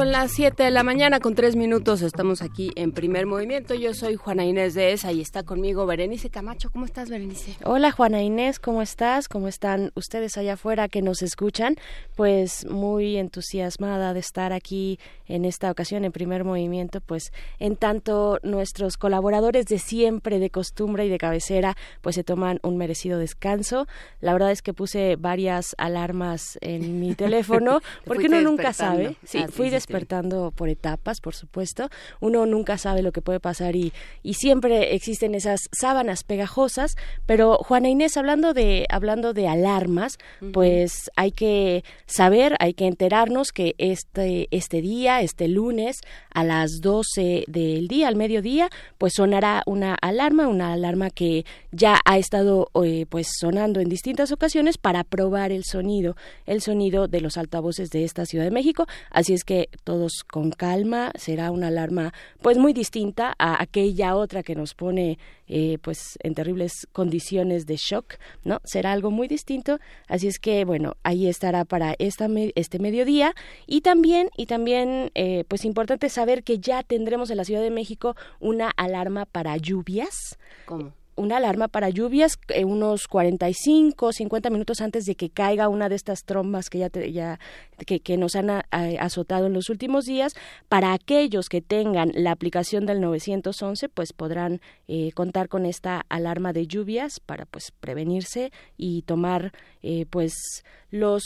Son las 7 de la mañana con 3 minutos. Estamos aquí en primer movimiento. Yo soy Juana Inés de ESA y está conmigo Berenice Camacho. ¿Cómo estás, Berenice? Hola, Juana Inés. ¿Cómo estás? ¿Cómo están ustedes allá afuera que nos escuchan? Pues muy entusiasmada de estar aquí en esta ocasión en primer movimiento, pues en tanto nuestros colaboradores de siempre, de costumbre y de cabecera, pues se toman un merecido descanso. La verdad es que puse varias alarmas en mi teléfono porque uno nunca sabe. Sí, ah, fui despertando por etapas, por supuesto. Uno nunca sabe lo que puede pasar y, y siempre existen esas sábanas pegajosas. Pero Juana Inés, hablando de, hablando de alarmas, pues hay que saber, hay que enterarnos que este, este día, este lunes, a las 12 del día, al mediodía, pues sonará una alarma, una alarma que ya ha estado eh, pues sonando en distintas ocasiones para probar el sonido, el sonido de los altavoces de esta Ciudad de México. Así es que todos con calma, será una alarma pues muy distinta a aquella otra que nos pone eh, pues en terribles condiciones de shock, ¿no? Será algo muy distinto, así es que bueno, ahí estará para esta este mediodía y también y también eh, pues importante saber que ya tendremos en la Ciudad de México una alarma para lluvias. ¿Cómo? Una alarma para lluvias eh, unos 45, 50 minutos antes de que caiga una de estas trombas que ya, ya que, nos han azotado en los últimos días. Para aquellos que tengan la aplicación del 911, pues podrán eh, contar con esta alarma de lluvias para pues prevenirse y tomar eh, pues los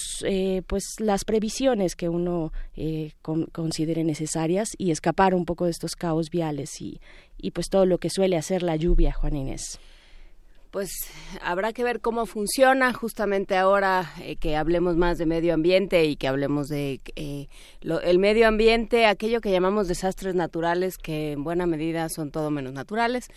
pues las previsiones que uno considere necesarias y escapar un poco de estos caos viales y, y pues todo lo que suele hacer la lluvia, Juan Inés pues habrá que ver cómo funciona justamente ahora eh, que hablemos más de medio ambiente y que hablemos de eh, el medio ambiente, aquello que llamamos desastres naturales, que en buena medida son todo menos naturales.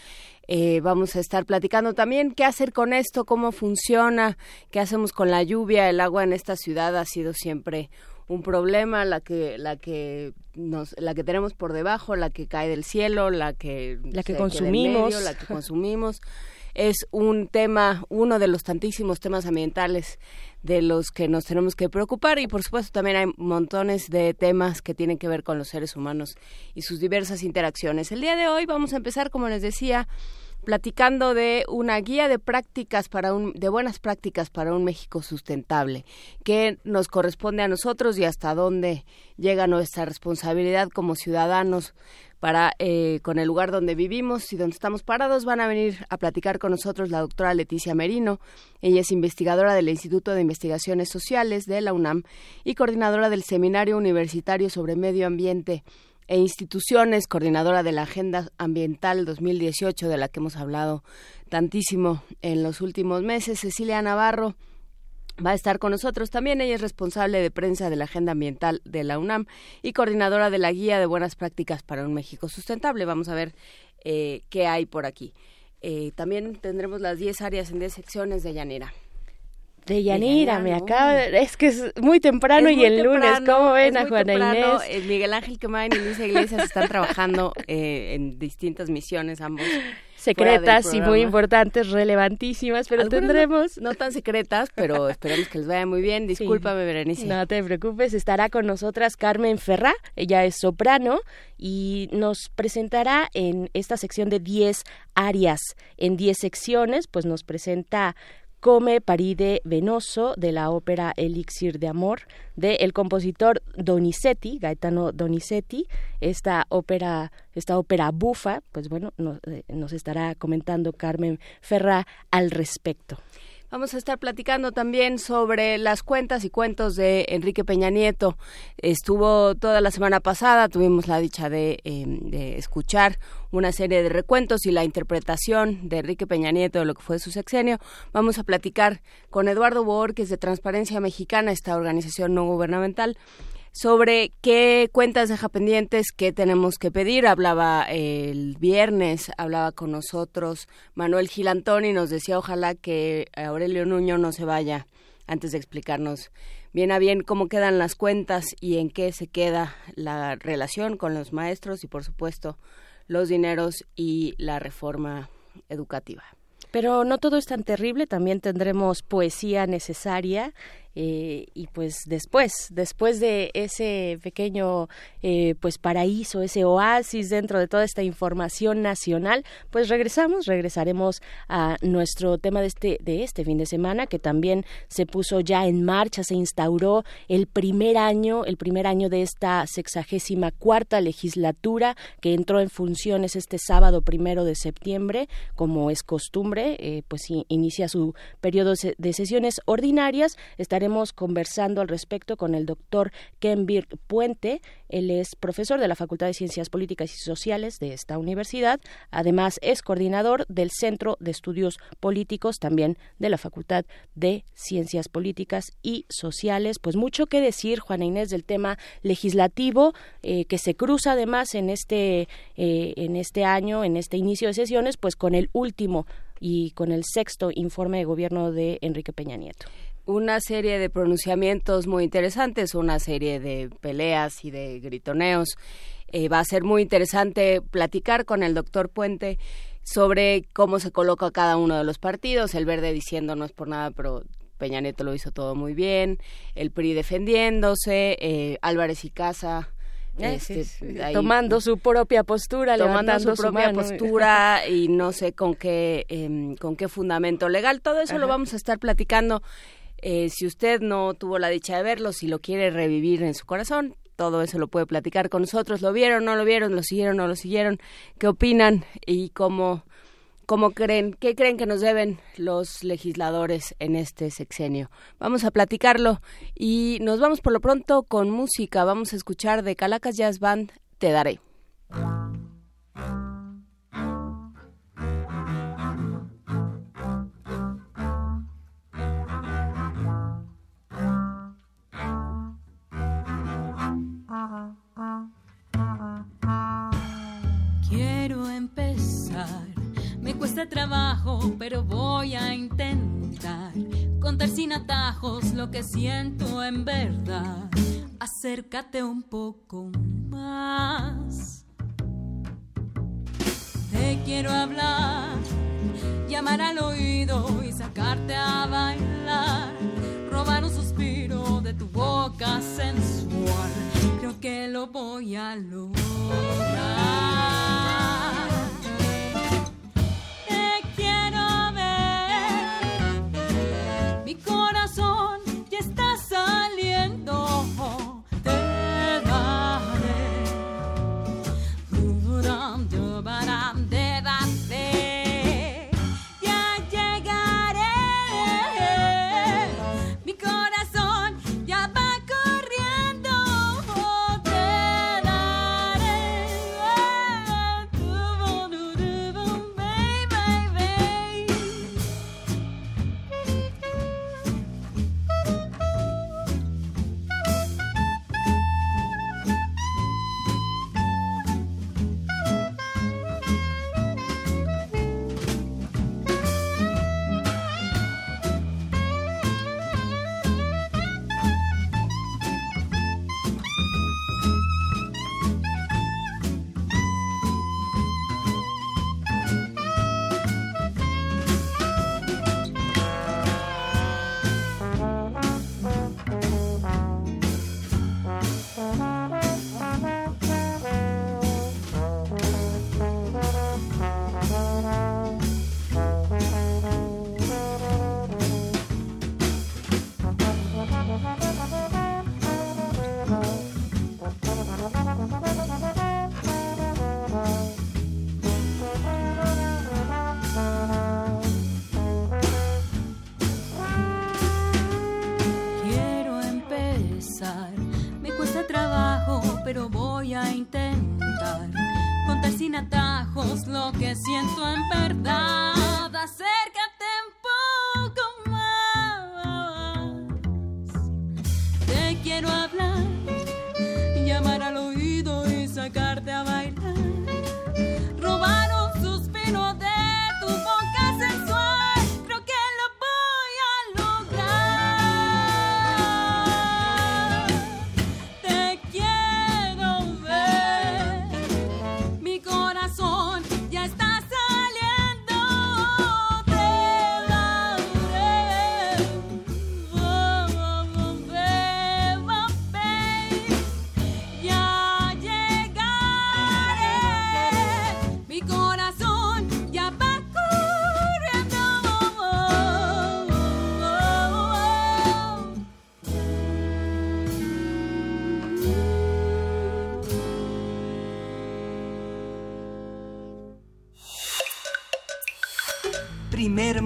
Eh, vamos a estar platicando también qué hacer con esto, cómo funciona, qué hacemos con la lluvia. El agua en esta ciudad ha sido siempre un problema, la que la que nos, la que tenemos por debajo, la que cae del cielo, la que la que consumimos, la que consumimos es un tema, uno de los tantísimos temas ambientales de los que nos tenemos que preocupar y por supuesto también hay montones de temas que tienen que ver con los seres humanos y sus diversas interacciones. El día de hoy vamos a empezar, como les decía, platicando de una guía de prácticas para un de buenas prácticas para un México sustentable, que nos corresponde a nosotros y hasta dónde llega nuestra responsabilidad como ciudadanos para eh, con el lugar donde vivimos y donde estamos parados. Van a venir a platicar con nosotros la doctora Leticia Merino. Ella es investigadora del Instituto de Investigaciones Sociales de la UNAM y coordinadora del Seminario Universitario sobre Medio Ambiente e Instituciones, coordinadora de la Agenda Ambiental 2018, de la que hemos hablado tantísimo en los últimos meses. Cecilia Navarro va a estar con nosotros también. Ella es responsable de prensa de la Agenda Ambiental de la UNAM y coordinadora de la Guía de Buenas Prácticas para un México Sustentable. Vamos a ver eh, qué hay por aquí. Eh, también tendremos las 10 áreas en 10 secciones de Llanera. De Yanira, me acaba de... Es que es muy temprano y el lunes, ¿cómo ven a Juana Inés? Eh, Miguel Ángel Quemain y Luisa Iglesias están trabajando en distintas misiones ambos secretas y muy importantes, relevantísimas, pero tendremos... No, tan secretas, pero esperemos que les vaya muy bien. Discúlpame, Berenice. No te preocupes, estará con nosotras Carmen Ferrá, ella es soprano y nos presentará en esta sección de 10 áreas, en 10 secciones, pues nos presenta Come Paride Venoso de la ópera Elixir de Amor de el compositor Donizetti, Gaetano Donizetti, esta ópera esta ópera bufa, pues bueno, nos, eh, nos estará comentando Carmen Ferra al respecto. Vamos a estar platicando también sobre las cuentas y cuentos de Enrique Peña Nieto. Estuvo toda la semana pasada, tuvimos la dicha de, em, de, escuchar una serie de recuentos y la interpretación de Enrique Peña Nieto de lo que fue su sexenio. Vamos a platicar con Eduardo Borges de Transparencia Mexicana, esta organización no gubernamental sobre qué cuentas deja pendientes, qué tenemos que pedir. Hablaba el viernes, hablaba con nosotros Manuel Gilantón y nos decía ojalá que Aurelio Nuño no se vaya antes de explicarnos bien a bien cómo quedan las cuentas y en qué se queda la relación con los maestros y por supuesto los dineros y la reforma educativa. Pero no todo es tan terrible, también tendremos poesía necesaria eh, y pues después, después de ese pequeño eh, pues paraíso, ese oasis dentro de toda esta información nacional, pues regresamos, regresaremos a nuestro tema de este, de este fin de semana, que también se puso ya en marcha, se instauró el primer año, el primer año de esta sexagésima cuarta legislatura que entró en funciones este sábado primero de septiembre, como es costumbre, eh, pues inicia su periodo de sesiones ordinarias. Estaremos conversando al respecto con el doctor Kenbir Puente. Él es profesor de la Facultad de Ciencias Políticas y Sociales de esta universidad. Además, es coordinador del Centro de Estudios Políticos, también de la Facultad de Ciencias Políticas y Sociales. Pues mucho que decir, Juana Inés, del tema legislativo eh, que se cruza además en este, eh, en este año, en este inicio de sesiones, pues con el último y con el sexto informe de gobierno de Enrique Peña Nieto una serie de pronunciamientos muy interesantes, una serie de peleas y de gritoneos. Eh, va a ser muy interesante platicar con el doctor Puente sobre cómo se coloca cada uno de los partidos, el verde diciendo no es por nada, pero Peña Nieto lo hizo todo muy bien, el PRI defendiéndose, eh, Álvarez y Casa. Eh, este, tomando su propia postura, tomando su propia postura y no sé con qué em, con qué fundamento legal. Todo eso lo vamos a estar platicando eh, si usted no tuvo la dicha de verlo, si lo quiere revivir en su corazón, todo eso lo puede platicar con nosotros. ¿Lo vieron, no lo vieron, lo siguieron, no lo siguieron? ¿Qué opinan y cómo, cómo creen, qué creen que nos deben los legisladores en este sexenio? Vamos a platicarlo y nos vamos por lo pronto con música. Vamos a escuchar de Calacas Jazz Band Te Daré. Quiero empezar, me cuesta trabajo, pero voy a intentar contar sin atajos lo que siento en verdad. Acércate un poco más. Te quiero hablar, llamar al oído y sacarte a bailar, robar un suspiro de tu boca sensual. Que lo voy a lograr.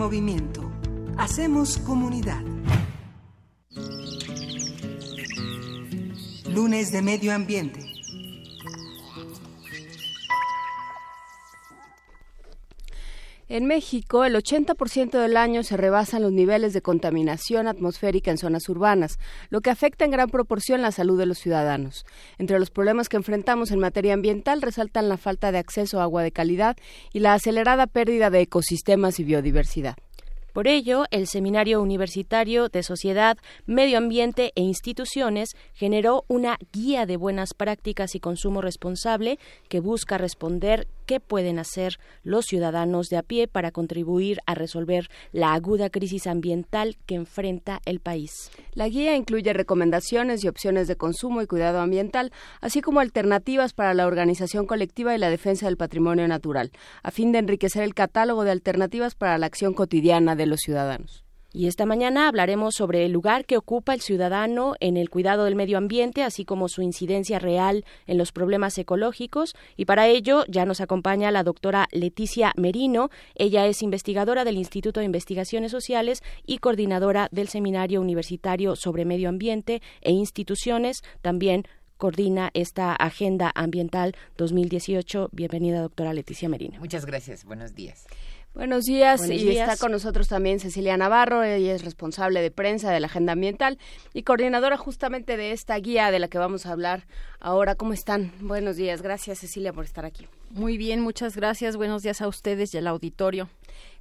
Movimiento. Hacemos comunidad. Lunes de Medio Ambiente. En México, el 80% del año se rebasan los niveles de contaminación atmosférica en zonas urbanas, lo que afecta en gran proporción la salud de los ciudadanos. Entre los problemas que enfrentamos en materia ambiental resaltan la falta de acceso a agua de calidad y la acelerada pérdida de ecosistemas y biodiversidad. Por ello, el Seminario Universitario de Sociedad, Medio Ambiente e Instituciones generó una guía de buenas prácticas y consumo responsable que busca responder qué pueden hacer los ciudadanos de a pie para contribuir a resolver la aguda crisis ambiental que enfrenta el país. La guía incluye recomendaciones y opciones de consumo y cuidado ambiental, así como alternativas para la organización colectiva y la defensa del patrimonio natural, a fin de enriquecer el catálogo de alternativas para la acción cotidiana los ciudadanos. Y esta mañana hablaremos sobre el lugar que ocupa el ciudadano en el cuidado del medio ambiente, así como su incidencia real en los problemas ecológicos. Y para ello ya nos acompaña la doctora Leticia Merino. Ella es investigadora del Instituto de Investigaciones Sociales y coordinadora del Seminario Universitario sobre Medio Ambiente e Instituciones. También coordina esta Agenda Ambiental 2018. Bienvenida, doctora Leticia Merino. Muchas gracias. Buenos días. Buenos días Buenos y días. está con nosotros también Cecilia Navarro, ella es responsable de prensa de la Agenda Ambiental y coordinadora justamente de esta guía de la que vamos a hablar ahora. ¿Cómo están? Buenos días, gracias Cecilia por estar aquí. Muy bien, muchas gracias. Buenos días a ustedes y al auditorio.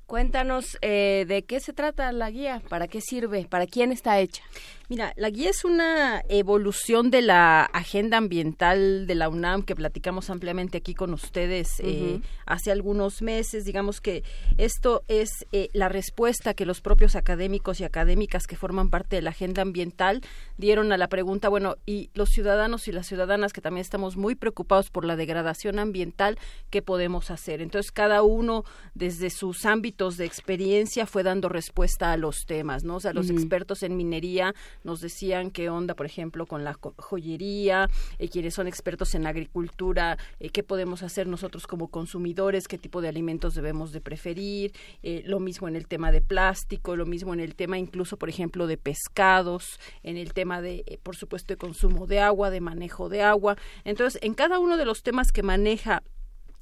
Cuéntanos eh, de qué se trata la guía, para qué sirve, para quién está hecha. Mira, la guía es una evolución de la agenda ambiental de la UNAM que platicamos ampliamente aquí con ustedes eh, hace algunos meses. Digamos que esto es eh, la respuesta que los propios académicos y académicas que forman parte de la agenda ambiental dieron a la pregunta, bueno, y los ciudadanos y las ciudadanas que también estamos muy preocupados por la degradación ambiental, ¿qué podemos hacer? Entonces, cada uno desde sus ámbitos de experiencia fue dando respuesta a los temas, ¿no? O sea, los expertos en minería nos decían qué onda, por ejemplo, con la joyería, eh, quienes son expertos en agricultura, eh, qué podemos hacer nosotros como consumidores, qué tipo de alimentos debemos de preferir, eh, lo mismo en el tema de plástico, lo mismo en el tema incluso, por ejemplo, de pescados, en el tema de, eh, por supuesto, de consumo de agua, de manejo de agua. Entonces, en cada uno de los temas que maneja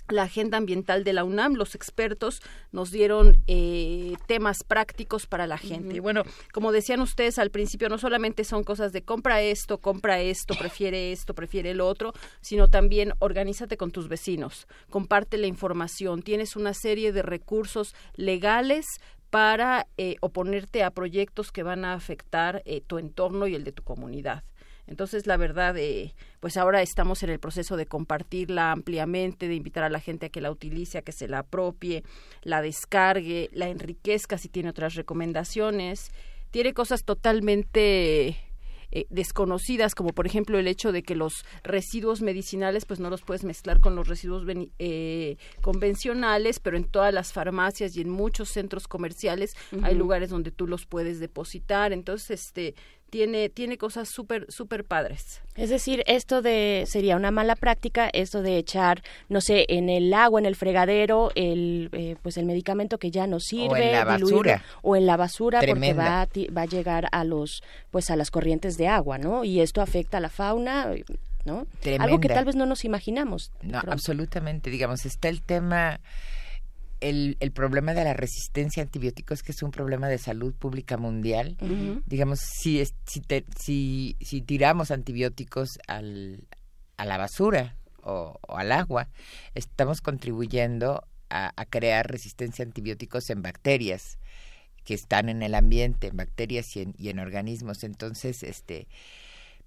la agenda ambiental de la UNAM, los expertos nos dieron eh, temas prácticos para la gente. Y bueno, como decían ustedes al principio, no solamente son cosas de compra esto, compra esto, prefiere esto, prefiere el otro, sino también organízate con tus vecinos, comparte la información, tienes una serie de recursos legales para eh, oponerte a proyectos que van a afectar eh, tu entorno y el de tu comunidad. Entonces, la verdad, eh, pues ahora estamos en el proceso de compartirla ampliamente, de invitar a la gente a que la utilice, a que se la apropie, la descargue, la enriquezca si tiene otras recomendaciones. Tiene cosas totalmente eh, desconocidas, como por ejemplo el hecho de que los residuos medicinales, pues no los puedes mezclar con los residuos eh, convencionales, pero en todas las farmacias y en muchos centros comerciales hay lugares donde tú los puedes depositar. Entonces, este, tiene, tiene cosas súper, súper padres. Es decir, esto de sería una mala práctica, esto de echar, no sé, en el agua, en el fregadero, el eh, pues el medicamento que ya no sirve, o en la basura, o en la basura, porque va a, va a llegar a los, pues a las corrientes de agua, ¿no? Y esto afecta a la fauna, ¿no? Algo que tal vez no nos imaginamos. No, absolutamente. Digamos, está el tema el, el, problema de la resistencia a antibióticos, que es un problema de salud pública mundial. Digamos, si, si, si, si, tiramos antibióticos al, a la basura o, al agua, estamos contribuyendo a, a, crear resistencia a antibióticos en bacterias que están en el ambiente, en bacterias y en, y en organismos. Entonces, este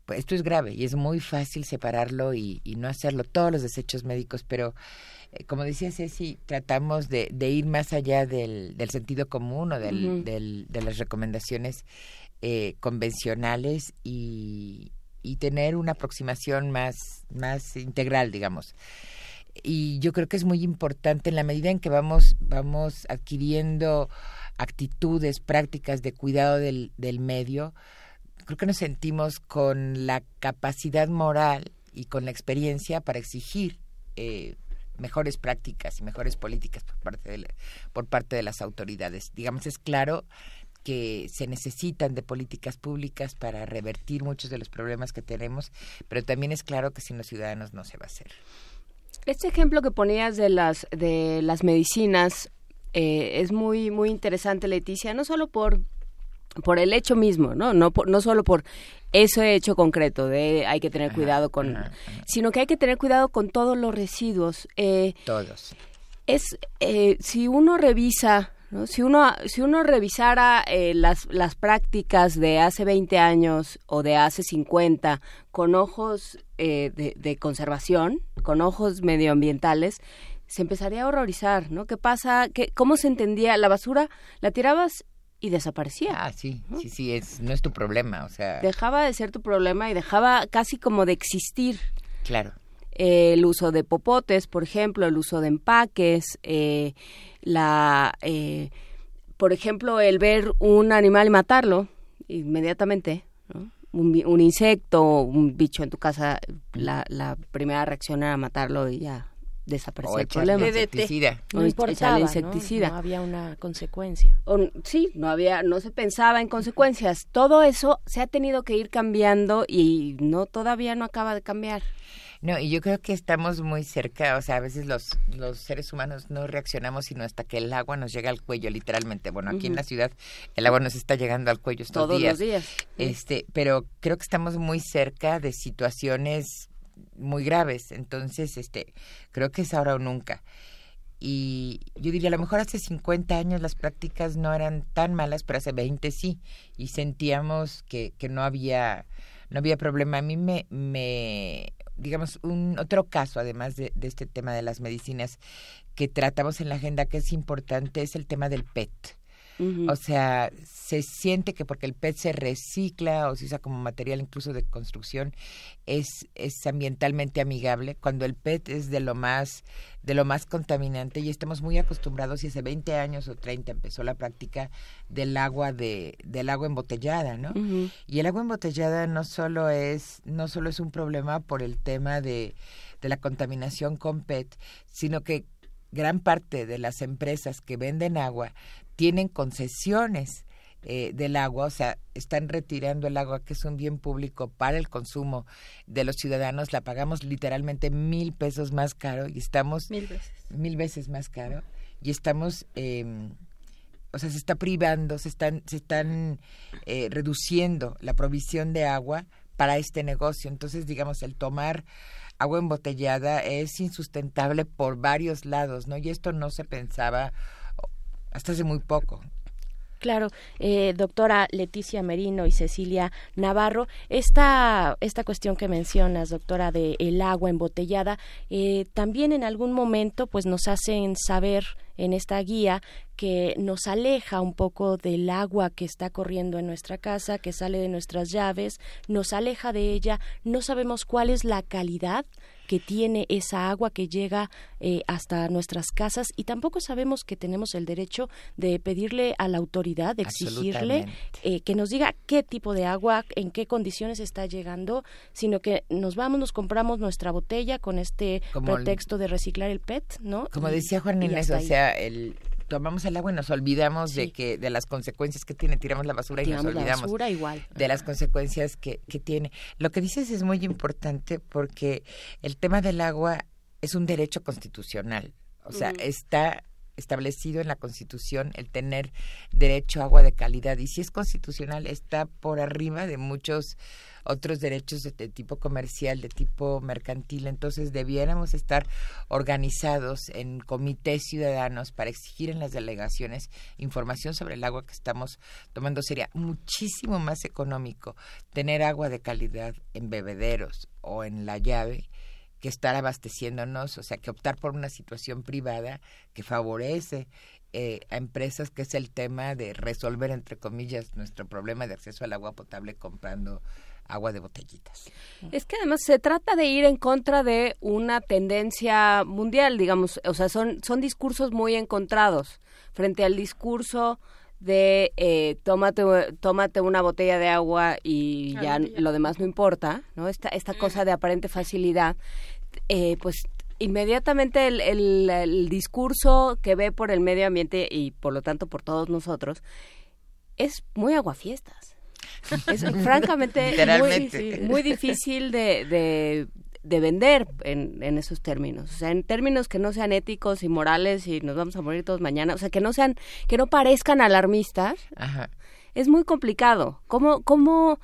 pues esto es grave y es muy fácil separarlo y, y no hacerlo todos los desechos médicos, pero como decía Ceci, tratamos de, de ir más allá del, del, sentido común o del, del, de las recomendaciones eh, convencionales y, y, tener una aproximación más, más integral, digamos. Y yo creo que es muy importante en la medida en que vamos, vamos adquiriendo actitudes, prácticas de cuidado del, del medio, creo que nos sentimos con la capacidad moral y con la experiencia para exigir eh, mejores prácticas y mejores políticas por parte de, por parte de las autoridades. Digamos, es claro que se necesitan de políticas públicas para revertir muchos de los problemas que tenemos, pero también es claro que sin los ciudadanos no se va a hacer. Este ejemplo que ponías de las de las medicinas eh, es muy muy interesante, Leticia, no solo por por el hecho mismo, ¿no? No, por, no solo por ese hecho concreto de hay que tener cuidado con, sino que hay que tener cuidado con todos los residuos. Eh, todos. Es eh, si uno revisa, ¿no? si uno si uno revisara eh, las las prácticas de hace 20 años o de hace 50 con ojos eh, de, de conservación, con ojos medioambientales, se empezaría a horrorizar, ¿no? ¿Qué pasa? ¿Qué, ¿Cómo se entendía? La basura la tirabas y desaparecía. Ah, sí, sí, sí, es, no es tu problema, o sea... Dejaba de ser tu problema y dejaba casi como de existir. Claro. Eh, el uso de popotes, por ejemplo, el uso de empaques, eh, la... Eh, por ejemplo, el ver un animal y matarlo inmediatamente, ¿no? un, un, insecto, un bicho en tu casa, la, la primera reacción era matarlo y ya desapareció el problema. Insecticida. No importaba, insecticida. ¿no? ¿no? había una consecuencia. O, sí, no había, no se pensaba en consecuencias. Todo eso se ha tenido que ir cambiando y no todavía no acaba de cambiar. No, y yo creo que estamos muy cerca, o sea, a veces los, los seres humanos no reaccionamos sino hasta que el agua nos llega al cuello, literalmente. Bueno, aquí uh -huh. en la ciudad el agua nos está llegando al cuello estos Todos días. los días. Este, pero creo que estamos muy cerca de situaciones muy graves. Entonces, este, creo que es ahora o nunca. Y yo diría, a lo mejor hace 50 años las prácticas no eran tan malas, pero hace 20 sí. Y sentíamos que, que no había no había problema. A mí me, me digamos, un otro caso, además de, de este tema de las medicinas que tratamos en la agenda que es importante, es el tema del PET. Uh -huh. O sea, se siente que porque el PET se recicla o se usa como material incluso de construcción, es, es ambientalmente amigable, cuando el PET es de lo más de lo más contaminante y estamos muy acostumbrados y hace 20 años o 30 empezó la práctica del agua de del agua embotellada, ¿no? Uh -huh. Y el agua embotellada no solo es no solo es un problema por el tema de de la contaminación con PET, sino que gran parte de las empresas que venden agua tienen concesiones eh, del agua, o sea, están retirando el agua que es un bien público para el consumo de los ciudadanos, la pagamos literalmente mil pesos más caro y estamos mil veces, mil veces más caro y estamos, eh, o sea, se está privando, se están, se están eh, reduciendo la provisión de agua para este negocio. Entonces, digamos, el tomar agua embotellada es insustentable por varios lados, ¿no? Y esto no se pensaba hasta hace muy poco. Claro, eh, doctora Leticia Merino y Cecilia Navarro, esta, esta cuestión que mencionas, doctora, de el agua embotellada, eh, también en algún momento pues nos hacen saber en esta guía que nos aleja un poco del agua que está corriendo en nuestra casa, que sale de nuestras llaves, nos aleja de ella, no sabemos cuál es la calidad que tiene esa agua que llega eh, hasta nuestras casas y tampoco sabemos que tenemos el derecho de pedirle a la autoridad, de exigirle eh, que nos diga qué tipo de agua, en qué condiciones está llegando, sino que nos vamos, nos compramos nuestra botella con este pretexto de reciclar el PET, ¿no? Como decía Juan Inés, o sea, el tomamos el agua y nos olvidamos de que de las consecuencias que tiene, tiramos la basura y nos olvidamos igual. de las consecuencias que, que tiene. Lo que dices es muy importante porque el tema del agua es un derecho constitucional. O sea, está establecido en la Constitución el tener derecho a agua de calidad y si es constitucional está por arriba de muchos otros derechos de, tipo comercial, de tipo mercantil. Entonces debiéramos estar organizados en comités ciudadanos para exigir en las delegaciones información sobre el agua que estamos tomando. Sería muchísimo más económico tener agua de calidad en bebederos o en la llave que estar abasteciéndonos, o sea, que optar por una situación privada que favorece eh, a empresas, que es el tema de resolver, entre comillas, nuestro problema de acceso al agua potable comprando agua de botellitas. Es que además se trata de ir en contra de una tendencia mundial, digamos, o sea, son, son discursos muy encontrados frente al discurso de eh, tómate, tómate una botella de agua y ya lo demás no importa, ¿no? Esta, esta cosa de aparente facilidad, eh, pues inmediatamente el, el, el discurso que ve por el medio ambiente y por lo tanto por todos nosotros es muy aguafiestas. Es francamente muy, difícil de, de, vender en, en, esos términos. O sea, en términos que no sean éticos y morales y nos vamos a morir todos mañana. O sea, que no sean, que no parezcan alarmistas. Es muy complicado. ¿Cómo, cómo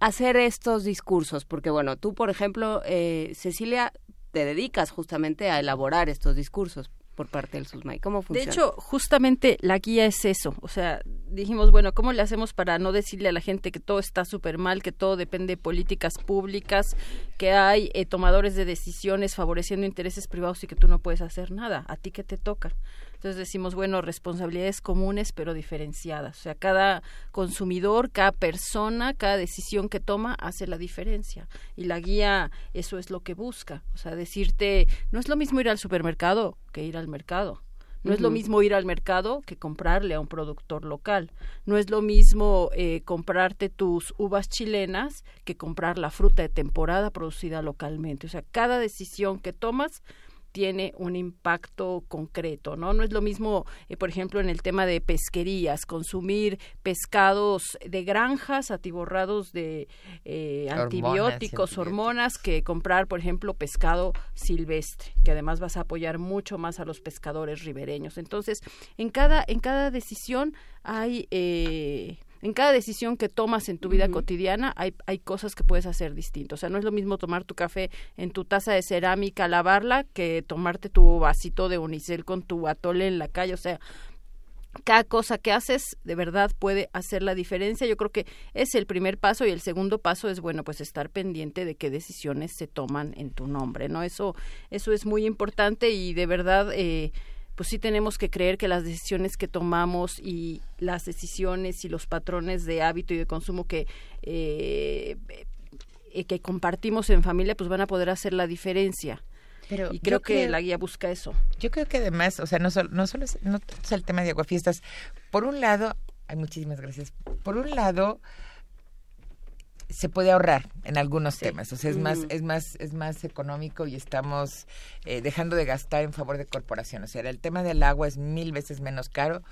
hacer estos discursos? Porque, bueno, tú, por ejemplo, eh, Cecilia, te dedicas justamente a elaborar estos discursos por parte del SUSMAI. ¿Cómo funciona? De hecho, justamente la guía es eso. O sea, dijimos, bueno, ¿cómo le hacemos para no decirle a la gente que todo está súper mal, que todo depende de políticas públicas, que hay eh, tomadores de decisiones favoreciendo intereses privados y que tú no puedes hacer nada? ¿A ti qué te toca? Entonces decimos, bueno, responsabilidades comunes pero diferenciadas. O sea, cada consumidor, cada persona, cada decisión que toma hace la diferencia. Y la guía eso es lo que busca. O sea, decirte, no es lo mismo ir al supermercado que ir al mercado. No es lo mismo ir al mercado que comprarle a un productor local. No es lo mismo eh, comprarte tus uvas chilenas que comprar la fruta de temporada producida localmente. O sea, cada decisión que tomas tiene un impacto concreto, ¿no? No es lo mismo, eh, por ejemplo, en el tema de pesquerías, consumir pescados de granjas atiborrados de eh, antibióticos, hormonas, que comprar, por ejemplo, pescado silvestre, que además vas a apoyar mucho más a los pescadores ribereños. Entonces, en cada, en cada decisión hay... Eh, en cada decisión que tomas en tu vida cotidiana hay, hay cosas que puedes hacer distinto. O sea, no es lo mismo tomar tu café en tu taza de cerámica, lavarla, que tomarte tu vasito de unicel con tu atole en la calle. O sea, cada cosa que haces de verdad puede hacer la diferencia. Yo creo que es el primer paso y el segundo paso es bueno, pues estar pendiente de qué decisiones se toman en tu nombre, ¿no? Eso eso es muy importante y de verdad eh, pues sí tenemos que creer que las decisiones que tomamos y las decisiones y los patrones de hábito y de consumo que eh, eh, que compartimos en familia pues van a poder hacer la diferencia. Y creo que la guía busca eso. yo creo que además o sea no solo no solo es, no es el tema de aguafiestas. Por un lado hay muchísimas gracias. Por un lado se puede ahorrar en algunos temas, o sea, es más, es más, es más económico y estamos eh, dejando de gastar en favor de corporaciones. O sea, el tema del agua es mil veces menos caro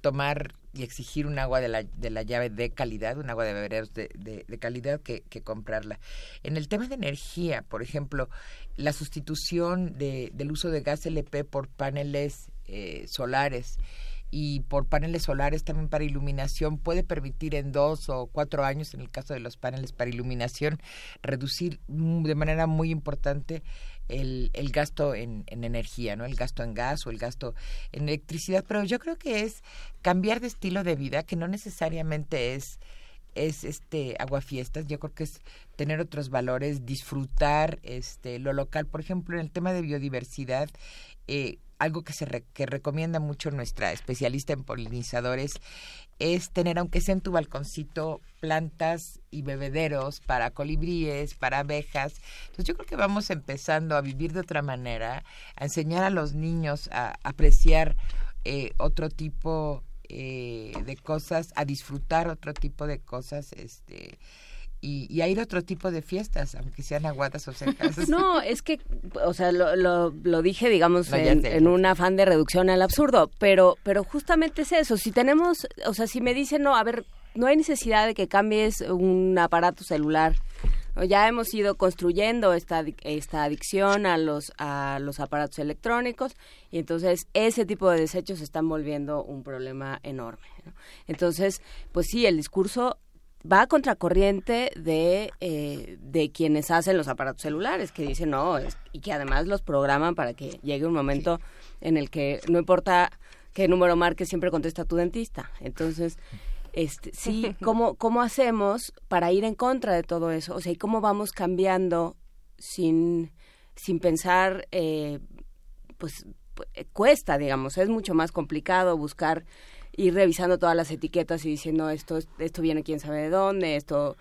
tomar y exigir un agua de la, de la llave de calidad, un agua de beberos de, de, calidad que, que, comprarla. En el tema de energía, por ejemplo, la sustitución de, del uso de gas LP por paneles eh, solares y por paneles solares también para iluminación puede permitir en dos o cuatro años, en el caso de los paneles para iluminación, reducir de manera muy importante el, el gasto en, en, energía, ¿no? El gasto en gas o el gasto en electricidad. Pero yo creo que es cambiar de estilo de vida, que no necesariamente es es este aguafiestas, yo creo que es tener otros valores, disfrutar este lo local, por ejemplo, en el tema de biodiversidad, eh, algo que se que recomienda mucho nuestra especialista en polinizadores es tener, aunque sea en tu balconcito, plantas y bebederos para colibríes, para abejas. Entonces yo creo que vamos empezando a vivir de otra manera, a enseñar a los niños a apreciar eh, otro tipo eh, de cosas, a disfrutar otro tipo de cosas, este y, ir a otro tipo de fiestas, aunque sean aguadas o secas. No, es que, o sea, lo, lo, dije, digamos, en, un afán de reducción al absurdo, pero, pero justamente es eso. Si tenemos, o sea, si me dicen, no, a ver, no hay necesidad de que cambies un aparato celular. Ya hemos ido construyendo esta, esta adicción a los, a los aparatos electrónicos y entonces ese tipo de desechos se están volviendo un problema enorme. Entonces, pues sí, el discurso va a contracorriente de, eh, de quienes hacen los aparatos celulares, que dicen no, y que además los programan para que llegue un momento en el que no importa qué número marques, siempre contesta tu dentista. Entonces, este, sí, ¿cómo, ¿cómo hacemos para ir en contra de todo eso? O sea, ¿y cómo vamos cambiando sin, sin pensar, eh, pues cuesta, digamos, es mucho más complicado buscar ir revisando todas las etiquetas y diciendo esto, esto viene quién sabe de dónde, esto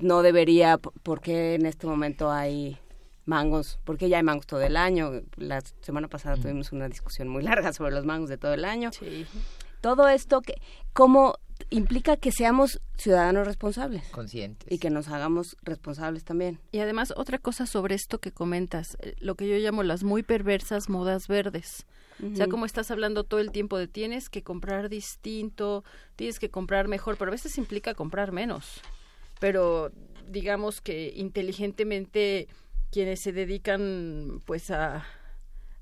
no debería, porque en este momento hay mangos, porque ya hay mangos todo el año. La semana pasada mm. tuvimos una discusión muy larga sobre los mangos de todo el año. Todo esto que, ¿cómo implica que seamos ciudadanos responsables. Conscientes. Y que nos hagamos responsables también. Y además, otra cosa sobre esto que comentas, eh, lo que yo llamo las muy perversas modas verdes. O sea, como estás hablando todo el tiempo de tienes que comprar distinto, tienes que comprar mejor, pero a veces implica comprar menos. Pero digamos que inteligentemente quienes se dedican pues a,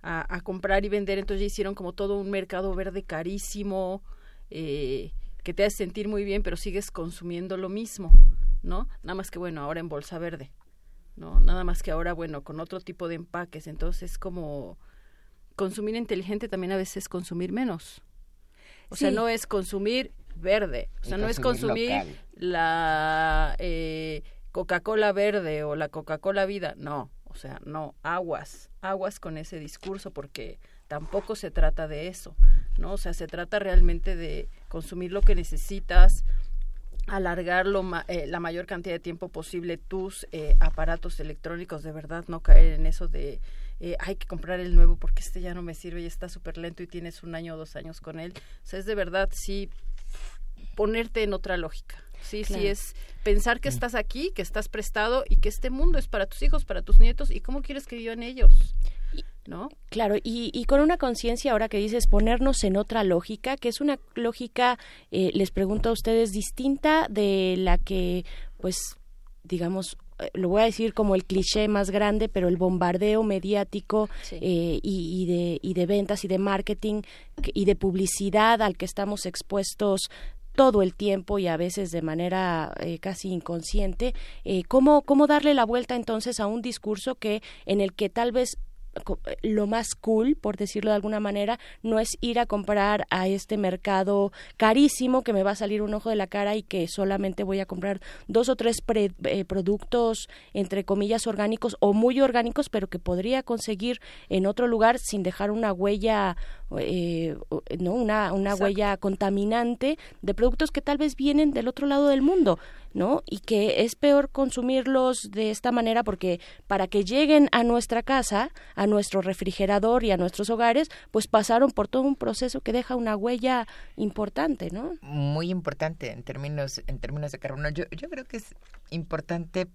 a, comprar y vender, entonces ya hicieron como todo un mercado verde carísimo, eh, que te hace sentir muy bien, pero sigues consumiendo lo mismo, ¿no? Nada más que bueno, ahora en bolsa verde, ¿no? Nada más que ahora, bueno, con otro tipo de empaques, entonces como consumir inteligente también a veces es consumir menos. O sea, no es consumir verde, o sea, no es consumir la eh, Coca-Cola verde o la Coca-Cola vida, no, o sea, no, aguas, aguas con ese discurso porque tampoco se trata de eso, ¿no? O sea, se trata realmente de consumir lo que necesitas, alargar eh, la mayor cantidad de tiempo posible tus eh, aparatos electrónicos, de verdad no caer en eso de eh, hay que comprar el nuevo porque este ya no me sirve y está súper lento y tienes un año o dos años con él. O sea, es de verdad sí ponerte en otra lógica. Sí, sí, es pensar que mm. estás aquí, que estás prestado y que este mundo es para tus hijos, para tus nietos y cómo quieres que vivan ellos. ¿No? Claro, y, y con una conciencia ahora que dices ponernos en otra lógica, que es una lógica, eh, les pregunto a ustedes, distinta de la que, pues, digamos, eh, lo voy a decir como el cliché más grande, pero el bombardeo mediático eh, y, de, y de ventas y de marketing y de publicidad al que estamos expuestos todo el tiempo y a veces de manera eh, casi inconsciente, ¿cómo, ¿cómo darle la vuelta entonces a un discurso que en el que tal vez lo más cool, por decirlo de alguna manera, no es ir a comprar a este mercado carísimo que me va a salir un ojo de la cara y que solamente voy a comprar dos o tres eh, productos entre comillas orgánicos o muy orgánicos, pero que podría conseguir en otro lugar sin dejar una huella eh, no una, una huella contaminante de productos que tal vez vienen del otro lado del mundo ¿no? Y que es peor consumirlos de esta manera porque para que lleguen a nuestra casa, a nuestro refrigerador y a nuestros hogares, pues pasaron por todo un proceso que deja una huella importante, ¿no? Muy importante en términos en términos de carbono. Yo yo creo que es importante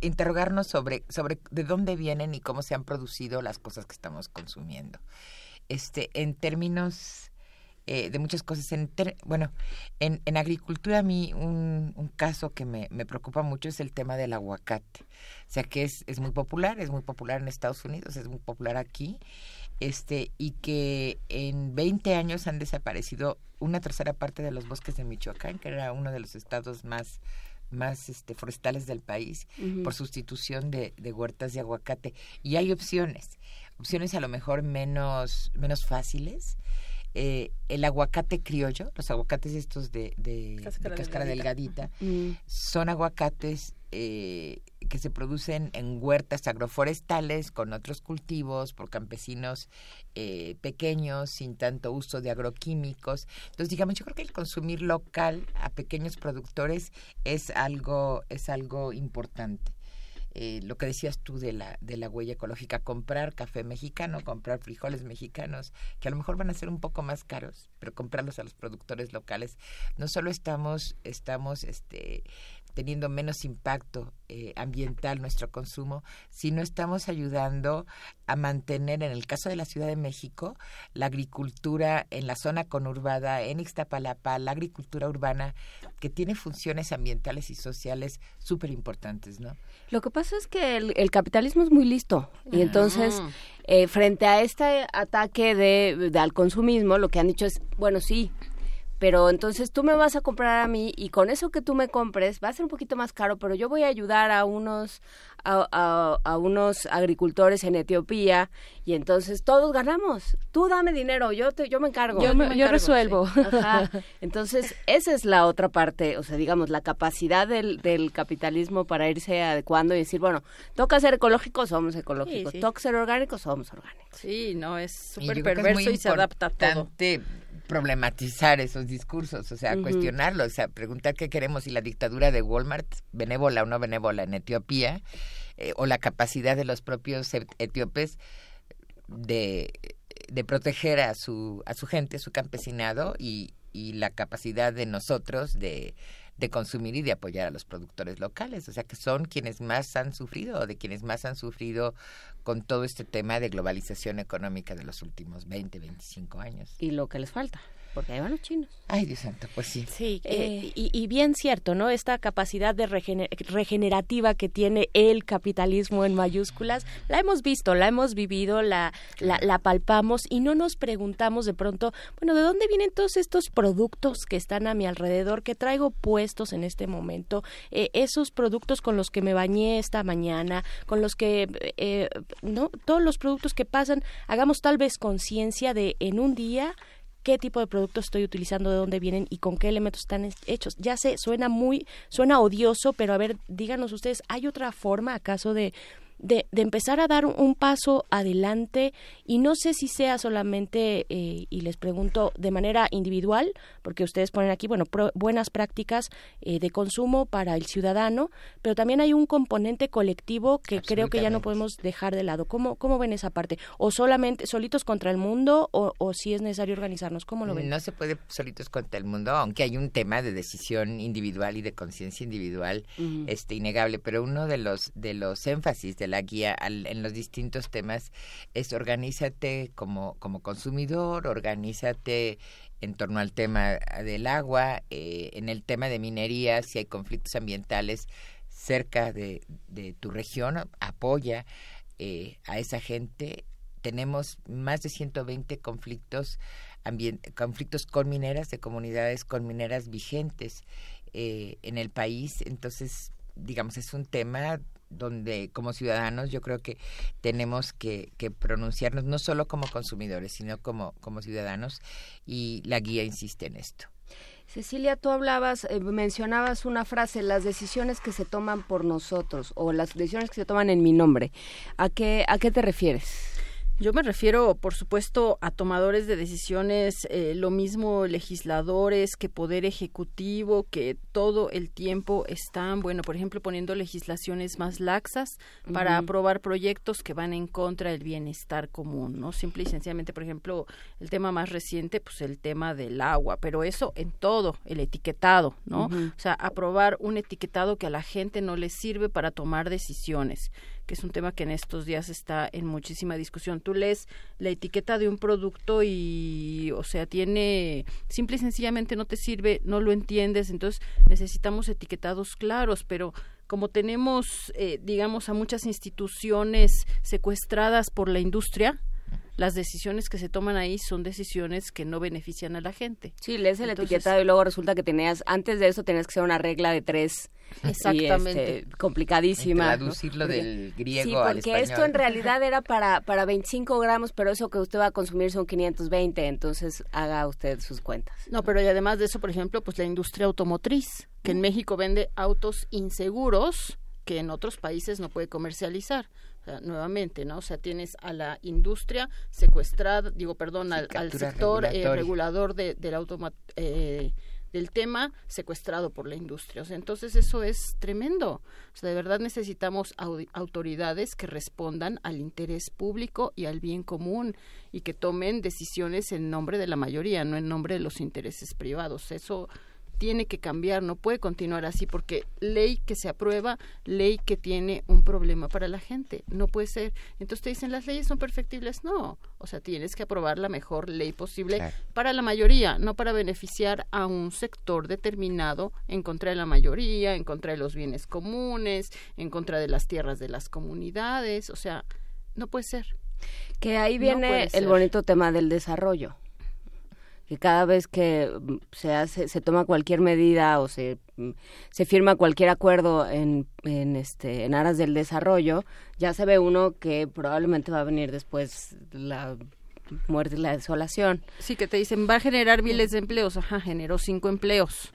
interrogarnos sobre sobre de dónde vienen y cómo se han producido las cosas que estamos consumiendo. Este en términos eh, de muchas cosas. En bueno, en, en, agricultura a mí un, un caso que me, me, preocupa mucho es el tema del aguacate. O sea, que es, es muy popular, es muy popular en Estados Unidos, es muy popular aquí, este y que en 20 años han desaparecido una tercera parte de los bosques de Michoacán, que era uno de los estados más más este, forestales del país por sustitución de, de, huertas de aguacate y hay opciones opciones a lo mejor menos menos fáciles eh, el aguacate criollo, los aguacates estos de, de cáscara, delgadita, mm. son aguacates eh, que se producen en huertas agroforestales con otros cultivos por campesinos eh, pequeños sin tanto uso de agroquímicos. Entonces, digamos, yo creo que el consumir local a pequeños productores es algo es algo importante. Eh, lo que decías tú de la, de la huella ecológica, comprar café mexicano, comprar frijoles mexicanos, que a lo mejor van a ser un poco más caros, pero comprarlos a los productores locales. No solo estamos, estamos este, teniendo menos impacto eh, ambiental nuestro consumo, sino estamos ayudando a mantener, en el caso de la Ciudad de México, la agricultura en la zona conurbada, en Ixtapalapa, la agricultura urbana, que tiene funciones ambientales y sociales súper importantes, ¿no? Lo que pasa es que el, capitalismo es muy listo y entonces eh, frente a este ataque de, al consumismo, lo que han dicho es, bueno, sí, pero entonces tú me vas a comprar a mí y con eso que tú me compres va a ser un poquito más caro, pero yo voy a ayudar a unos a, a, unos agricultores en Etiopía y entonces todos ganamos. Tú dame dinero, yo te, yo me encargo. Yo, yo, resuelvo. Entonces esa es la otra parte, o sea, digamos la capacidad del, del capitalismo para irse adecuando y decir, bueno, toca ser ecológicos, somos ecológicos, toca ser orgánicos, somos orgánicos. Sí, no es súper perverso y se adapta a todo problematizar esos discursos, o sea, cuestionarlos, o sea, preguntar qué queremos si la dictadura de Walmart, benévola o no benévola en Etiopía, eh, o la capacidad de los propios etíopes de, de proteger a su, a su gente, su campesinado, y, y la capacidad de nosotros de de consumir y de apoyar a los productores locales, o sea que son quienes más han sufrido o de quienes más han sufrido con todo este tema de globalización económica de los últimos 20, 25 años. Y lo que les falta porque ahí van los chinos. Ay, Dios santo, pues sí. Sí, eh, y, bien cierto, ¿no? Esta capacidad de regenerativa que tiene el capitalismo en mayúsculas, la hemos visto, la hemos vivido, la, la, palpamos y no nos preguntamos de pronto, bueno, ¿de dónde vienen todos estos productos que están a mi alrededor, que traigo puestos en este momento? Eh, esos productos con los que me bañé esta mañana, con los que, eh, ¿no? Todos los productos que pasan, hagamos tal vez conciencia de en un día qué tipo de productos estoy utilizando, de dónde vienen y con qué elementos están hechos. Ya sé, suena muy, suena odioso, pero a ver, díganos ustedes, ¿hay otra forma acaso de de, de, empezar a dar un paso adelante y no sé si sea solamente, eh, y les pregunto, de manera individual, porque ustedes ponen aquí, bueno, buenas prácticas eh, de consumo para el ciudadano, pero también hay un componente colectivo que creo que ya no podemos dejar de lado. ¿Cómo, cómo ven esa parte? ¿O solamente solitos contra el mundo o, o si es necesario organizarnos? ¿Cómo lo ven? No se puede solitos contra el mundo, aunque hay un tema de decisión individual y de conciencia individual este innegable, pero uno de los, de los énfasis de la guía en los distintos temas es organízate como, como consumidor, organízate en torno al tema del agua, eh, en el tema de minería, si hay conflictos ambientales cerca de, de tu región, apoya eh, a esa gente. Tenemos más de 120 conflictos, conflictos con mineras, de comunidades con mineras vigentes eh, en el país. Entonces, digamos, es un tema donde como ciudadanos yo creo que tenemos que, pronunciarnos no solo como consumidores, sino como, como ciudadanos y la guía insiste en esto. Cecilia, tú hablabas, eh, mencionabas una frase, las decisiones que se toman por nosotros o las decisiones que se toman en mi nombre. ¿A qué, a qué te refieres? Yo me refiero, por supuesto, a tomadores de decisiones, eh, lo mismo legisladores que poder ejecutivo, que todo el tiempo están, bueno, por ejemplo, poniendo legislaciones más laxas para aprobar proyectos que van en contra del bienestar común, ¿no? Simple y sencillamente, por ejemplo, el tema más reciente, pues el tema del agua, pero eso en todo, el etiquetado, ¿no? O sea, aprobar un etiquetado que a la gente no le sirve para tomar decisiones que es un tema que en estos días está en muchísima discusión. Tú lees la etiqueta de un producto y, o sea, tiene, simple y sencillamente no te sirve, no lo entiendes, entonces necesitamos etiquetados claros, pero como tenemos, eh, digamos, a muchas instituciones secuestradas por la industria, las decisiones que se toman ahí son decisiones que no benefician a la gente. Sí, lees el etiquetado y luego resulta que tenías, antes de eso tenías que ser una regla de tres. Exactamente. Este, complicadísima. Traducirlo del griego sí, al porque esto en realidad era para, para 25 gramos, pero eso que usted va a consumir son 520, entonces haga usted sus cuentas. No, pero y además de eso, por ejemplo, pues la industria automotriz, que en México vende autos inseguros que en otros países no puede comercializar nuevamente, ¿no? O sea, tienes a la industria secuestrada, digo, perdón, al, sector eh, regulador de, del eh, del tema secuestrado por la industria. O sea, entonces eso es tremendo. O sea, de verdad necesitamos autoridades que respondan al interés público y al bien común y que tomen decisiones en nombre de la mayoría, no en nombre de los intereses privados. Eso tiene que cambiar, no puede continuar así porque ley que se aprueba, ley que tiene un problema para la gente, no puede ser. Entonces te dicen las leyes son perfectibles, no, o sea, tienes que aprobar la mejor ley posible para la mayoría, no para beneficiar a un sector determinado en contra de la mayoría, en contra de los bienes comunes, en contra de las tierras de las comunidades, o sea, no puede ser. Que ahí viene el bonito tema del desarrollo que cada vez que mm, se hace, se toma cualquier medida o se, mm, se firma cualquier acuerdo en, en, este, en aras del desarrollo, ya se ve uno que probablemente va a venir después la muerte y la desolación. Sí, que te dicen, va a generar miles de empleos. Ajá, generó cinco empleos.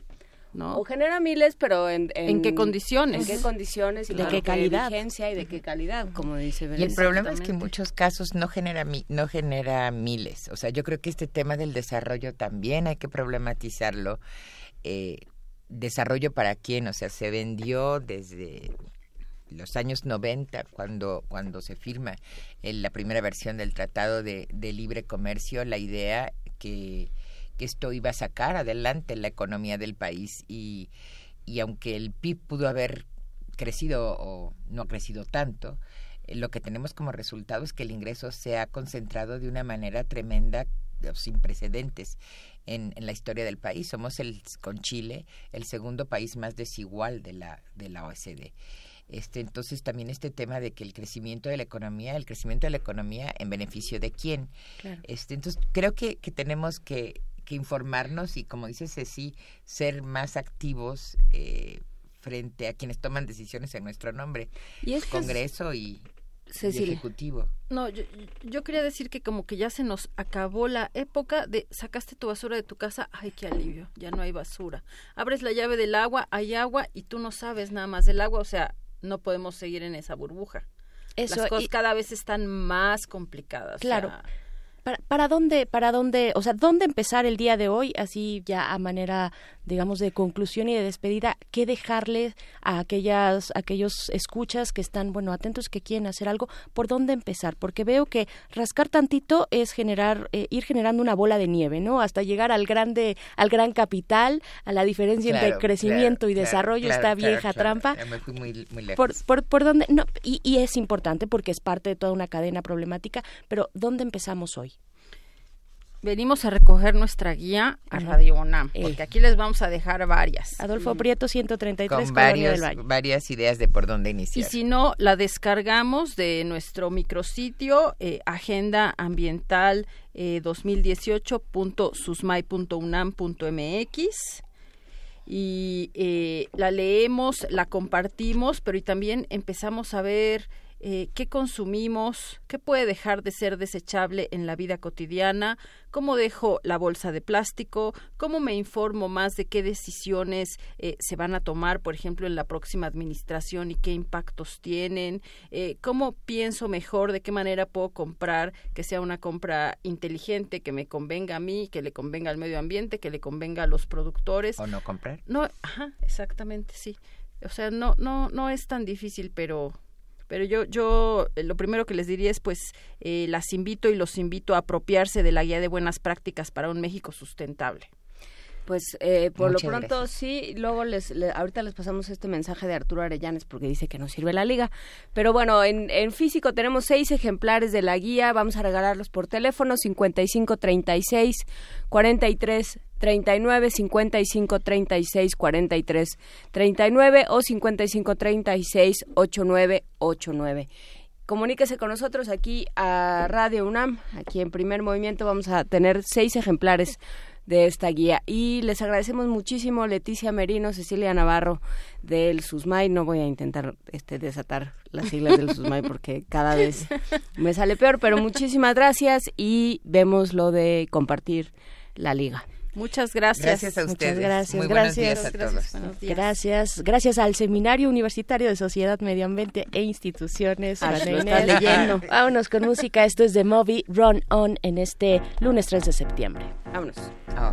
¿No? O genera miles, pero en, en, qué condiciones. En qué condiciones y de qué calidad. y de qué calidad, como dice Y el problema es que en muchos casos no genera, no genera miles. O sea, yo creo que este tema del desarrollo también hay que problematizarlo. Eh, desarrollo para quién, o sea, se vendió desde los años 90, cuando, cuando se firma en la primera versión del Tratado de, de Libre Comercio, la idea que que esto iba a sacar adelante la economía del país y, y aunque el PIB pudo haber crecido o no ha crecido tanto, eh, lo que tenemos como resultado es que el ingreso se ha concentrado de una manera tremenda, sin precedentes en, en, la historia del país. Somos el, con Chile el segundo país más desigual de la, de la OECD. Este, entonces también este tema de que el crecimiento de la economía, el crecimiento de la economía en beneficio de quién. Este, entonces creo que, que tenemos que informarnos y, como dice Ceci, ser más activos eh, frente a quienes toman decisiones en nuestro nombre, y es Congreso y, Ejecutivo. No, yo, yo, quería decir que como que ya se nos acabó la época de sacaste tu basura de tu casa, ay, qué alivio, ya no hay basura. Abres la llave del agua, hay agua y tú no sabes nada más del agua, o sea, no podemos seguir en esa burbuja. Eso, Las cosas cada vez están más complicadas. Claro. ¿Para, ¿Para dónde, para dónde, o sea, dónde empezar el día de hoy, así ya a manera digamos, de conclusión y de despedida, ¿qué dejarle a aquellas, aquellos escuchas que están, bueno, atentos, que quieren hacer algo? ¿Por dónde empezar? Porque veo que rascar tantito es generar, eh, ir generando una bola de nieve, ¿no? Hasta llegar al grande, al gran capital, a la diferencia entre crecimiento y desarrollo, esta vieja trampa. Por, por, por dónde, no, y, y es importante porque es parte de toda una cadena problemática, pero ¿dónde empezamos hoy? Venimos a recoger nuestra guía a Radio UNAM, eh. porque aquí les vamos a dejar varias. Adolfo Prieto, 133, Con varios, varias ideas de por dónde iniciar. Y si no, la descargamos de nuestro micrositio, eh, Agenda Ambiental eh, 2018.susmay.unam.mx y eh, la leemos, la compartimos, pero y también empezamos a ver eh, qué consumimos, qué puede dejar de ser desechable en la vida cotidiana, cómo dejo la bolsa de plástico, cómo me informo más de qué decisiones eh, se van a tomar, por ejemplo, en la próxima administración y qué impactos tienen, eh, cómo pienso mejor, de qué manera puedo comprar que sea una compra inteligente, que me convenga a mí, que le convenga al medio ambiente, que le convenga a los productores. O no comprar. No, ajá, exactamente, sí. O sea, no, no, no es tan difícil, pero pero yo, yo eh, lo primero que les diría es, pues, eh, las invito y los invito a apropiarse de la guía de buenas prácticas para un México sustentable. Pues eh, por lo pronto sí, luego les, ahorita les pasamos este mensaje de Arturo Arellanes porque dice que no sirve la liga. Pero bueno, en, en físico tenemos seis ejemplares de la guía, vamos a regalarlos por teléfono 55 36 43 39 55 36 43 39 o 55 36 89 89. Comuníquese con nosotros aquí a Radio UNAM. Aquí en Primer Movimiento vamos a tener seis ejemplares de esta guía. Y les agradecemos muchísimo Leticia Merino, Cecilia Navarro del SUSMAI. No voy a intentar este, desatar las siglas del SUSMAI porque cada vez me sale peor, pero muchísimas gracias y vemos lo de compartir la liga. Muchas gracias. Gracias a ustedes. Muchas gracias. Gracias. Gracias, Gracias. Gracias al Seminario Universitario de Sociedad, Medio Ambiente e Instituciones. Ah, está leyendo. Vámonos con música. Esto es de Moby Run On en este lunes 3 de septiembre. Vámonos. Ah,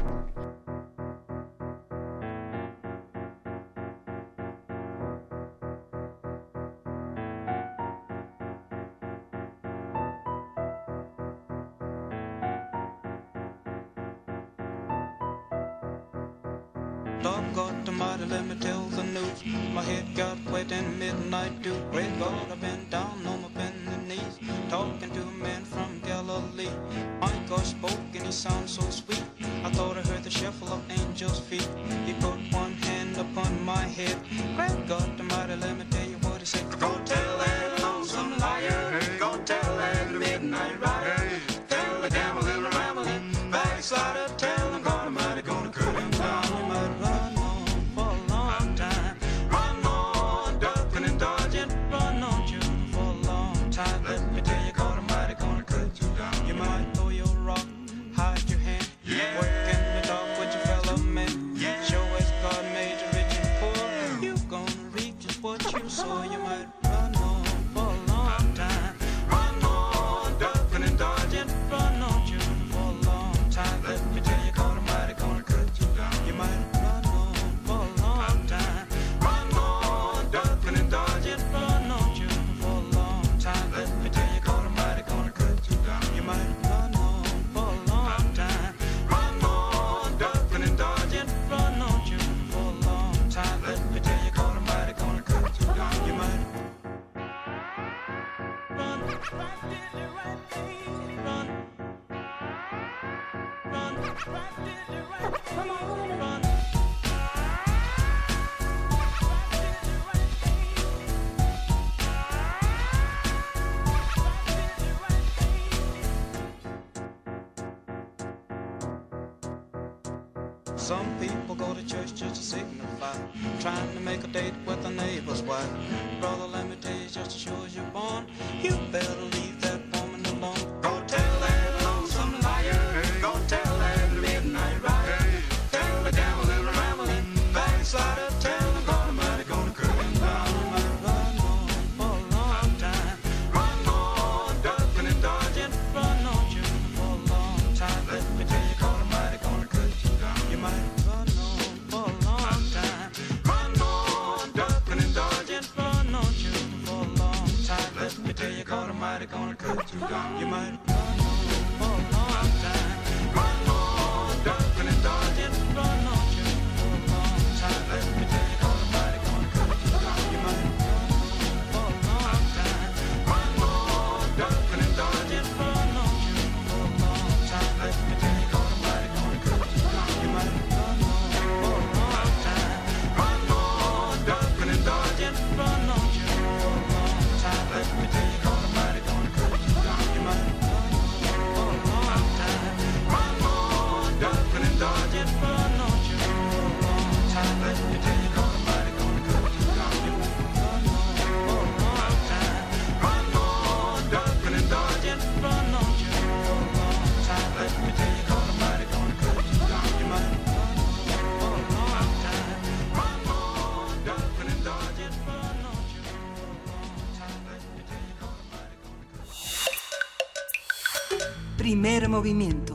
movimiento.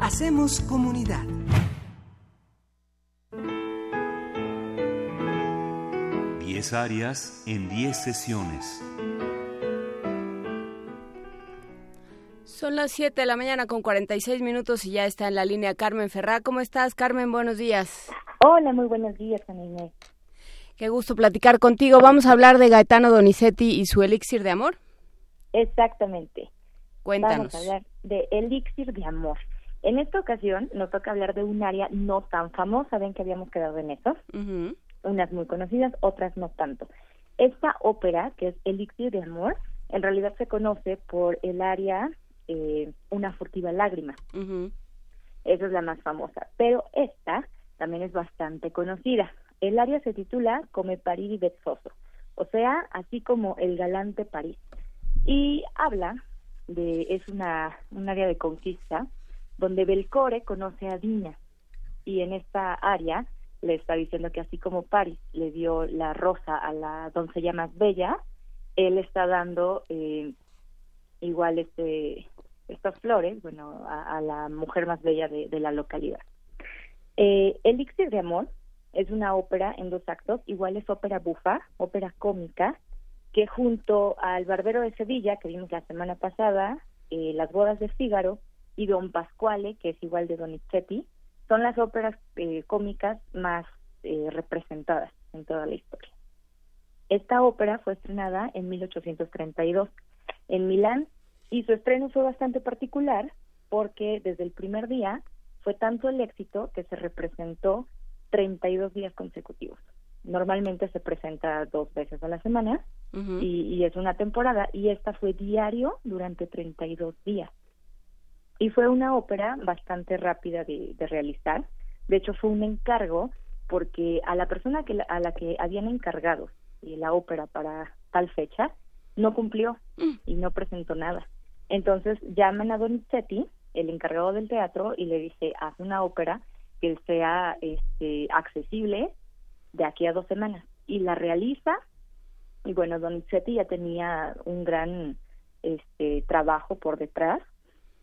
Hacemos comunidad. Diez áreas en diez sesiones. Son las 7 de la mañana con 46 minutos y ya está en la línea Carmen Ferrá. ¿Cómo estás, Carmen? Buenos días. Hola, muy buenos días, Juan Qué gusto platicar contigo. Vamos a hablar de Gaetano Donizetti y su elixir de amor. Exactamente. Cuéntanos. Vamos a hablar de Elixir de Amor. En esta ocasión nos toca hablar de un área no tan famosa, ven que habíamos quedado en eso, unas muy conocidas, otras no tanto. Esta ópera, que es Elixir de Amor, en realidad se conoce por el área eh, Una furtiva lágrima. Esa es la más famosa, pero esta también es bastante conocida. El área se titula Come París y Betsoso, o sea, así como el galante París. Y habla de, es una, un área de conquista donde Belcore conoce a Dina. Y en esta área le está diciendo que así como París le dio la rosa a la doncella más bella, él está dando eh, igual este estas flores, bueno, a, la mujer más bella de, la localidad. Eh, Elixir de Amor es una ópera en dos actos, igual es ópera bufa, ópera cómica, que junto al Barbero de Sevilla, que vimos la semana pasada, eh, Las bodas de Fígaro y Don Pasquale, que es igual de Donizetti, son las óperas eh, cómicas más eh, representadas en toda la historia. Esta ópera fue estrenada en 1832 en Milán y su estreno fue bastante particular porque desde el primer día fue tanto el éxito que se representó 32 días consecutivos. Normalmente se presenta dos veces a la semana y, es una temporada y esta fue diario durante 32 días. Y fue una ópera bastante rápida de, realizar. De hecho, fue un encargo porque a la persona que, a la que habían encargado eh, la ópera para tal fecha no cumplió y no presentó nada. Entonces llaman a Donizetti, el encargado del teatro, y le dice, haz una ópera que sea este, accesible de aquí a dos semanas. Y la realiza, y bueno, Donizetti ya tenía un gran este, trabajo por detrás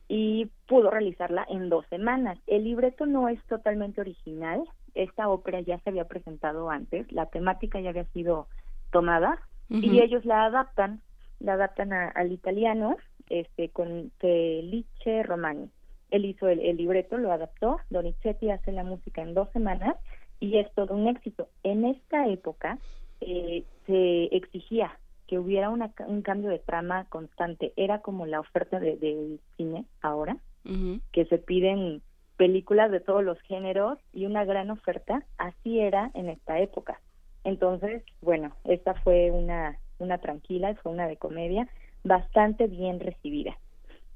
y pudo realizarla en dos semanas. El libreto no es totalmente original, esta ópera ya se había presentado antes, la temática ya había sido tomada y ellos la adaptan, la adaptan al italiano este con Felice Romani. Él hizo el, libreto, lo adaptó, Donizetti hace la música en dos semanas y es todo un éxito. En esta época eh, se exigía que hubiera una, un cambio de trama constante. Era como la oferta del de cine ahora, que se piden películas de todos los géneros y una gran oferta. Así era en esta época. Entonces, bueno, esta fue una, una tranquila, fue una de comedia bastante bien recibida.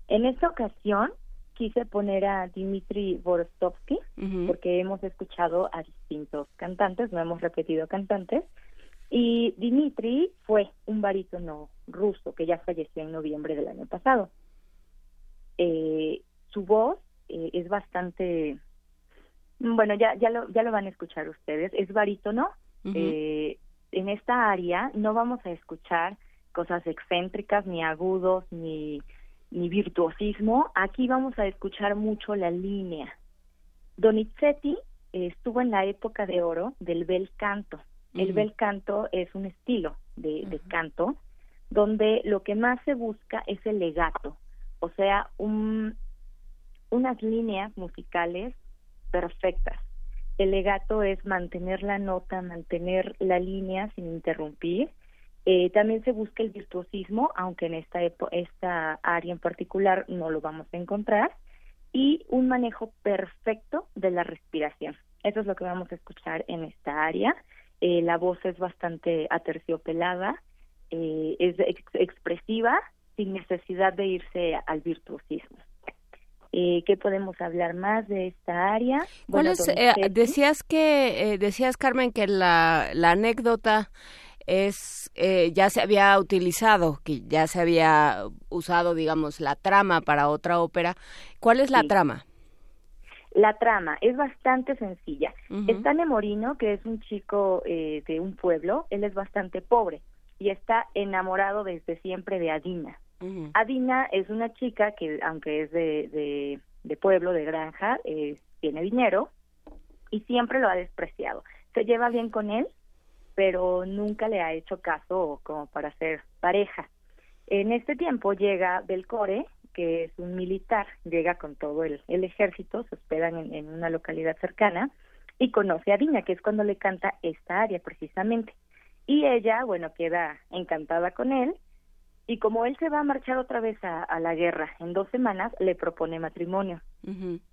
En esta ocasión quise poner a Dimitri Boristovsky porque hemos escuchado a distintos cantantes, no hemos repetido cantantes, y Dimitri fue un barítono ruso que ya falleció en noviembre del año pasado. Eh, su voz eh, es bastante, bueno, ya, ya, lo, ya lo van a escuchar ustedes, es barítono. eh, en esta área no vamos a escuchar cosas excéntricas, ni agudos, ni ni virtuosismo, aquí vamos a escuchar mucho la línea. Donizetti estuvo en la época de oro del bel canto. El bel canto es un estilo de, canto donde lo que más se busca es el legato, o sea, un, unas líneas musicales perfectas. El legato es mantener la nota, mantener la línea sin interrumpir eh, también se busca el virtuosismo, aunque en esta, esta área en particular no lo vamos a encontrar, y un manejo perfecto de la respiración. Eso es lo que vamos a escuchar en esta área. Eh, la voz es bastante aterciopelada, eh, es expresiva, sin necesidad de irse al virtuosismo. Eh, ¿Qué podemos hablar más de esta área? Bueno, decías que, decías Carmen, que la, la anécdota es eh, ya se había utilizado, que ya se había usado, digamos, la trama para otra ópera. ¿Cuál es la trama? La trama es bastante sencilla. Está Nemorino, que es un chico eh, de un pueblo, él es bastante pobre y está enamorado desde siempre de Adina. Adina es una chica que, aunque es de, de, pueblo, de granja, eh, tiene dinero y siempre lo ha despreciado. Se lleva bien con él, pero nunca le ha hecho caso como para ser pareja. En este tiempo llega Belcore, que es un militar, llega con todo el, ejército, se hospedan en, una localidad cercana y conoce a Dina, que es cuando le canta esta área precisamente. Y ella, bueno, queda encantada con él y como él se va a marchar otra vez a, la guerra en dos semanas, le propone matrimonio.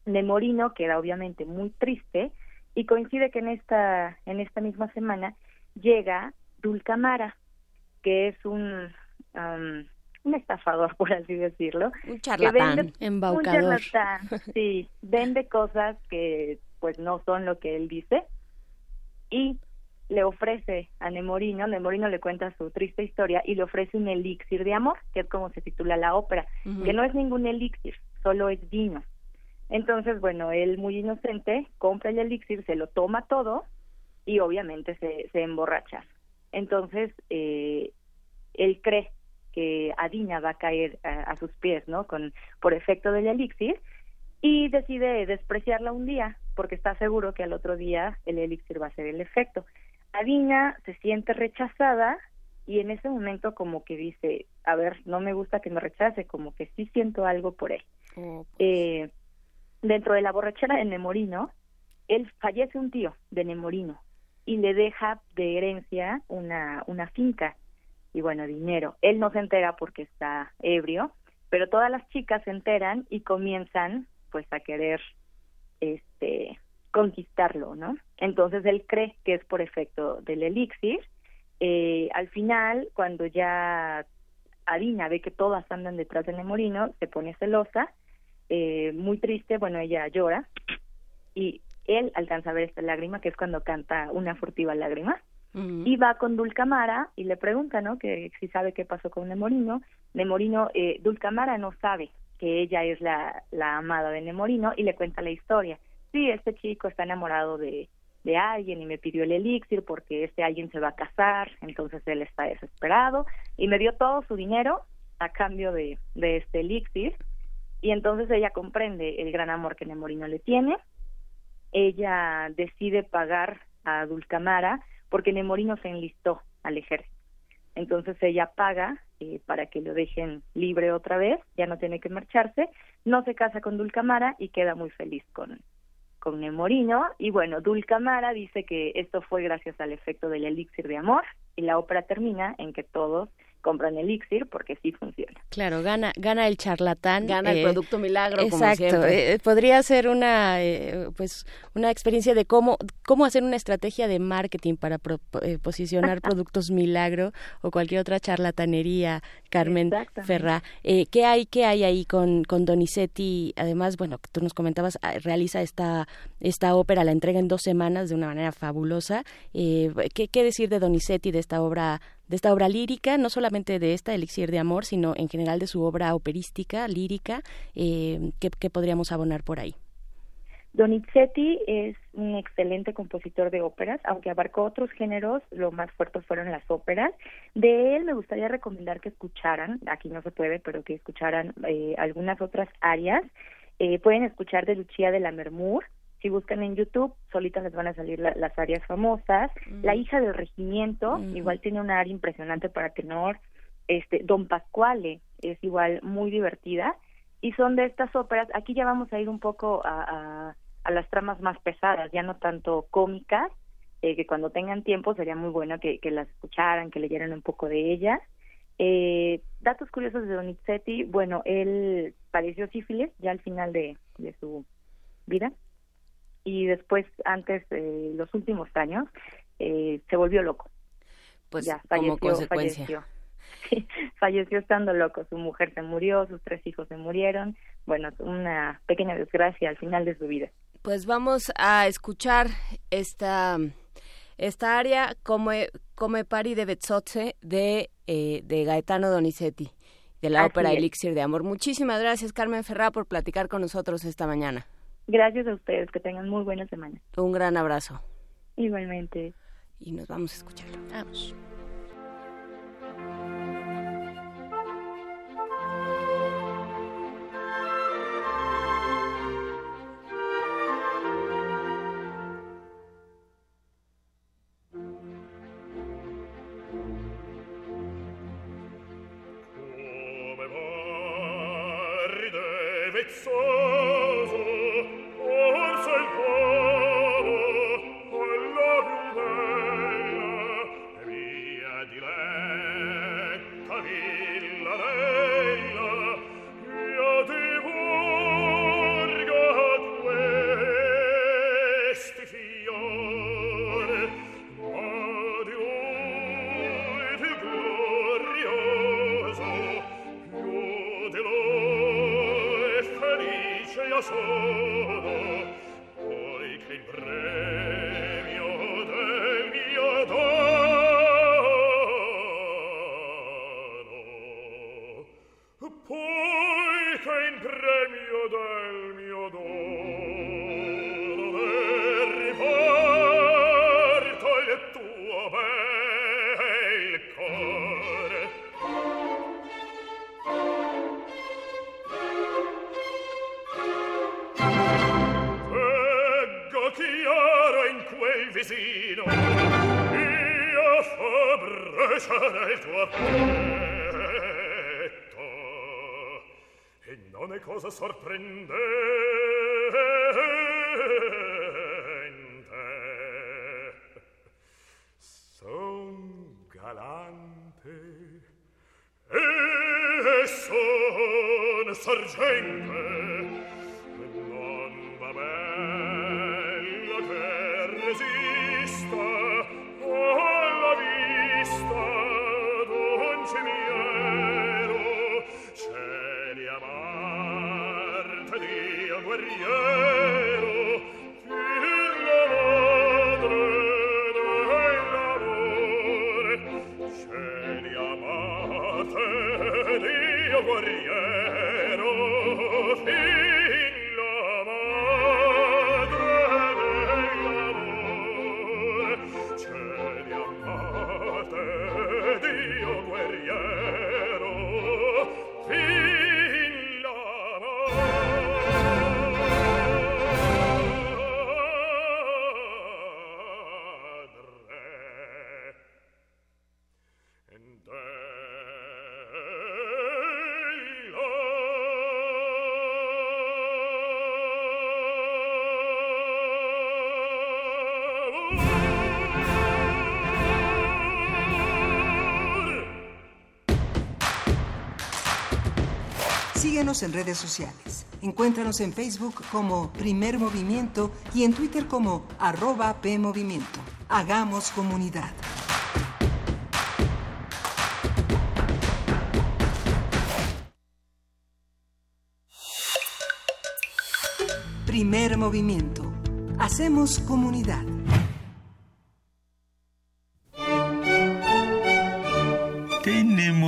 Nemorino queda obviamente muy triste y coincide que en esta, en esta misma semana llega Dulcamara, que es un un estafador, por así decirlo. Un charlatán, vende, embaucador. Un charlatán, sí, vende cosas que pues no son lo que él dice y le ofrece a Nemorino, Nemorino le cuenta su triste historia y le ofrece un elixir de amor, que es como se titula la ópera, que no es ningún elixir, solo es vino. Entonces, bueno, él muy inocente compra el elixir, se lo toma todo y obviamente se, se emborracha. Entonces, eh, él cree que Adina va a caer a, sus pies, ¿no? Con, por efecto del elixir y decide despreciarla un día porque está seguro que al otro día el elixir va a ser el efecto. Adina se siente rechazada y en ese momento como que dice, a ver, no me gusta que me rechace, como que sí siento algo por él. Oh, pues. eh, dentro de la borrachera de Nemorino, él fallece un tío de Nemorino y le deja de herencia una, una finca y bueno, dinero. Él no se entera porque está ebrio, pero todas las chicas se enteran y comienzan pues a querer este conquistarlo, ¿no? Entonces él cree que es por efecto del elixir. Eh, al final, cuando ya Adina ve que todas andan detrás de Nemorino, se pone celosa, eh, muy triste, bueno, ella llora y él alcanza a ver esta lágrima, que es cuando canta una furtiva lágrima, y va con Dulcamara y le pregunta, ¿no? Que si sabe qué pasó con Nemorino. Nemorino, eh, Dulcamara no sabe que ella es la, la amada de Nemorino y le cuenta la historia. Sí, este chico está enamorado de, de alguien y me pidió el elixir porque este alguien se va a casar, entonces él está desesperado y me dio todo su dinero a cambio de, de este elixir y entonces ella comprende el gran amor que Nemorino le tiene, ella decide pagar a Dulcamara porque Nemorino se enlistó al ejército. Entonces ella paga eh, para que lo dejen libre otra vez, ya no tiene que marcharse, no se casa con Dulcamara y queda muy feliz con, con Nemorino. Y bueno, Dulcamara dice que esto fue gracias al efecto del elixir de amor y la ópera termina en que todos compran elixir porque sí funciona. Claro, gana gana el charlatán, gana el eh, producto milagro. Exacto, eh, podría ser una eh, pues una experiencia de cómo cómo hacer una estrategia de marketing para posicionar productos milagro o cualquier otra charlatanería. Carmen Ferrá, ¿qué hay qué hay ahí con con Donizetti? Además, bueno, tú nos comentabas ah, realiza esta esta ópera, la entrega en dos semanas de una manera fabulosa. ¿qué, ¿Qué decir de Donizetti de esta obra de esta obra lírica, no solamente de esta Elixir de Amor, sino en general de su obra operística, lírica, eh, ¿qué, podríamos abonar por ahí? Donizetti es un excelente compositor de óperas, aunque abarcó otros géneros, lo más fuerte fueron las óperas. De él me gustaría recomendar que escucharan, aquí no se puede, pero que escucharan eh, algunas otras áreas. Eh, pueden escuchar de Lucia de la Mermur, si buscan en YouTube, solitas les van a salir las áreas famosas. La mm. hija del regimiento, mm. igual tiene una área impresionante para tenor. Este, Don Pascuale es igual muy divertida. Y son de estas óperas, aquí ya vamos a ir un poco a, a, las tramas más pesadas, ya no tanto cómicas, eh, que cuando tengan tiempo sería muy bueno que, que las escucharan, que leyeran un poco de ellas. Eh, datos curiosos de Donizetti, bueno, él padeció sífilis ya al final de, de su vida y después, antes de los últimos años, eh, se volvió loco. Pues ya, falleció, como consecuencia. Falleció. falleció estando loco. Su mujer se murió, sus tres hijos se murieron. Bueno, una pequeña desgracia al final de su vida. Pues vamos a escuchar esta esta área come, come pari de Bezzozze de, eh, de Gaetano Donizetti de la ópera Elixir de Amor. Muchísimas gracias Carmen Ferrá por platicar con nosotros esta mañana. Gracias a ustedes, que tengan muy buena semana. Un gran abrazo. Igualmente. Y nos vamos a escuchar. Vamos. Síguenos en redes sociales. Encuéntranos en Facebook como Primer Movimiento y en Twitter como arroba PMovimiento. Hagamos comunidad. Primer Movimiento. Hacemos comunidad.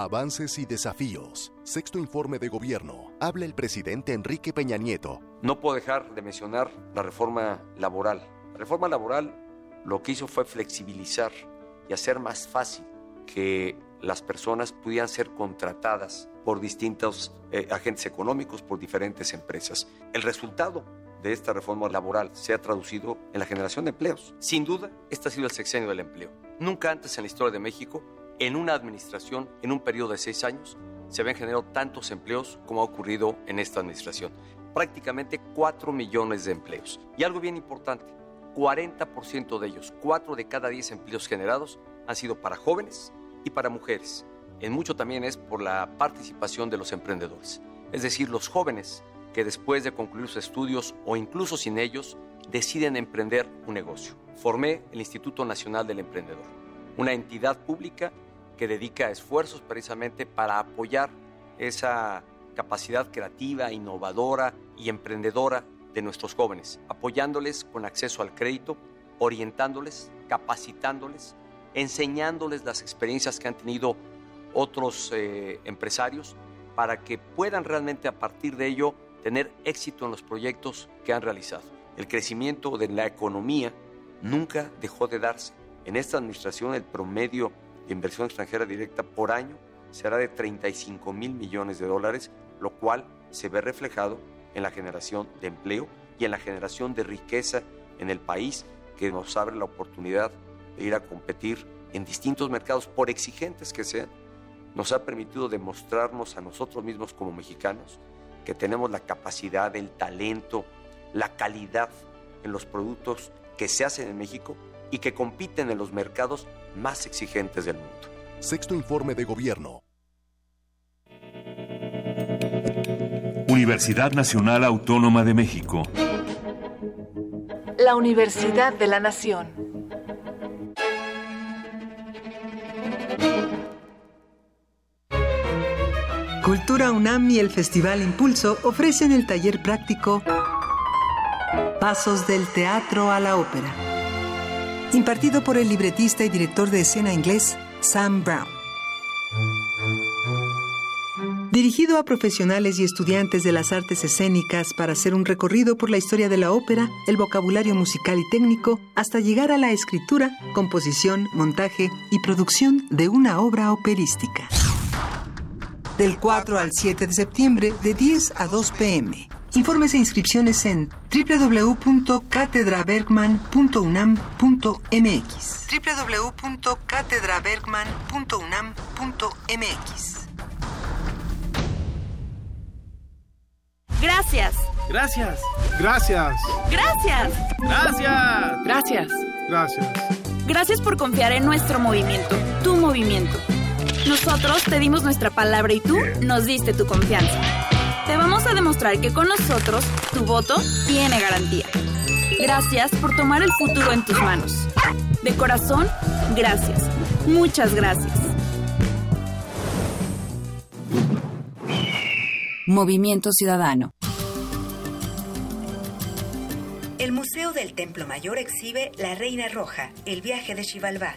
Avances y desafíos. Sexto informe de gobierno. Habla el presidente Enrique Peña Nieto. No puedo dejar de mencionar la reforma laboral. La reforma laboral lo que hizo fue flexibilizar y hacer más fácil que las personas pudieran ser contratadas por distintos eh, agentes económicos, por diferentes empresas. El resultado de esta reforma laboral se ha traducido en la generación de empleos. Sin duda, este ha sido el sexenio del empleo. Nunca antes en la historia de México, en una administración, en un periodo de seis años, se habían generado tantos empleos como ha ocurrido en esta administración. Prácticamente 4 millones de empleos. Y algo bien importante, 40% de ellos, 4 de cada 10 empleos generados, han sido para jóvenes y para mujeres. En mucho también es por la participación de los emprendedores. Es decir, los jóvenes que después de concluir sus estudios o incluso sin ellos, deciden emprender un negocio. Formé el Instituto Nacional del Emprendedor, una entidad pública que dedica esfuerzos precisamente para apoyar esa capacidad creativa, innovadora y emprendedora de nuestros jóvenes, apoyándoles con acceso al crédito, orientándoles, capacitándoles, enseñándoles las experiencias que han tenido otros eh, empresarios para que puedan realmente a partir de ello tener éxito en los proyectos que han realizado. El crecimiento de la economía nunca dejó de darse. En esta administración el promedio inversión extranjera directa por año será de 35 mil millones de dólares, lo cual se ve reflejado en la generación de empleo y en la generación de riqueza en el país que nos abre la oportunidad de ir a competir en distintos mercados, por exigentes que sean, nos ha permitido demostrarnos a nosotros mismos como mexicanos que tenemos la capacidad, el talento, la calidad en los productos que se hacen en México y que compiten en los mercados más exigentes del mundo. Sexto informe de gobierno. Universidad Nacional Autónoma de México. La Universidad de la Nación. Cultura UNAM y el Festival Impulso ofrecen el taller práctico Pasos del Teatro a la Ópera, impartido por el libretista y director de escena inglés Sam Brown. Dirigido a profesionales y estudiantes de las artes escénicas para hacer un recorrido por la historia de la ópera, el vocabulario musical y técnico, hasta llegar a la escritura, composición, montaje y producción de una obra operística. Del 4 al 7 de septiembre, de 10 a 2 pm. Informes e inscripciones en www.catedrabergman.unam.mx www.catedrabergman.unam.mx Gracias. Gracias. Gracias. Gracias. Gracias. Gracias. Gracias. Gracias por confiar en nuestro movimiento, tu movimiento. Nosotros te dimos nuestra palabra y tú nos diste tu confianza. Te vamos a demostrar que con nosotros tu voto tiene garantía. Gracias por tomar el futuro en tus manos. De corazón, gracias. Muchas gracias. Movimiento Ciudadano. El Museo del Templo Mayor exhibe La Reina Roja, el viaje de Xibalbá,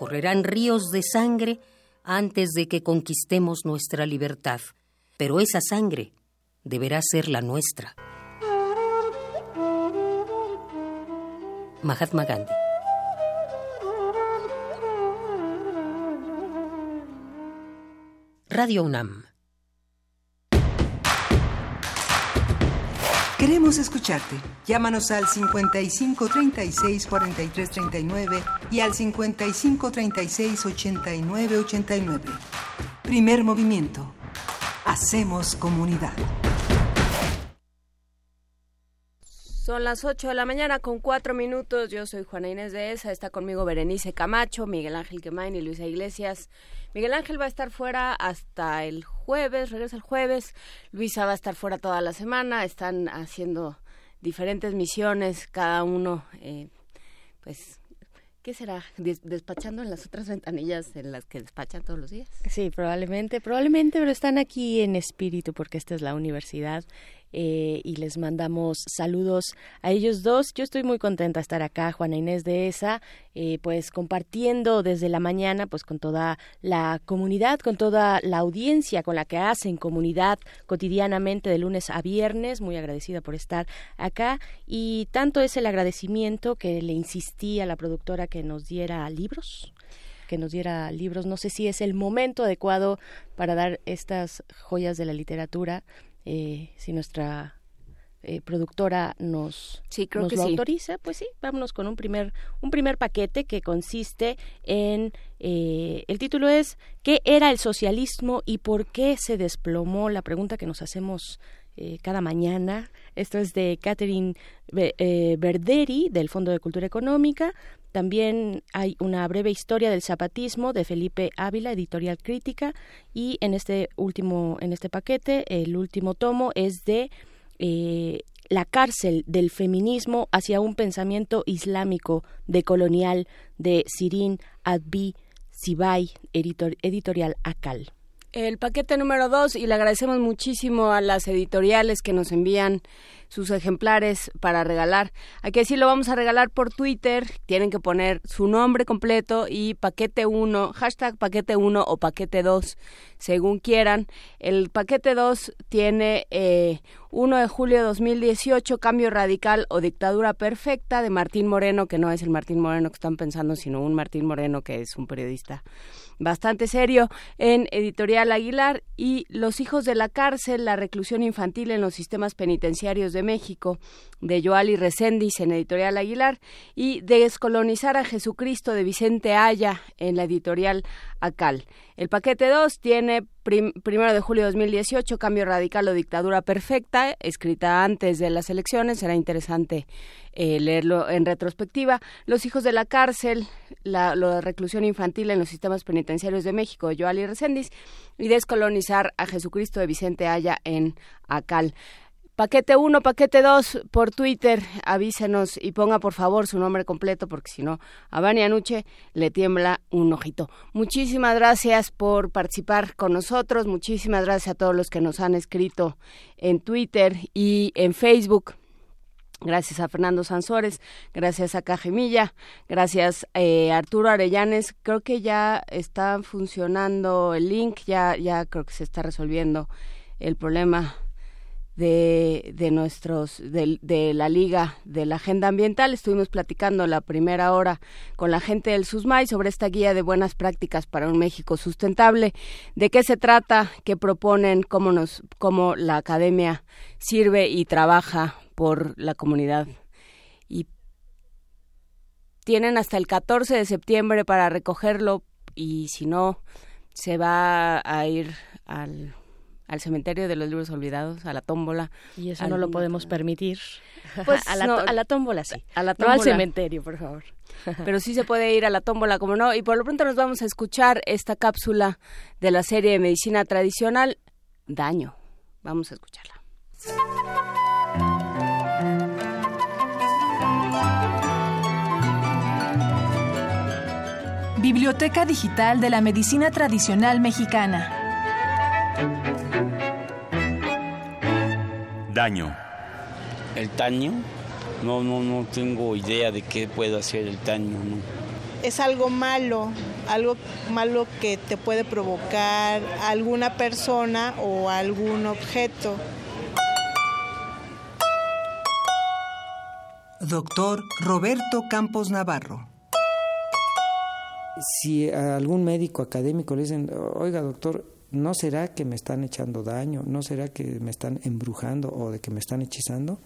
Correrán ríos de sangre antes de que conquistemos nuestra libertad, pero esa sangre deberá ser la nuestra. Mahatma Gandhi. Radio UNAM. Queremos escucharte. Llámanos al 55 36 43 39 y al 55 36 89 89. Primer movimiento. Hacemos comunidad. Son las 8 de la mañana con 4 minutos. Yo soy Juana Inés de ESA. Está conmigo Berenice Camacho, Miguel Ángel Quemain y Luisa Iglesias. Miguel Ángel va a estar fuera hasta el regresa el jueves. Luisa va a estar fuera toda la semana. Están haciendo diferentes misiones, cada uno, eh, pues ¿Qué será? ¿Despachando en las otras ventanillas en las que despachan todos los días? Sí, probablemente, probablemente, pero están aquí en espíritu porque esta es la universidad eh, y les mandamos saludos a ellos dos. Yo estoy muy contenta de estar acá, Juana Inés de ESA, eh, pues compartiendo desde la mañana pues con toda la comunidad, con toda la audiencia con la que hacen comunidad cotidianamente de lunes a viernes. Muy agradecida por estar acá y tanto es el agradecimiento que le insistí a la productora que nos diera libros que nos diera libros. No sé si es el momento adecuado para dar estas joyas de la literatura eh, si nuestra eh, productora nos, creo nos que lo sí. autoriza, pues sí, vámonos con un primer, un primer paquete que consiste en, eh, el título es ¿Qué era el socialismo y por qué se desplomó? La pregunta que nos hacemos eh, cada mañana. Esto es de Catherine eh, Berderi, del Fondo de Cultura Económica. También hay una breve historia del zapatismo de Felipe Ávila, editorial crítica. Y en este último, en este paquete, el último tomo es de eh, la cárcel del feminismo hacia un pensamiento islámico decolonial de Sirin Adbi Sibay, editor- editorial Akal. El paquete número dos y le agradecemos muchísimo a las editoriales que nos envían sus ejemplares para regalar. Aquí sí lo vamos a regalar por Twitter. Tienen que poner su nombre completo y paquete 1, hashtag paquete 1 o paquete 2, según quieran. El paquete 2 tiene eh, 1 de julio de 2018, Cambio Radical o Dictadura Perfecta de Martín Moreno, que no es el Martín Moreno que están pensando, sino un Martín Moreno que es un periodista bastante serio en Editorial Aguilar y Los hijos de la cárcel, la reclusión infantil en los sistemas penitenciarios de México de Joali Recendis en Editorial Aguilar y Descolonizar a Jesucristo de Vicente Aya en la Editorial Acal. El paquete 2 tiene primero de julio de 2018, Cambio Radical o Dictadura Perfecta, escrita antes de las elecciones. Será interesante eh, leerlo en retrospectiva. Los hijos de la cárcel, la, reclusión infantil en los sistemas penitenciarios de México, de Joali Recendis, y Descolonizar a Jesucristo de Vicente Aya en Acal. Paquete 1, paquete 2 por Twitter, avísenos y ponga por favor su nombre completo porque si no a Vania Anuche le tiembla un ojito. Muchísimas gracias por participar con nosotros, muchísimas gracias a todos los que nos han escrito en Twitter y en Facebook. Gracias a Fernando Sansores, gracias a Cajemilla, gracias eh, Arturo Arellanes. Creo que ya está funcionando el link, ya, ya creo que se está resolviendo el problema de, de nuestros de, de, la liga de la agenda ambiental. Estuvimos platicando la primera hora con la gente del SUSMAI sobre esta guía de buenas prácticas para un México sustentable. De qué se trata qué proponen cómo nos cómo la academia sirve y trabaja por la comunidad y tienen hasta el 14 de septiembre para recogerlo y si no se va a ir al al cementerio de los libros olvidados, a la tómbola. Y eso no lo podemos permitir. Pues a, la, a la tómbola sí. A la tómbola. No al cementerio, por favor. Pero sí se puede ir a la tómbola, como no. Y por lo pronto nos vamos a escuchar esta cápsula de la serie de medicina tradicional, Daño. Vamos a escucharla. Biblioteca Digital de la Medicina Tradicional Mexicana. Daño. ¿El daño? No, no, no tengo idea de qué puede hacer el daño, ¿no? Es algo malo, algo malo que te puede provocar alguna persona o algún objeto. Doctor Roberto Campos Navarro. Si a algún médico académico le dicen, oiga doctor, ¿no será que me están echando daño? ¿No será que me están embrujando o de que me están hechizando?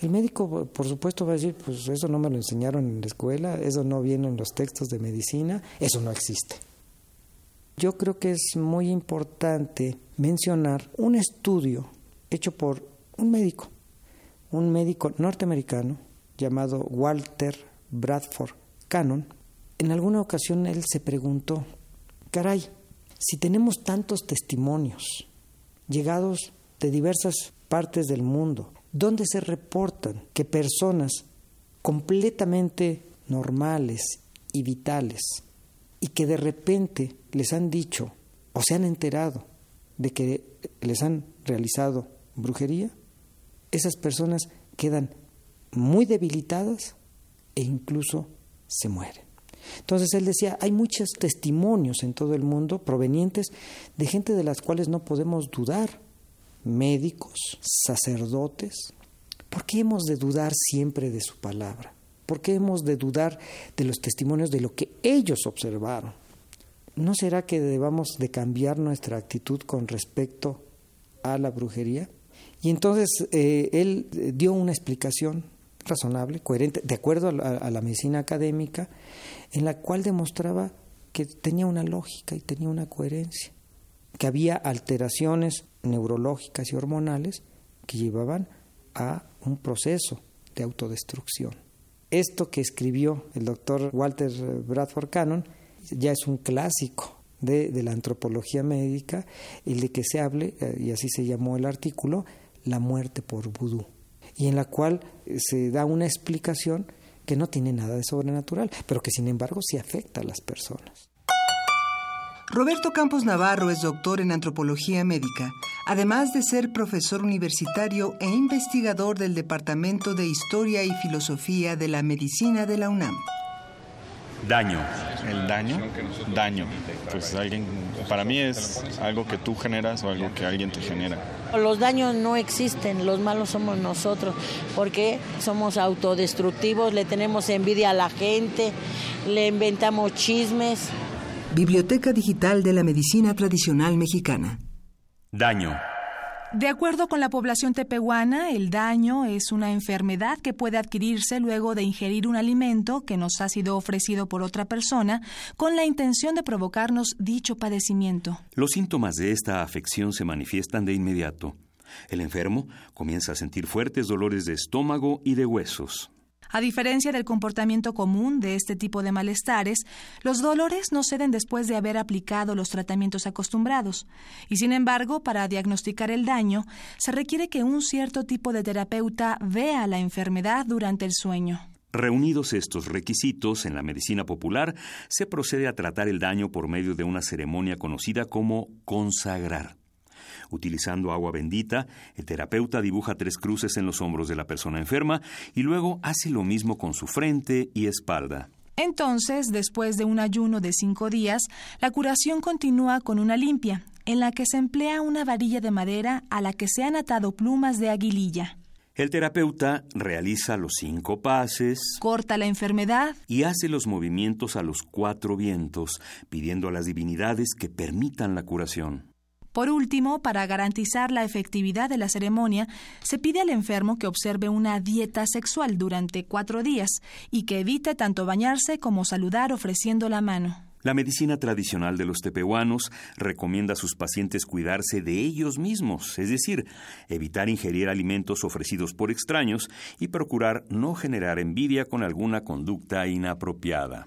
El médico, por supuesto, va a decir, pues eso no me lo enseñaron en la escuela, eso no viene en los textos de medicina, eso no existe. Yo creo que es muy importante mencionar un estudio hecho por un médico, un médico norteamericano llamado Walter Bradford Cannon. En alguna ocasión él se preguntó, caray, si tenemos tantos testimonios llegados de diversas partes del mundo, donde se reportan que personas completamente normales y vitales y que de repente les han dicho o se han enterado de que les han realizado brujería, esas personas quedan muy debilitadas e incluso se mueren. Entonces él decía, hay muchos testimonios en todo el mundo provenientes de gente de las cuales no podemos dudar, médicos, sacerdotes. ¿Por qué hemos de dudar siempre de su palabra? ¿Por qué hemos de dudar de los testimonios de lo que ellos observaron? ¿No será que debamos de cambiar nuestra actitud con respecto a la brujería? Y entonces eh, él eh, dio una explicación razonable, coherente, de acuerdo a la medicina académica, en la cual demostraba que tenía una lógica y tenía una coherencia, que había alteraciones neurológicas y hormonales que llevaban a un proceso de autodestrucción. Esto que escribió el doctor Walter Bradford Cannon ya es un clásico de, de la antropología médica, el de que se hable, eh, y así se llamó el artículo, la muerte por vudú, y en la cual se da una explicación que no tiene nada de sobrenatural, pero que sin embargo sí afecta a las personas. Roberto Campos Navarro es doctor en antropología médica, además de ser profesor universitario e investigador del Departamento de Historia y Filosofía de la Medicina de la UNAM. Daño. El daño, daño. Pues alguien, para mí es algo que tú generas o algo que alguien te genera. Los daños no existen, los malos somos nosotros, porque somos autodestructivos, le tenemos envidia a la gente, le inventamos chismes. Biblioteca Digital de la Medicina Tradicional Mexicana. Daño. De acuerdo con la población tepehuana, el daño es una enfermedad que puede adquirirse luego de ingerir un alimento que nos ha sido ofrecido por otra persona con la intención de provocarnos dicho padecimiento. Los síntomas de esta afección se manifiestan de inmediato. El enfermo comienza a sentir fuertes dolores de estómago y de huesos. A diferencia del comportamiento común de este tipo de malestares, los dolores no ceden después de haber aplicado los tratamientos acostumbrados, y sin embargo, para diagnosticar el daño, se requiere que un cierto tipo de terapeuta vea la enfermedad durante el sueño. Reunidos estos requisitos en la medicina popular, se procede a tratar el daño por medio de una ceremonia conocida como consagrar. Utilizando agua bendita, el terapeuta dibuja tres cruces en los hombros de la persona enferma y luego hace lo mismo con su frente y espalda. Entonces, después de un ayuno de cinco días, la curación continúa con una limpia, en la que se emplea una varilla de madera a la que se han atado plumas de aguililla. El terapeuta realiza los cinco pases, corta la enfermedad y hace los movimientos a los cuatro vientos, pidiendo a las divinidades que permitan la curación. Por último, para garantizar la efectividad de la ceremonia, se pide al enfermo que observe una dieta sexual durante cuatro días y que evite tanto bañarse como saludar ofreciendo la mano. La medicina tradicional de los tepehuanos recomienda a sus pacientes cuidarse de ellos mismos, es decir, evitar ingerir alimentos ofrecidos por extraños y procurar no generar envidia con alguna conducta inapropiada.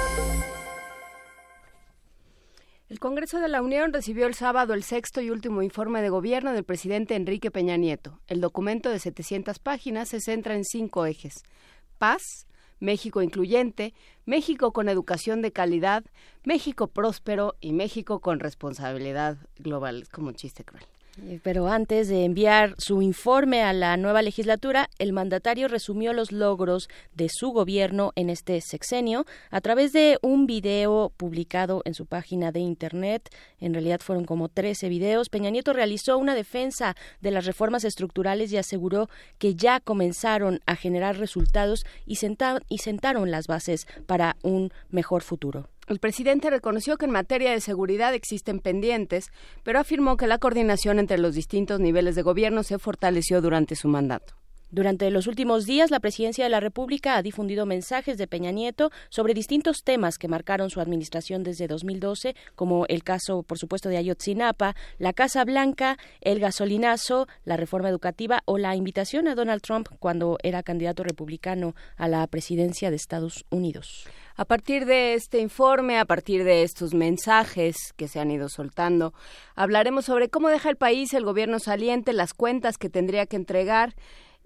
El Congreso de la Unión recibió el sábado el sexto y último informe de gobierno del presidente Enrique Peña Nieto. El documento de 700 páginas se centra en cinco ejes. Paz, México incluyente, México con educación de calidad, México próspero y México con responsabilidad global. Es como un chiste cruel. Eh, pero antes de enviar su informe a la nueva legislatura, el mandatario resumió los logros de su gobierno en este sexenio a través de un video publicado en su página de internet. En realidad fueron como 13 videos. Peña Nieto realizó una defensa de las reformas estructurales y aseguró que ya comenzaron a generar resultados y, y sentaron las bases para un mejor futuro. El presidente reconoció que en materia de seguridad existen pendientes, pero afirmó que la coordinación entre los distintos niveles de gobierno se fortaleció durante su mandato. Durante los últimos días, la Presidencia de la República ha difundido mensajes de Peña Nieto sobre distintos temas que marcaron su administración desde 2012, como el caso, por supuesto, de Ayotzinapa, la Casa Blanca, el gasolinazo, la reforma educativa o la invitación a Donald Trump cuando era candidato republicano a la presidencia de Estados Unidos. A partir de este informe, a partir de estos mensajes que se han ido soltando, hablaremos sobre cómo deja el país el gobierno saliente, las cuentas que tendría que entregar,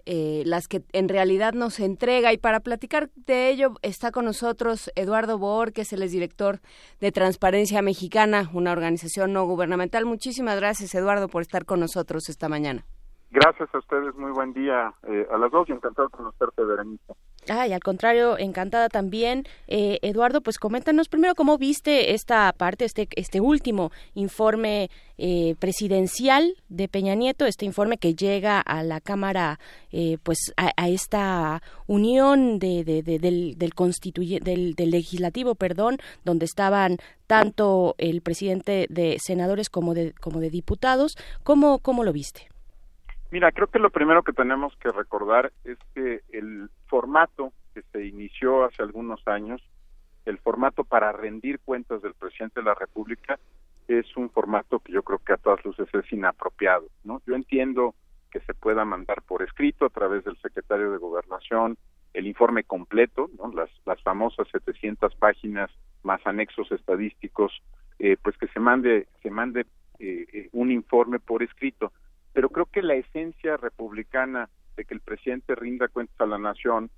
eh, las que en realidad no se entrega. Y para platicar de ello está con nosotros Eduardo Boor, que es el director de Transparencia Mexicana, una organización no gubernamental. Muchísimas gracias, Eduardo, por estar con nosotros esta mañana. Gracias a ustedes, muy buen día eh, a las dos y encantado de conocerte, Berenice. Ay, al contrario, encantada también. Eh, Eduardo, pues coméntanos primero cómo viste esta parte, este, este último informe eh, presidencial de Peña Nieto, este informe que llega a la Cámara, eh, pues a, esta unión de, del, del, del, del legislativo, perdón, donde estaban tanto el presidente de senadores como de, como de diputados. ¿Cómo, ¿Cómo lo viste? Mira, creo que lo primero que tenemos que recordar es que el formato que se inició hace algunos años, el formato para rendir cuentas del presidente de la República es un formato que yo creo que a todas luces es inapropiado, ¿no? Yo entiendo que se pueda mandar por escrito a través del secretario de Gobernación el informe completo, ¿no? las, las famosas 700 páginas más anexos estadísticos, eh, pues que se mande, se mande eh, eh, un informe por escrito. Pero creo que la esencia republicana de que el presidente rinda cuentas a la nación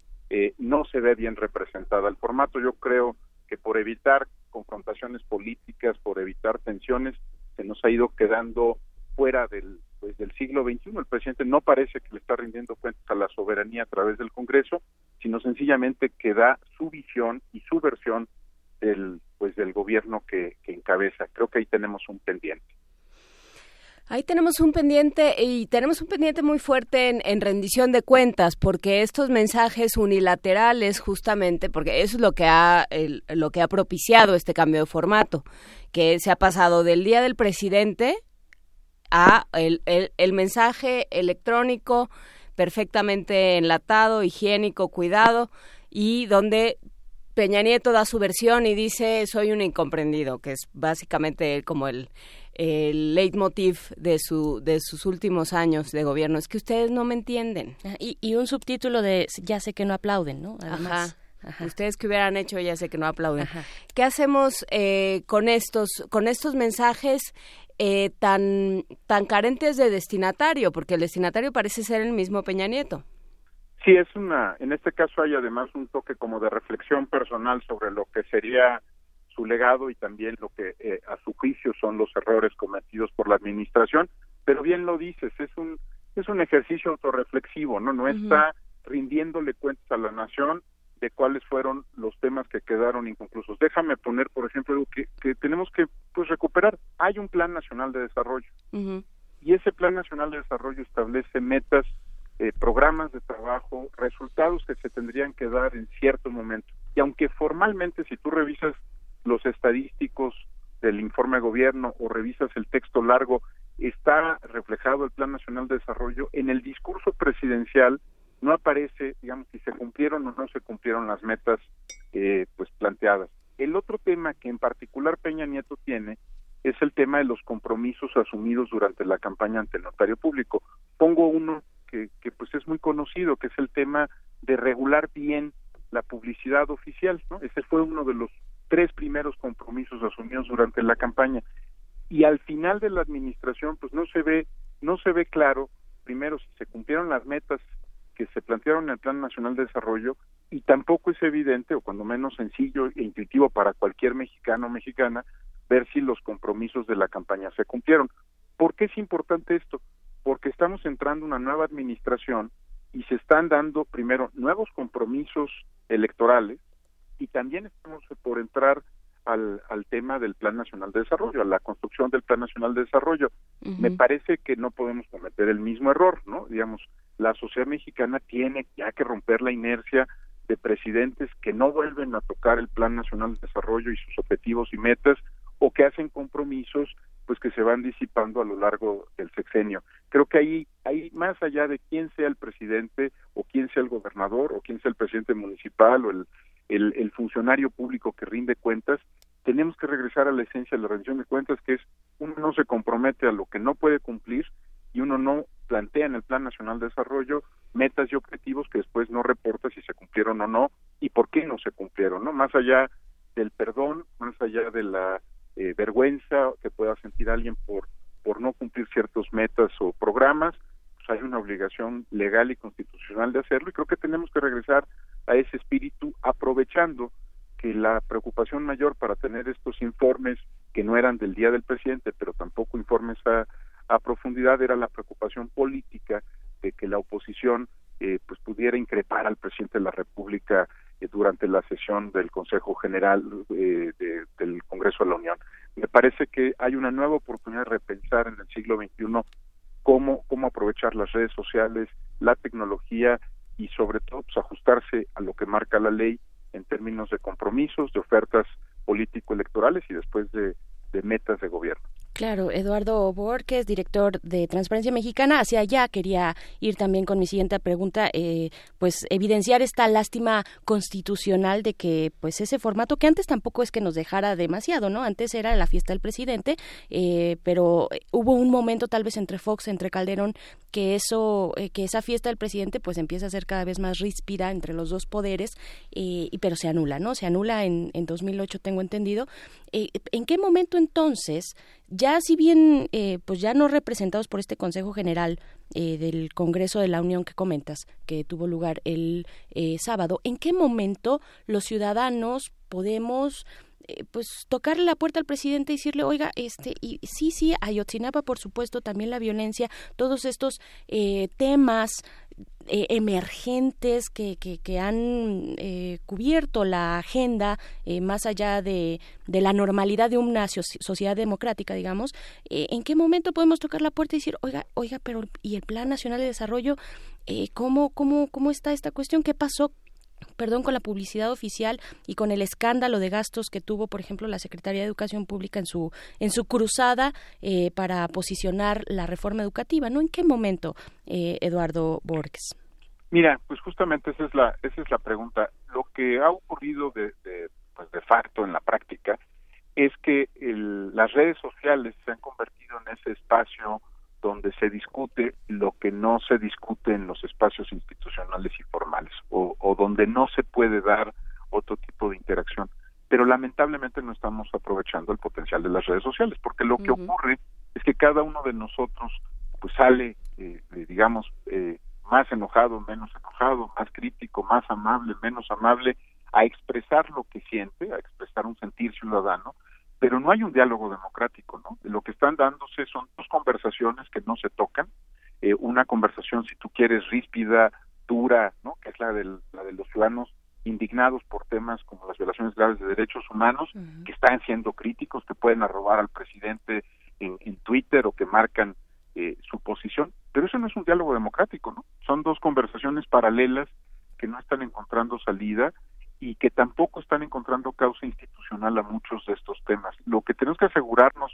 no se ve bien representada. El formato yo creo que por evitar confrontaciones políticas, por evitar tensiones, se nos ha ido quedando fuera del, pues, del siglo XXI. El presidente no parece que le está rindiendo cuentas a la soberanía a través del Congreso, sino sencillamente que da su visión y su versión del, pues, del gobierno que, que encabeza. Creo que ahí tenemos un pendiente. Ahí tenemos un pendiente y tenemos un pendiente muy fuerte en, rendición de cuentas, porque estos mensajes unilaterales, justamente, porque eso es lo que ha lo que ha propiciado este cambio de formato, que se ha pasado del día del presidente a el, el, mensaje electrónico perfectamente enlatado, higiénico, cuidado, y donde Peña Nieto da su versión y dice soy un incomprendido, que es básicamente como el, el leitmotiv de su de sus últimos años de gobierno. Es que ustedes no me entienden. Y, y un subtítulo de ya sé que no aplauden no Además. Ustedes que hubieran hecho ya sé que no aplauden. ¿Qué hacemos eh, con estos con estos mensajes eh, tan, tan carentes de destinatario, porque el destinatario parece ser el mismo Peña Nieto. Sí, es una, en este caso hay además un toque como de reflexión personal sobre lo que sería su legado y también lo que eh, a su juicio son los errores cometidos por la administración, pero bien lo dices, es un es un ejercicio autorreflexivo, ¿no? No está rindiéndole cuentas a la nación, de cuáles fueron los temas que quedaron inconclusos. Déjame poner, por ejemplo, algo que, que tenemos que pues recuperar. Hay un plan nacional de desarrollo y ese plan nacional de desarrollo establece metas, eh, programas de trabajo, resultados que se tendrían que dar en cierto momento. Y aunque formalmente, si tú revisas los estadísticos del informe de gobierno o revisas el texto largo, está reflejado el Plan Nacional de Desarrollo, en el discurso presidencial no aparece, digamos, si se cumplieron o no se cumplieron las metas eh, pues planteadas. El otro tema que en particular Peña Nieto tiene es el tema de los compromisos asumidos durante la campaña ante el notario público. Pongo uno que, que pues es muy conocido, que es el tema de regular bien la publicidad oficial, ¿no? Ese fue uno de los tres primeros compromisos asumidos durante la campaña. Y al final de la administración, pues no se ve, no se ve claro, primero, si se cumplieron las metas que se plantearon en el Plan Nacional de Desarrollo y tampoco es evidente, o cuando menos sencillo e intuitivo para cualquier mexicano o mexicana, ver si los compromisos de la campaña se cumplieron. ¿Por qué es importante esto? Porque estamos entrando una nueva administración y se están dando primero nuevos compromisos electorales y también estamos por entrar al, al tema del Plan Nacional de Desarrollo, a la construcción del Plan Nacional de Desarrollo. Me parece que no podemos cometer el mismo error, ¿no? Digamos, la sociedad mexicana tiene ya que romper la inercia de presidentes que no vuelven a tocar el Plan Nacional de Desarrollo y sus objetivos y metas o que hacen compromisos pues que se van disipando a lo largo del sexenio. Creo que ahí, ahí más allá de quién sea el presidente o quién sea el gobernador o quién sea el presidente municipal o el, el, funcionario público que rinde cuentas, tenemos que regresar a la esencia de la rendición de cuentas, que es uno no se compromete a lo que no puede cumplir y uno no plantea en el Plan Nacional de Desarrollo metas y objetivos que después no reporta si se cumplieron o no y por qué no se cumplieron, ¿no? Más allá del perdón, más allá de la eh, vergüenza que pueda sentir alguien por por no cumplir ciertos metas o programas, pues hay una obligación legal y constitucional de hacerlo y creo que tenemos que regresar a ese espíritu aprovechando que la preocupación mayor para tener estos informes que no eran del día del presidente, pero tampoco informes a, a profundidad era la preocupación política de que la oposición eh, pues pudiera increpar al presidente de la República eh, durante la sesión del Consejo General eh, del Congreso de la Unión. Me parece que hay una nueva oportunidad de repensar en el siglo XXI cómo, cómo aprovechar las redes sociales, la tecnología y sobre todo pues, ajustarse a lo que marca la ley en términos de compromisos, de ofertas político-electorales y después de, metas de gobierno. Claro, Eduardo Borges, director de Transparencia Mexicana, hacia allá quería ir también con mi siguiente pregunta, eh, pues evidenciar esta lástima constitucional de que pues ese formato que antes tampoco es que nos dejara demasiado, ¿no? Antes era la fiesta del presidente, eh, pero hubo un momento tal vez entre Fox, entre Calderón, que eso, eh, que esa fiesta del presidente pues empieza a ser cada vez más ríspida entre los dos poderes, y pero se anula, ¿no? Se anula en, en 2008, tengo entendido. ¿En qué momento entonces ya si bien, eh, pues ya no representados por este Consejo General eh, del Congreso de la Unión que comentas, que tuvo lugar el eh, sábado, ¿en qué momento los ciudadanos podemos pues tocarle la puerta al presidente y decirle, oiga, este, y sí, sí, Ayotzinapa, por supuesto, también la violencia, todos estos temas eh, emergentes que, que, han eh, cubierto la agenda eh, más allá de, de, la normalidad de una sociedad democrática, digamos, ¿en qué momento podemos tocar la puerta y decir, oiga, oiga, pero ¿y el Plan Nacional de Desarrollo? ¿cómo, cómo, ¿Cómo está esta cuestión? ¿Qué pasó? Perdón, con la publicidad oficial y con el escándalo de gastos que tuvo, por ejemplo, la Secretaría de Educación Pública en su en su cruzada eh, para posicionar la reforma educativa, ¿no? ¿En qué momento, eh, Eduardo Borges? Mira, pues justamente esa es la esa es la pregunta. Lo que ha ocurrido de, de pues de facto en la práctica es que las redes sociales se han convertido en ese espacio donde se discute lo que no se discute en los espacios institucionales y formales o, donde no se puede dar otro tipo de interacción. Pero lamentablemente no estamos aprovechando el potencial de las redes sociales, porque lo que ocurre es que cada uno de nosotros pues sale, eh, digamos, eh, más enojado, menos enojado, más crítico, más amable, menos amable, a expresar lo que siente, a expresar un sentir ciudadano, pero no hay un diálogo democrático, ¿no? Lo que están dándose son dos conversaciones que no se tocan, eh, una conversación, si tú quieres, ríspida, dura, ¿no? Que es la, del, la de los ciudadanos indignados por temas como las violaciones graves de derechos humanos, que están siendo críticos, que pueden arrobar al presidente en, Twitter o que marcan eh, su posición, pero eso no es un diálogo democrático, ¿no? Son dos conversaciones paralelas que no están encontrando salida y que tampoco están encontrando causa institucional a muchos de estos temas. Lo que tenemos que asegurarnos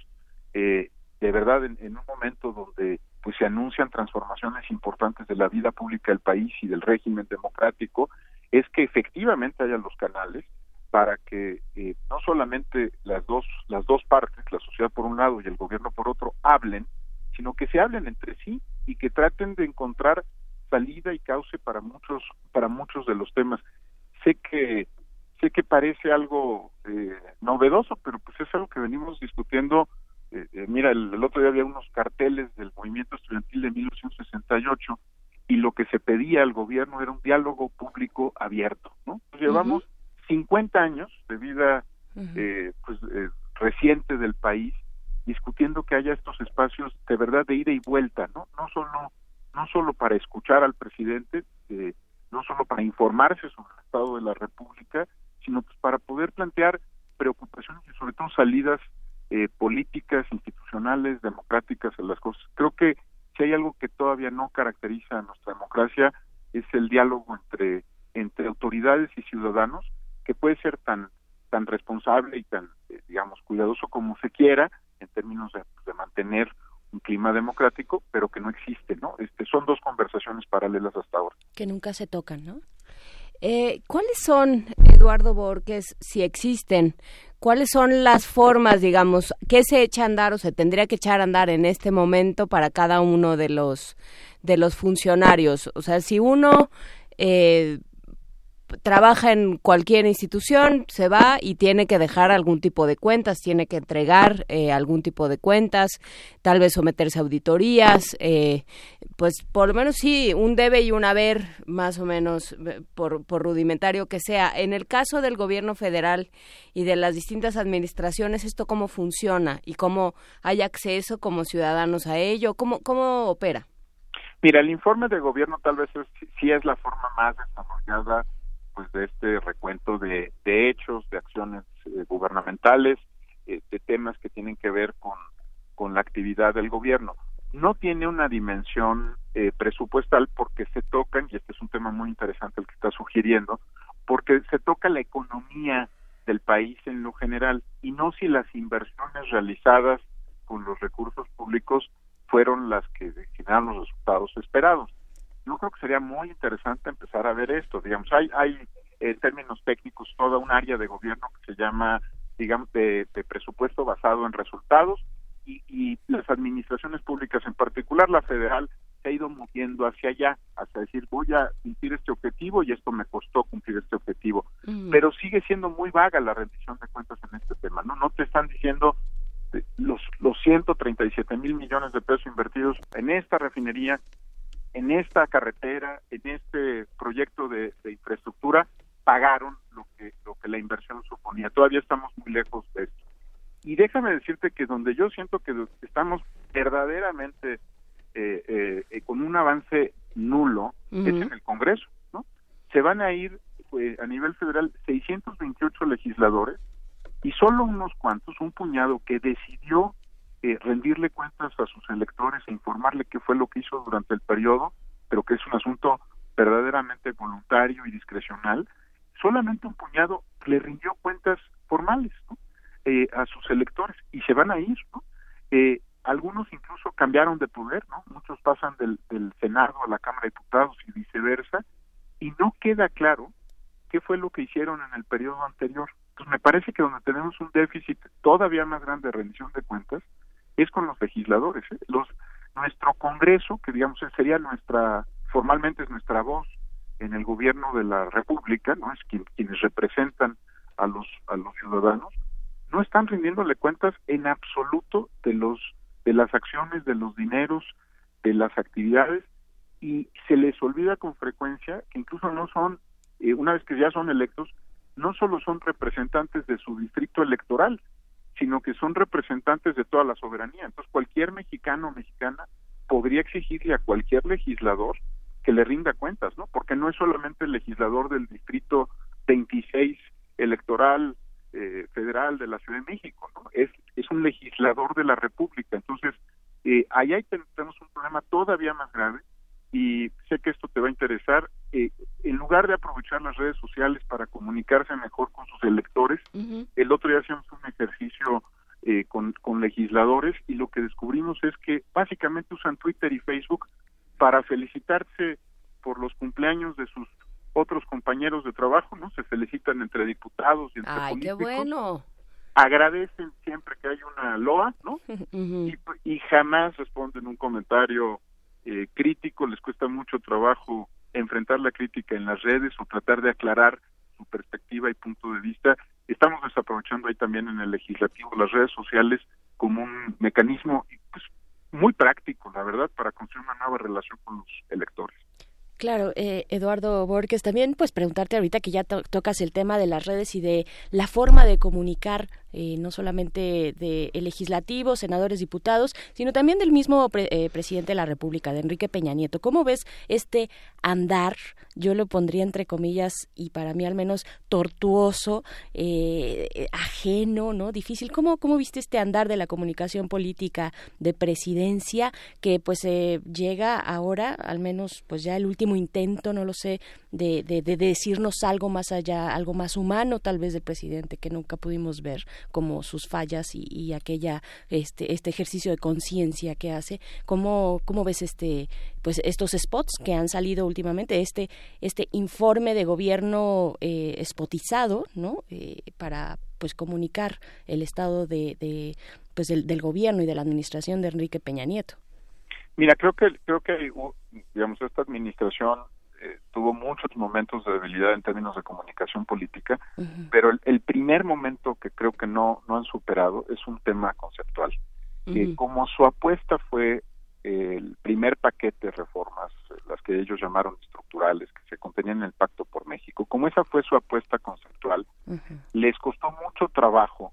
eh, de verdad en, un momento donde pues se anuncian transformaciones importantes de la vida pública del país y del régimen democrático es que efectivamente haya los canales para que eh, no solamente las dos las dos partes la sociedad por un lado y el gobierno por otro hablen sino que se hablen entre sí y que traten de encontrar salida y cauce para muchos para muchos de los temas sé que sé que parece algo eh, novedoso, pero pues es algo que venimos discutiendo. Eh, eh, mira, el, otro día había unos carteles del movimiento estudiantil de 1968 y lo que se pedía al gobierno era un diálogo público abierto, ¿no? Pues llevamos 50 años de vida pues reciente del país discutiendo que haya estos espacios de verdad de ida y vuelta, ¿no? No solo no solo para escuchar al presidente, eh, no solo para informarse sobre el estado de la República, sino pues para poder plantear preocupaciones y sobre todo salidas eh, políticas, institucionales, democráticas a las cosas. Creo que si hay algo que todavía no caracteriza a nuestra democracia es el diálogo entre entre autoridades y ciudadanos que puede ser tan tan responsable y tan eh, digamos cuidadoso como se quiera en términos de, de mantener un clima democrático, pero que no existe, ¿no? Este, son dos conversaciones paralelas hasta ahora. Que nunca se tocan, ¿no? Eh, ¿Cuáles son, Eduardo Borges, si existen, cuáles son las formas, digamos, que se echa a andar o se tendría que echar a andar en este momento para cada uno de los de los funcionarios? O sea, si uno eh, trabaja en cualquier institución, se va y tiene que dejar algún tipo de cuentas, tiene que entregar eh, algún tipo de cuentas, tal vez someterse a auditorías, eh, pues por lo menos sí, un debe y un haber, más o menos, eh, por, por rudimentario que sea. En el caso del gobierno federal y de las distintas administraciones, ¿esto cómo funciona y cómo hay acceso como ciudadanos a ello? ¿Cómo, cómo opera? Mira, el informe de gobierno tal vez es, sí es la forma más desarrollada pues de este recuento de, de hechos, de acciones eh, gubernamentales, eh, de temas que tienen que ver con, con la actividad del gobierno. No tiene una dimensión eh, presupuestal porque se tocan, y este es un tema muy interesante el que está sugiriendo, porque se toca la economía del país en lo general y no si las inversiones realizadas con los recursos públicos fueron las que generaron los resultados esperados. Yo creo que sería muy interesante empezar a ver esto. Digamos, hay, hay en términos técnicos toda un área de gobierno que se llama, digamos, de, presupuesto basado en resultados y, y, las administraciones públicas, en particular la federal, se ha ido moviendo hacia allá, hasta decir, voy a cumplir este objetivo y esto me costó cumplir este objetivo. Pero sigue siendo muy vaga la rendición de cuentas en este tema, ¿no? No te están diciendo eh, los, los 137 mil millones de pesos invertidos en esta refinería, en esta carretera, en este proyecto de, de infraestructura, pagaron lo que, lo que la inversión suponía. Todavía estamos muy lejos de esto. Y déjame decirte que donde yo siento que estamos verdaderamente eh, eh, con un avance nulo es en el Congreso, ¿no? Se van a ir eh, a nivel federal 628 legisladores y solo unos cuantos, un puñado que decidió eh, rendirle cuentas a sus electores e informarle qué fue lo que hizo durante el periodo, pero que es un asunto verdaderamente voluntario y discrecional, solamente un puñado le rindió cuentas formales eh, a sus electores y se van a ir, ¿no? Eh, algunos incluso cambiaron de poder. Muchos pasan del, Senado a la Cámara de Diputados y viceversa, y no queda claro qué fue lo que hicieron en el periodo anterior. Entonces me parece que donde tenemos un déficit todavía más grande de rendición de cuentas es con los legisladores. ¿eh? Los nuestro Congreso, que digamos sería nuestra formalmente es nuestra voz en el gobierno de la República, no es quienes representan a los a los ciudadanos, no están rindiéndole cuentas en absoluto de los de las acciones, de los dineros, de las actividades y se les olvida con frecuencia que incluso no son, eh, una vez que ya son electos, no solo son representantes de su distrito electoral, sino que son representantes de toda la soberanía. Entonces, cualquier mexicano o mexicana podría exigirle a cualquier legislador que le rinda cuentas, ¿no? Porque no es solamente el legislador del distrito 26 electoral eh, federal de la Ciudad de México, ¿no? Es, es un legislador de la República. Entonces, eh, ahí tenemos un problema todavía más grave y sé que esto te va a interesar. Eh, en lugar de aprovechar las redes sociales para comunicarse mejor con sus electores, el otro día hacíamos un ejercicio eh, con, con legisladores y lo que descubrimos es que básicamente usan Twitter y Facebook para felicitarse por los cumpleaños de sus otros compañeros de trabajo, ¿no? Se felicitan entre diputados y entre Ay, qué bueno. Agradecen siempre que hay una loa, ¿no? y, jamás responden un comentario eh, crítico, les cuesta mucho trabajo enfrentar la crítica en las redes o tratar de aclarar su perspectiva y punto de vista. Estamos desaprovechando ahí también en el legislativo las redes sociales como un mecanismo pues, muy práctico, la verdad, para construir una nueva relación con los electores. Claro, eh, Eduardo Borges, también pues preguntarte ahorita que ya tocas el tema de las redes y de la forma de comunicar eh, no solamente de legislativo, senadores, diputados, sino también del mismo eh, presidente de la República, de Enrique Peña Nieto. ¿Cómo ves este andar? Yo lo pondría entre comillas y para mí al menos tortuoso, eh, ajeno, ¿no? Difícil. ¿Cómo, ¿Cómo viste este andar de la comunicación política de presidencia que pues llega ahora, al menos pues ya el último intento, no lo sé, de, de, de decirnos algo más allá, algo más humano tal vez del presidente que nunca pudimos ver? Como sus fallas y, aquella este este ejercicio de conciencia que hace. Cómo cómo ves este pues estos spots que han salido últimamente este este informe de gobierno eh, spotizado no eh, para pues comunicar el estado de, de pues del, del, gobierno y de la administración de Enrique Peña Nieto. Mira creo que creo que digamos esta administración eh, tuvo muchos momentos de debilidad en términos de comunicación política, pero el, primer momento que creo que no, no han superado es un tema conceptual. como su apuesta fue el primer paquete de reformas, las que ellos llamaron estructurales, que se contenían en el Pacto por México, como esa fue su apuesta conceptual, les costó mucho trabajo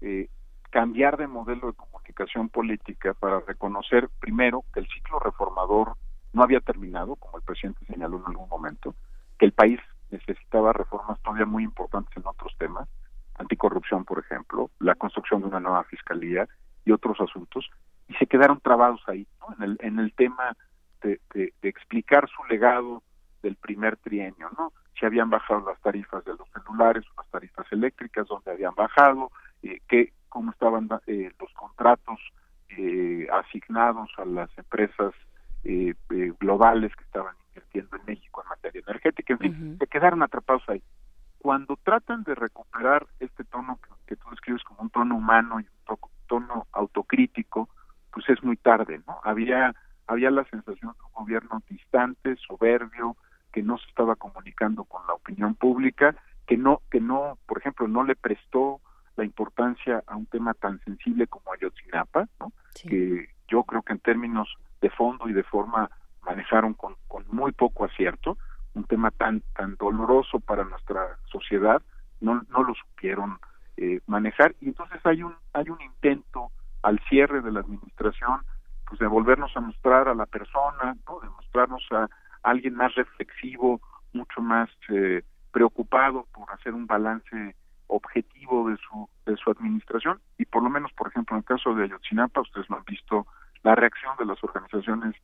eh, cambiar de modelo de comunicación política para reconocer primero que el ciclo reformador no había terminado, como el presidente señaló en algún momento, que el país necesitaba reformas todavía muy importantes en otros temas, anticorrupción, por ejemplo, la construcción de una nueva fiscalía y otros asuntos, y se quedaron trabados ahí, en, el, en el tema de, de, explicar su legado del primer trienio, ¿no? Si habían bajado las tarifas de los celulares, las tarifas eléctricas, dónde habían bajado, eh, que, cómo estaban eh, los contratos eh, asignados a las empresas eh, eh, globales que estaban invirtiendo en México en materia energética, en fin, se quedaron atrapados ahí. Cuando tratan de recuperar este tono que, tú describes como un tono humano y un tono autocrítico, pues es muy tarde, ¿no? Había había la sensación de un gobierno distante, soberbio, que no se estaba comunicando con la opinión pública, que no que no, por ejemplo, no le prestó la importancia a un tema tan sensible como Ayotzinapa, ¿no? que yo creo que en términos de fondo y de forma manejaron con, con muy poco acierto, un tema tan tan doloroso para nuestra sociedad, no, no lo supieron eh, manejar y entonces hay un hay un intento al cierre de la administración pues de volvernos a mostrar a la persona, ¿no? de mostrarnos a alguien más reflexivo, mucho más eh, preocupado por hacer un balance objetivo de su de su administración y por lo menos por ejemplo en el caso de Ayotzinapa ustedes lo han visto la reacción de las organizaciones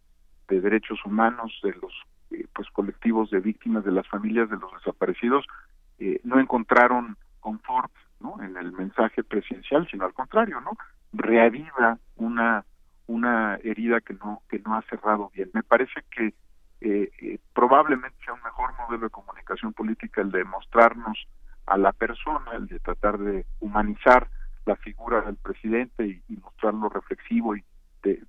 de derechos humanos de los eh, pues colectivos de víctimas de las familias de los desaparecidos eh, no encontraron confort ¿no? en el mensaje presidencial sino al contrario no reaviva una una herida que no que no ha cerrado bien me parece que eh, eh, probablemente sea un mejor modelo de comunicación política el de mostrarnos a la persona, el de tratar de humanizar la figura del presidente y, mostrarlo reflexivo y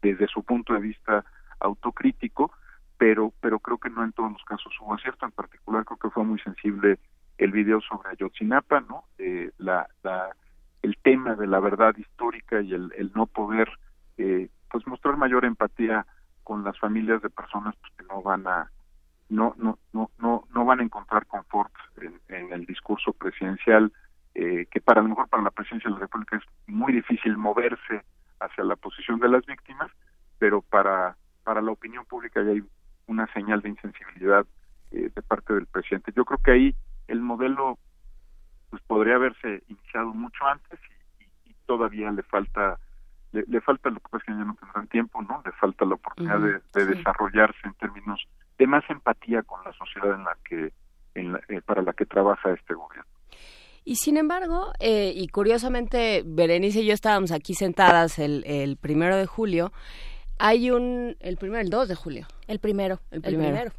desde su punto de vista autocrítico, pero pero creo que no en todos los casos hubo acierto, en particular creo que fue muy sensible el video sobre Ayotzinapa, ¿no? Eh, la, la, el tema de la verdad histórica y el, el no poder eh, pues mostrar mayor empatía con las familias de personas pues, que no van a no no no no no van a encontrar confort en, el discurso presidencial eh, que para lo mejor para la presidencia de la República es muy difícil moverse hacia la posición de las víctimas pero para para la opinión pública ya hay una señal de insensibilidad eh, de parte del presidente yo creo que ahí el modelo pues podría haberse iniciado mucho antes y todavía le falta le, falta, lo que pasa es que ya no tendrán tiempo, ¿no? Le falta la oportunidad de, desarrollarse en términos de más empatía con la sociedad en la que, en eh, para la que trabaja este gobierno. Y sin embargo, eh, y curiosamente, Berenice y yo estábamos aquí sentadas el, el primero de julio. Hay un, el primero, el 2 de julio. El primero. El primero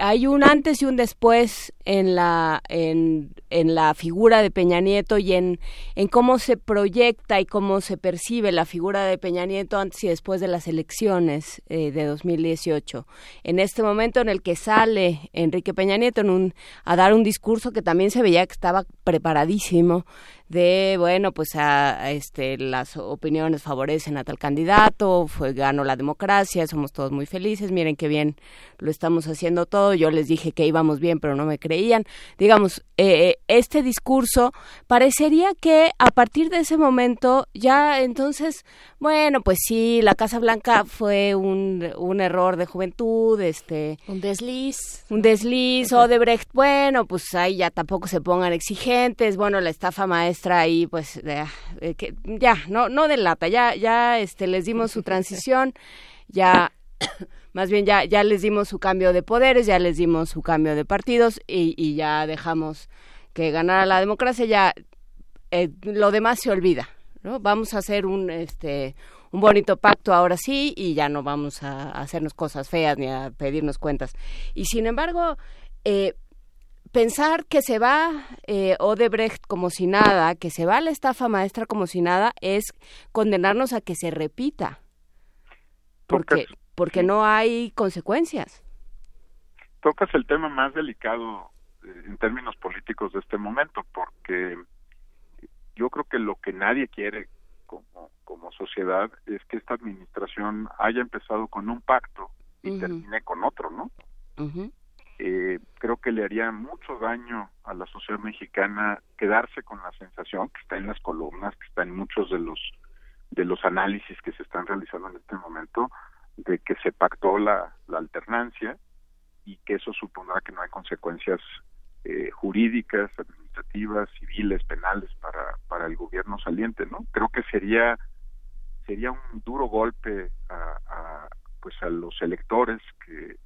hay un antes y un después en la en, en la figura de Peña Nieto y en, en cómo se proyecta y cómo se percibe la figura de Peña Nieto antes y después de las elecciones eh, de 2018. En este momento en el que sale Enrique Peña Nieto en un, a dar un discurso que también se veía que estaba preparadísimo, de bueno pues a, este las opiniones favorecen a tal candidato fue ganó la democracia somos todos muy felices miren qué bien lo estamos haciendo todo. Yo les dije que íbamos bien pero no me creían. Digamos eh, eh, este discurso parecería que a partir de ese momento ya entonces bueno pues sí la Casa Blanca fue un, un error de juventud este un desliz. un desliz Odebrecht bueno pues ahí ya tampoco se pongan exigentes bueno la estafa maestra ahí pues que, ya no no delata ya ya este les dimos su transición ya más bien ya ya les dimos su cambio de poderes ya les dimos su cambio de partidos y, y ya dejamos que ganara la democracia ya eh, lo demás se olvida no vamos a hacer un este un bonito pacto ahora sí y ya no vamos a, hacernos cosas feas ni a pedirnos cuentas. Y sin embargo eh, pensar que se va eh, Odebrecht como si nada, que se va la estafa maestra como si nada, es condenarnos a que se repita. Porque, porque no hay consecuencias. Tocas el tema más delicado eh, en términos políticos de este momento, porque yo creo que lo que nadie quiere como, como sociedad es que esta administración haya empezado con un pacto y termine con otro, ¿no? Eh, creo que le haría mucho daño a la sociedad mexicana quedarse con la sensación que está en las columnas, que está en muchos de los de los análisis que se están realizando en este momento, de que se pactó la, la alternancia y que eso supondrá que no hay consecuencias eh, jurídicas, administrativas, civiles, penales para, para el gobierno saliente, ¿no? Creo que sería sería un duro golpe a, a pues a los electores que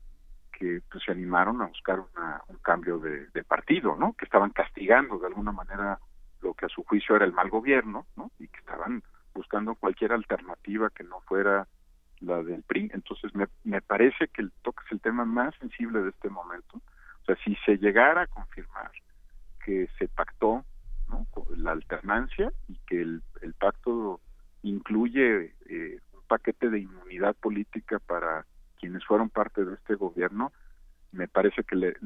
que pues, se animaron a buscar un cambio de, partido, ¿no? Que estaban castigando de alguna manera lo que a su juicio era el mal gobierno, ¿no? Y que estaban buscando cualquier alternativa que no fuera la del PRI. Entonces me, me parece que el toque es el tema más sensible de este momento. O sea, si se llegara a confirmar que se pactó la alternancia y que el, el pacto incluye eh, un paquete de inmunidad política para quienes fueron parte de este gobierno, me parece que le,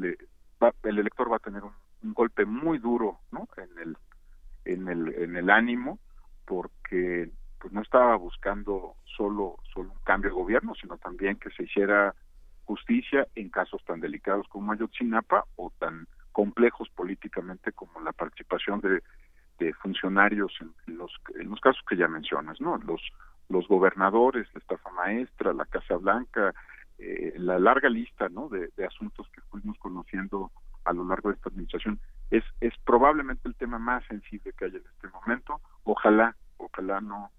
el elector va a tener un, golpe muy duro ¿no? en el en el en el ánimo porque pues no estaba buscando solo solo un cambio de gobierno sino también que se hiciera justicia en casos tan delicados como Ayotzinapa o tan complejos políticamente como la participación de, de funcionarios en, los en los casos que ya mencionas no los los gobernadores la estafa maestra la Casa Blanca eh, la larga lista ¿no? de, asuntos que fuimos conociendo a lo largo de esta administración es, es probablemente el tema más sensible que hay en este momento. Ojalá, ojalá no,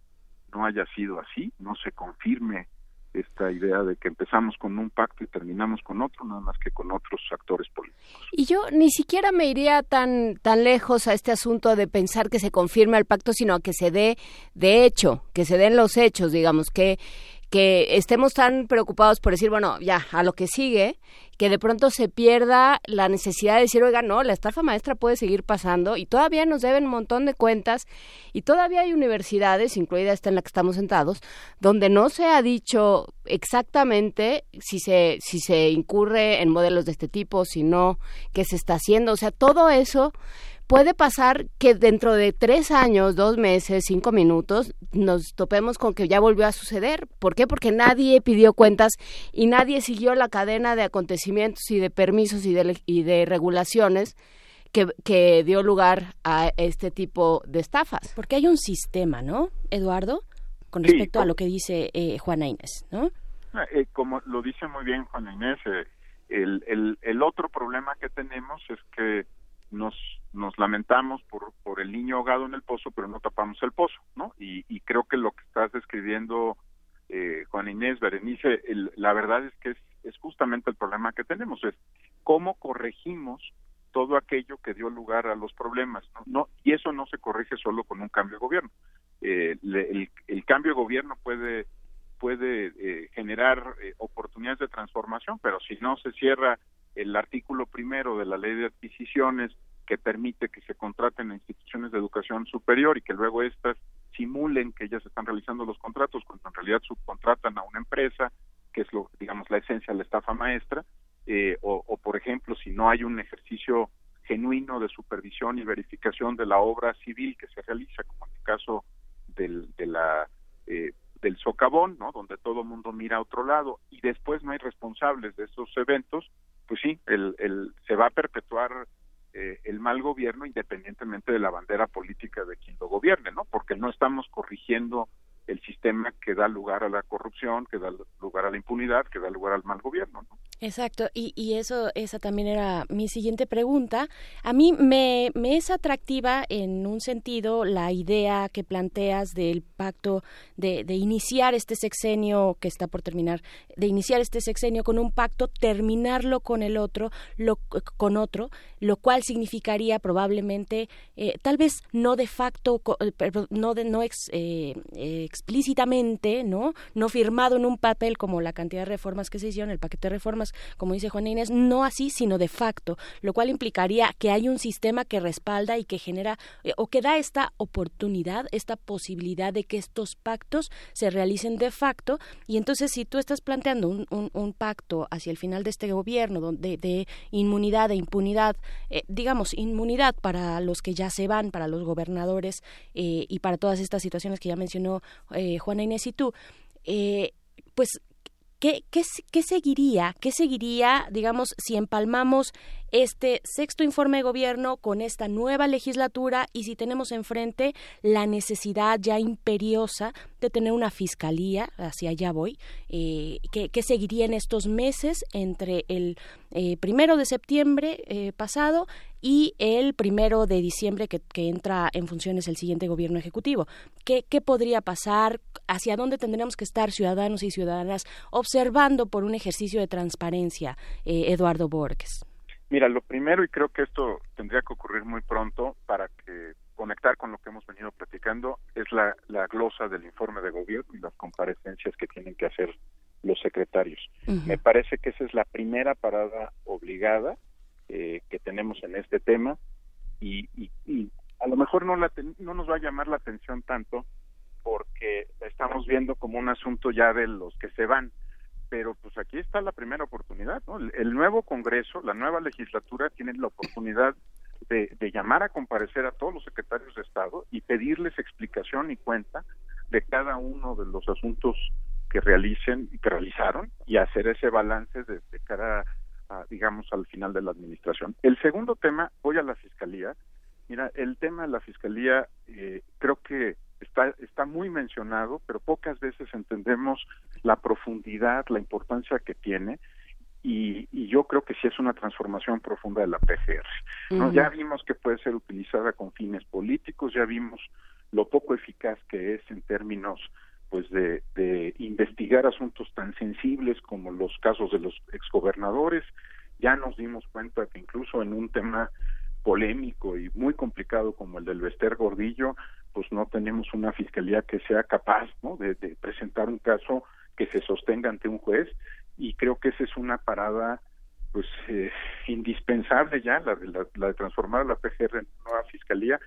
no haya sido así, no se confirme esta idea de que empezamos con un pacto y terminamos con otro, nada más que con otros actores políticos. Y yo ni siquiera me iría tan tan lejos a este asunto de pensar que se confirme el pacto, sino a que se dé de hecho, que se den los hechos, digamos, que que estemos tan preocupados por decir, bueno, ya, a lo que sigue, que de pronto se pierda la necesidad de decir, oiga, no, la estafa maestra puede seguir pasando y todavía nos deben un montón de cuentas y todavía hay universidades, incluida esta en la que estamos sentados, donde no se ha dicho exactamente si se, si se incurre en modelos de este tipo, si no, qué se está haciendo, o sea, todo eso puede pasar que dentro de tres años, dos meses, cinco minutos, nos topemos con que ya volvió a suceder. ¿Por qué? Porque nadie pidió cuentas y nadie siguió la cadena de acontecimientos y de permisos y de, y de regulaciones que, que, dio lugar a este tipo de estafas. Porque hay un sistema, ¿no, Eduardo? Con respecto a lo que dice eh, Juana Inés, ¿no? Ah, eh, como lo dice muy bien Juana Inés, eh, el, el, el otro problema que tenemos es que nos, nos lamentamos por, por el niño ahogado en el pozo, pero no tapamos el pozo, ¿no? Y, creo que lo que estás describiendo, eh, Juan Inés, Berenice, la verdad es que es, es justamente el problema que tenemos, es cómo corregimos todo aquello que dio lugar a los problemas, ¿no? no y eso no se corrige solo con un cambio de gobierno. Eh, el, el, cambio de gobierno puede puede eh, generar eh, oportunidades de transformación, pero si no se cierra el artículo primero de la ley de adquisiciones que permite que se contraten en instituciones de educación superior y que luego éstas simulen que ellas están realizando los contratos cuando en realidad subcontratan a una empresa, que es lo, digamos, la esencia de la estafa maestra, eh, o, por ejemplo, si no hay un ejercicio genuino de supervisión y verificación de la obra civil que se realiza, como en el caso del, de la, eh, del socavón, ¿no? donde todo el mundo mira a otro lado, y después no hay responsables de esos eventos, pues sí, el, el, se va a perpetuar eh, el mal gobierno independientemente de la bandera política de quien lo gobierne, ¿no? Porque no estamos corrigiendo el sistema que da lugar a la corrupción, que da lugar a la impunidad, que da lugar al mal gobierno, ¿no? Exacto, y, y eso, esa también era mi siguiente pregunta. A mí me, me es atractiva en un sentido la idea que planteas del pacto de, de iniciar este sexenio que está por terminar, de iniciar este sexenio con un pacto, terminarlo con el otro, lo, con otro, lo cual significaría probablemente, eh, tal vez no de facto, eh, no de no ex, eh, explícitamente, no, no firmado en un papel como la cantidad de reformas que se hicieron, el paquete de reformas como dice Juan Inés, no así, sino de facto, lo cual implicaría que hay un sistema que respalda y que genera eh, o que da esta oportunidad, esta posibilidad de que estos pactos se realicen de facto. Y entonces, si tú estás planteando un, un, pacto hacia el final de este gobierno de inmunidad, e impunidad, eh, digamos, inmunidad para los que ya se van, para los gobernadores eh, y para todas estas situaciones que ya mencionó Juana Inés y tú, pues ¿Qué, qué, qué seguiría? ¿Qué seguiría, digamos, si empalmamos este sexto informe de gobierno con esta nueva legislatura y si tenemos enfrente la necesidad ya imperiosa de tener una fiscalía, hacia allá voy, eh, que, seguiría en estos meses entre el eh, primero de septiembre eh, pasado y el primero de diciembre que, entra en funciones el siguiente gobierno ejecutivo. ¿Qué, ¿Qué podría pasar? ¿Hacia dónde tendríamos que estar ciudadanos y ciudadanas observando por un ejercicio de transparencia, Eduardo Borges? Mira, lo primero, y creo que esto tendría que ocurrir muy pronto para que conectar con lo que hemos venido platicando es la, la glosa del informe de gobierno y las comparecencias que tienen que hacer los secretarios. Me parece que esa es la primera parada obligada eh, que tenemos en este tema y, y, a lo mejor no, la no nos va a llamar la atención tanto porque estamos viendo como un asunto ya de los que se van, pero pues aquí está la primera oportunidad, ¿no? El, nuevo Congreso, la nueva legislatura tiene la oportunidad de, de, llamar a comparecer a todos los secretarios de Estado y pedirles explicación y cuenta de cada uno de los asuntos que realicen que realizaron y hacer ese balance de, cara a, digamos al final de la administración. El segundo tema, voy a la fiscalía. Mira, el tema de la fiscalía eh, creo que está está muy mencionado, pero pocas veces entendemos la profundidad, la importancia que tiene. Y, yo creo que sí es una transformación profunda de la PGR. ¿no? Ya vimos que puede ser utilizada con fines políticos, ya vimos lo poco eficaz que es en términos pues de, investigar asuntos tan sensibles como los casos de los exgobernadores. Ya nos dimos cuenta que incluso en un tema polémico y muy complicado como el del Bester Gordillo, pues no tenemos una fiscalía que sea capaz ¿no? de, presentar un caso que se sostenga ante un juez y creo que esa es una parada pues eh, indispensable ya la, la, la de transformar a la PGR en nueva fiscalía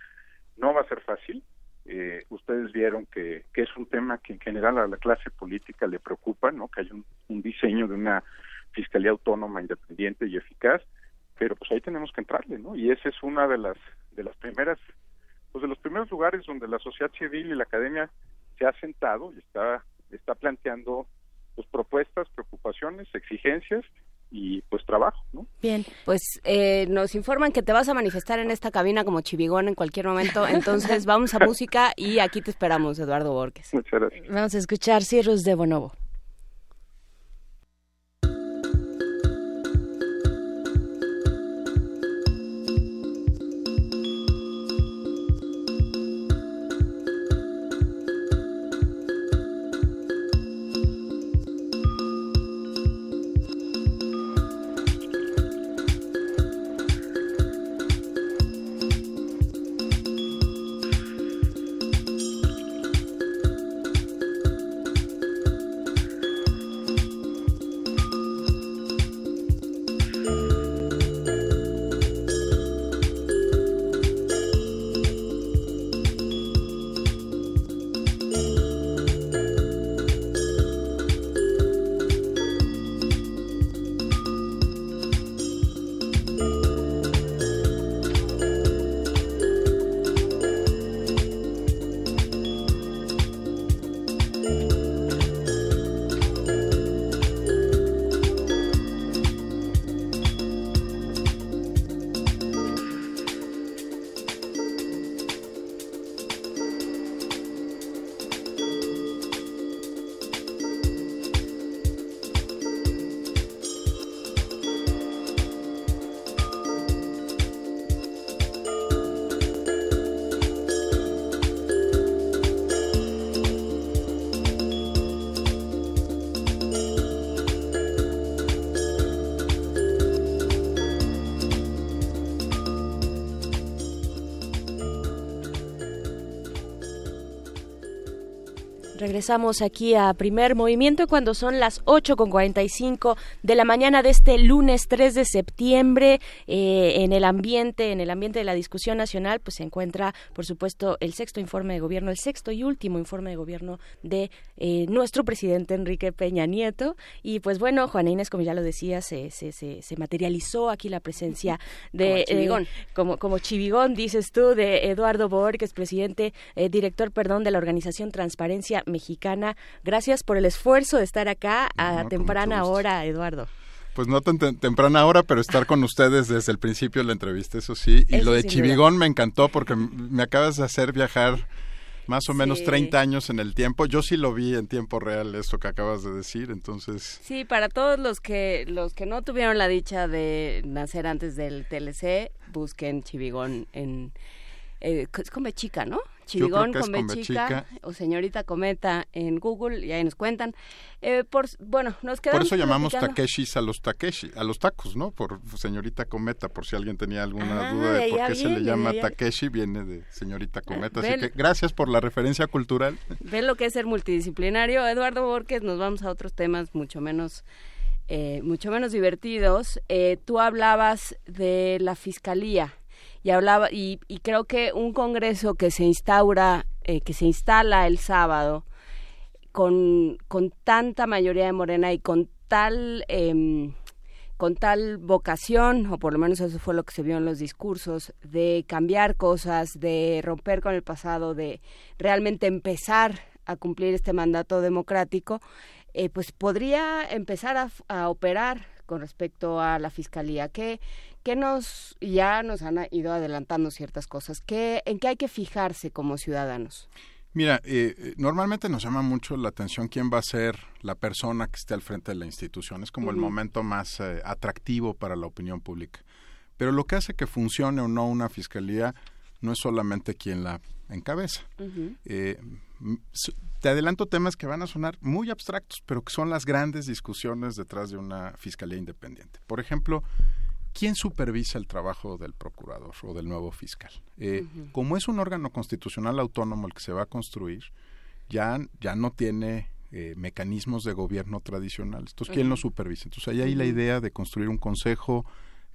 no va a ser fácil eh, ustedes vieron que, que, es un tema que en general a la clase política le preocupa, ¿no? Que hay un, diseño de una fiscalía autónoma, independiente y eficaz, pero pues ahí tenemos que entrarle, ¿no? Y esa es una de las de las primeras, pues de los primeros lugares donde la sociedad civil y la academia se ha sentado y está está planteando pues propuestas, preocupaciones, exigencias y pues trabajo, ¿no? Bien, pues eh, nos informan que te vas a manifestar en esta cabina como chivigón en cualquier momento, entonces vamos a música y aquí te esperamos, Eduardo Borges. Muchas gracias. Vamos a escuchar Cirrus de Bonobo. Regresamos aquí a primer movimiento cuando son las 8 con 45 de la mañana de este lunes 3 de septiembre. Eh, en el ambiente, en el ambiente de la discusión nacional, pues se encuentra, por supuesto, el sexto informe de gobierno, el sexto y último informe de gobierno de eh, nuestro presidente Enrique Peña Nieto. Y pues bueno, Juana Inés, como ya lo decía, se, se, se, materializó aquí la presencia de como chivigón, eh, como, como chivigón dices tú, de Eduardo Borges, presidente, director, perdón, de la organización Transparencia mexicana. Gracias por el esfuerzo de estar acá a temprana hora, Eduardo. Pues no tan temprana hora, pero estar con ustedes desde el principio de la entrevista, eso sí. Y lo de Chivigón me encantó porque me acabas de hacer viajar más o menos 30 años en el tiempo. Yo sí lo vi en tiempo real esto que acabas de decir, entonces. Sí, para todos los que los que no tuvieron la dicha de nacer antes del TLC, busquen Chivigón en eh, es come chica, ¿no? Chivigón con Bechica o señorita Cometa en Google y ahí nos cuentan. Eh, por, bueno, nos quedamos Por eso llamamos Takeshis a los Takeshi, a los tacos, ¿no? Por señorita Cometa, por si alguien tenía alguna Ah, duda de por qué se le llama ya- Takeshi, viene de señorita Cometa. Así que gracias por la referencia cultural. Ven lo que es ser multidisciplinario. Eduardo Borges, nos vamos a otros temas mucho menos, eh, mucho menos divertidos. Eh, tú hablabas de la fiscalía y hablaba y, creo que un congreso que se instaura, eh, que se instala el sábado con, con tanta mayoría de Morena y con tal em, con tal vocación, o por lo menos eso fue lo que se vio en los discursos, de cambiar cosas, de romper con el pasado, de realmente empezar a cumplir este mandato democrático, eh, pues podría empezar a, a operar con respecto a la fiscalía. ¿Qué, qué nos, ya nos han ido adelantando ciertas cosas? ¿Qué, ¿En qué hay que fijarse como ciudadanos? Mira, eh, eh, normalmente nos llama mucho la atención quién va a ser la persona que esté al frente de la institución. Es como el momento más eh, atractivo para la opinión pública. Pero lo que hace que funcione o no una fiscalía no es solamente quien la encabeza. Eh, te adelanto temas que van a sonar muy abstractos, pero que son las grandes discusiones detrás de una fiscalía independiente. Por ejemplo, ¿quién supervisa el trabajo del procurador o del nuevo fiscal? Eh. Como es un órgano constitucional autónomo el que se va a construir, ya, ya no tiene eh, mecanismos de gobierno tradicionales. Entonces, ¿quién lo supervisa? Entonces, ahí hay la idea de construir un consejo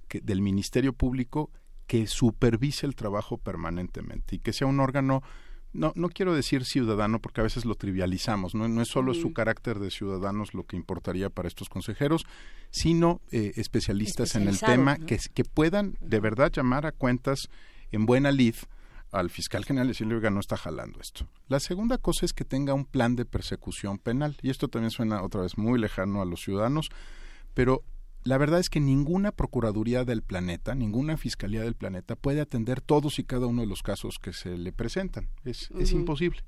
que, del Ministerio Público que supervise el trabajo permanentemente y que sea un órgano no, no quiero decir ciudadano porque a veces lo trivializamos, no, no es solo su carácter de ciudadanos lo que importaría para estos consejeros, sino eh, especialistas en el tema ¿no? que, que puedan de verdad llamar a cuentas en buena lid al fiscal general y decirle, oiga, no está jalando esto. La segunda cosa es que tenga un plan de persecución penal, y esto también suena otra vez muy lejano a los ciudadanos, pero la verdad es que ninguna procuraduría del planeta, ninguna fiscalía del planeta puede atender todos y cada uno de los casos que se le presentan. Es, imposible.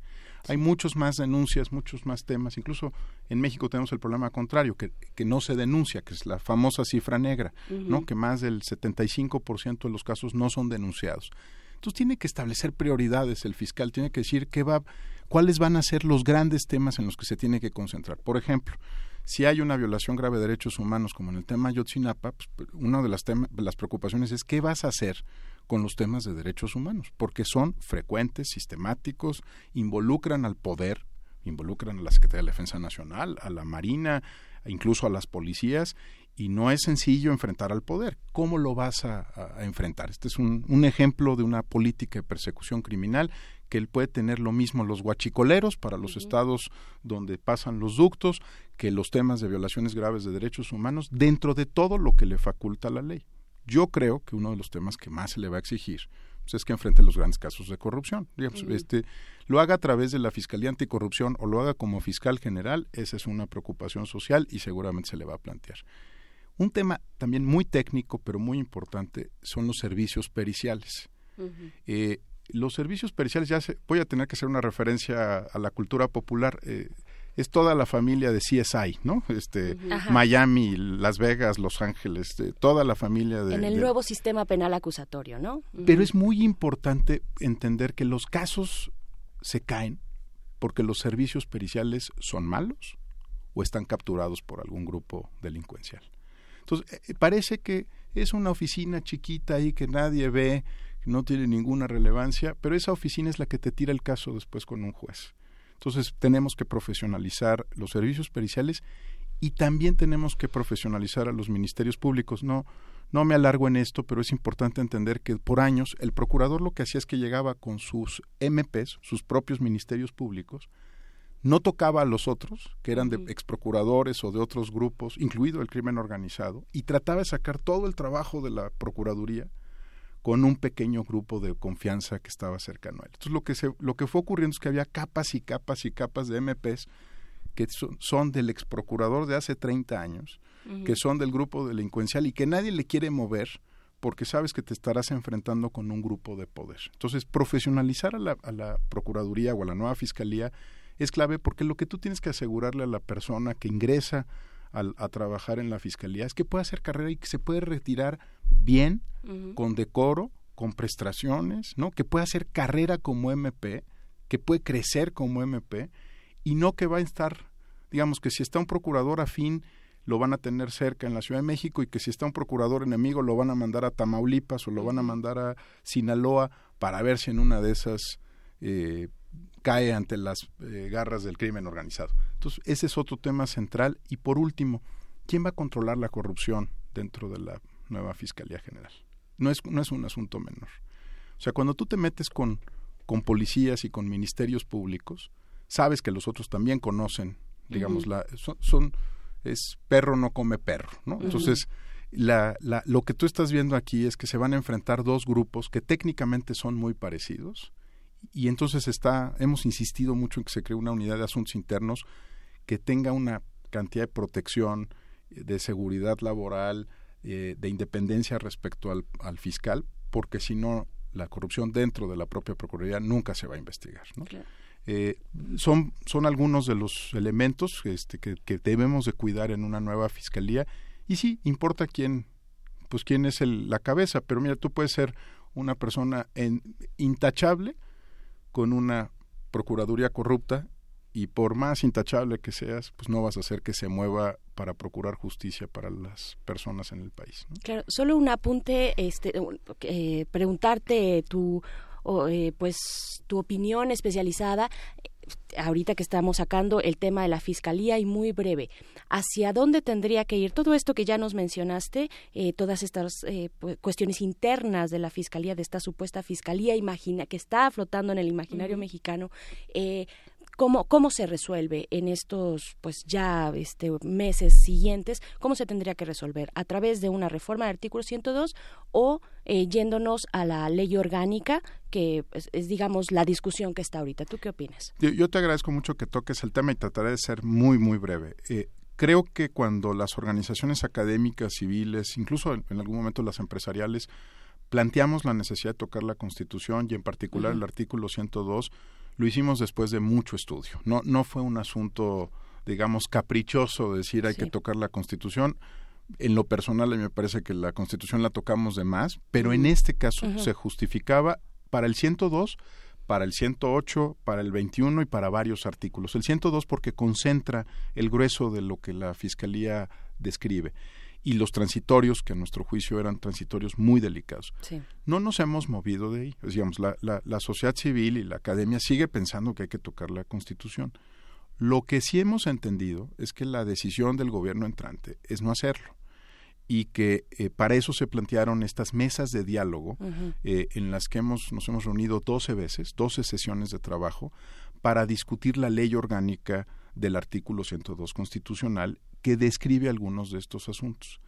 Hay muchos más denuncias, muchos más temas. Incluso en México tenemos el problema contrario, que, que no se denuncia, que es la famosa cifra negra, ¿no? Que más del 75% de los casos no son denunciados. Entonces tiene que establecer prioridades el fiscal, tiene que decir qué va, cuáles van a ser los grandes temas en los que se tiene que concentrar. Por ejemplo, si hay una violación grave de derechos humanos, como en el tema Ayotzinapa, pues, una de las, tema- de las preocupaciones es qué vas a hacer con los temas de derechos humanos, porque son frecuentes, sistemáticos, involucran al poder, involucran a la Secretaría de la Defensa Nacional, a la Marina, incluso a las policías, y no es sencillo enfrentar al poder. ¿Cómo lo vas a, enfrentar? Este es un, un ejemplo de una política de persecución criminal que él puede tener lo mismo los guachicoleros para los estados donde pasan los ductos que los temas de violaciones graves de derechos humanos dentro de todo lo que le faculta la ley. Yo creo que uno de los temas que más se le va a exigir pues, es que enfrente los grandes casos de corrupción. Digamos, este, lo haga a través de la Fiscalía Anticorrupción o lo haga como fiscal general, esa es una preocupación social y seguramente se le va a plantear. Un tema también muy técnico, pero muy importante, son los servicios periciales. Eh, los servicios periciales, ya se- voy a tener que hacer una referencia a, a la cultura popular, eh, es toda la familia de CSI, ¿no? Este. Ajá. Miami, Las Vegas, Los Ángeles, de- toda la familia de... en el de- nuevo sistema penal acusatorio, ¿no? Pero es muy importante entender que los casos se caen porque los servicios periciales son malos o están capturados por algún grupo delincuencial. Entonces, eh, parece que es una oficina chiquita ahí que nadie ve, que no tiene ninguna relevancia, pero esa oficina es la que te tira el caso después con un juez. Entonces, tenemos que profesionalizar los servicios periciales y también tenemos que profesionalizar a los ministerios públicos. No, no me alargo en esto, pero es importante entender que por años el procurador lo que hacía es que llegaba con sus MPs, sus propios ministerios públicos, no tocaba a los otros, que eran de exprocuradores o de otros grupos, incluido el crimen organizado, y trataba de sacar todo el trabajo de la Procuraduría con un pequeño grupo de confianza que estaba cercano a él. Entonces lo que, se, lo que fue ocurriendo es que había capas y capas y capas de MPs que son, son del exprocurador de hace 30 años, que son del grupo delincuencial y que nadie le quiere mover porque sabes que te estarás enfrentando con un grupo de poder. Entonces, profesionalizar a la, a la Procuraduría o a la nueva Fiscalía es clave porque lo que tú tienes que asegurarle a la persona que ingresa al- a trabajar en la Fiscalía es que pueda hacer carrera y que se puede retirar bien, con decoro, con prestaciones, ¿no? Que puede hacer carrera como MP, que puede crecer como MP y no que va a estar, digamos que si está un procurador afín lo van a tener cerca en la Ciudad de México y que si está un procurador enemigo lo van a mandar a Tamaulipas o lo van a mandar a Sinaloa para ver si en una de esas eh, cae ante las eh, garras del crimen organizado. Entonces, ese es otro tema central. Y por último, ¿quién va a controlar la corrupción dentro de la nueva Fiscalía General? No es, no es un asunto menor. O sea, cuando tú te metes con, con policías y con ministerios públicos, sabes que los otros también conocen, digamos, la, son es perro no come perro, ¿no? Entonces, la, la, lo que tú estás viendo aquí es que se van a enfrentar dos grupos que técnicamente son muy parecidos y entonces está, hemos insistido mucho en que se cree una unidad de asuntos internos que tenga una cantidad de protección, eh, de seguridad laboral, eh, de independencia respecto al, al fiscal, porque si no, la corrupción dentro de la propia Procuraduría nunca se va a investigar. ¿no? Eh, son, son algunos de los elementos este, que, que, debemos de cuidar en una nueva fiscalía y sí, importa quién, pues quién es el, la cabeza, pero mira, tú puedes ser una persona en, intachable con una procuraduría corrupta y por más intachable que seas, pues no vas a hacer que se mueva para procurar justicia para las personas en el país. Claro, solo un apunte, este, eh, preguntarte tu eh, pues tu opinión especializada ahorita que estamos sacando el tema de la fiscalía y muy breve, ¿hacia dónde tendría que ir todo esto que ya nos mencionaste, eh, todas estas eh, cuestiones internas de la fiscalía, de esta supuesta fiscalía imagina que está flotando en el imaginario mexicano? Eh, ¿Cómo, ¿Cómo se resuelve en estos pues ya este, meses siguientes? ¿Cómo se tendría que resolver? ¿A través de una reforma del artículo 102 o eh, yéndonos a la ley orgánica, que es, digamos, la discusión que está ahorita? ¿Tú qué opinas? Yo, te agradezco mucho que toques el tema y trataré de ser muy, muy breve. Eh, creo que cuando las organizaciones académicas, civiles, incluso en, algún momento las empresariales, planteamos la necesidad de tocar la Constitución y en particular el artículo 102, lo hicimos después de mucho estudio. No, no fue un asunto, digamos, caprichoso decir hay que tocar la Constitución. En lo personal, a mí me parece que la Constitución la tocamos de más, pero en este caso se justificaba para el 102, para el 108, para el 21 y para varios artículos. El 102 porque concentra el grueso de lo que la Fiscalía describe y los transitorios, que a nuestro juicio eran transitorios muy delicados. No nos hemos movido de ahí. Digamos, la, la, la, sociedad civil y la academia sigue pensando que hay que tocar la Constitución. Lo que sí hemos entendido es que la decisión del gobierno entrante es no hacerlo y que eh, para eso se plantearon estas mesas de diálogo eh, en las que hemos, nos hemos reunido 12 veces, 12 sesiones de trabajo, para discutir la ley orgánica del artículo 102 constitucional que describe algunos de estos asuntos.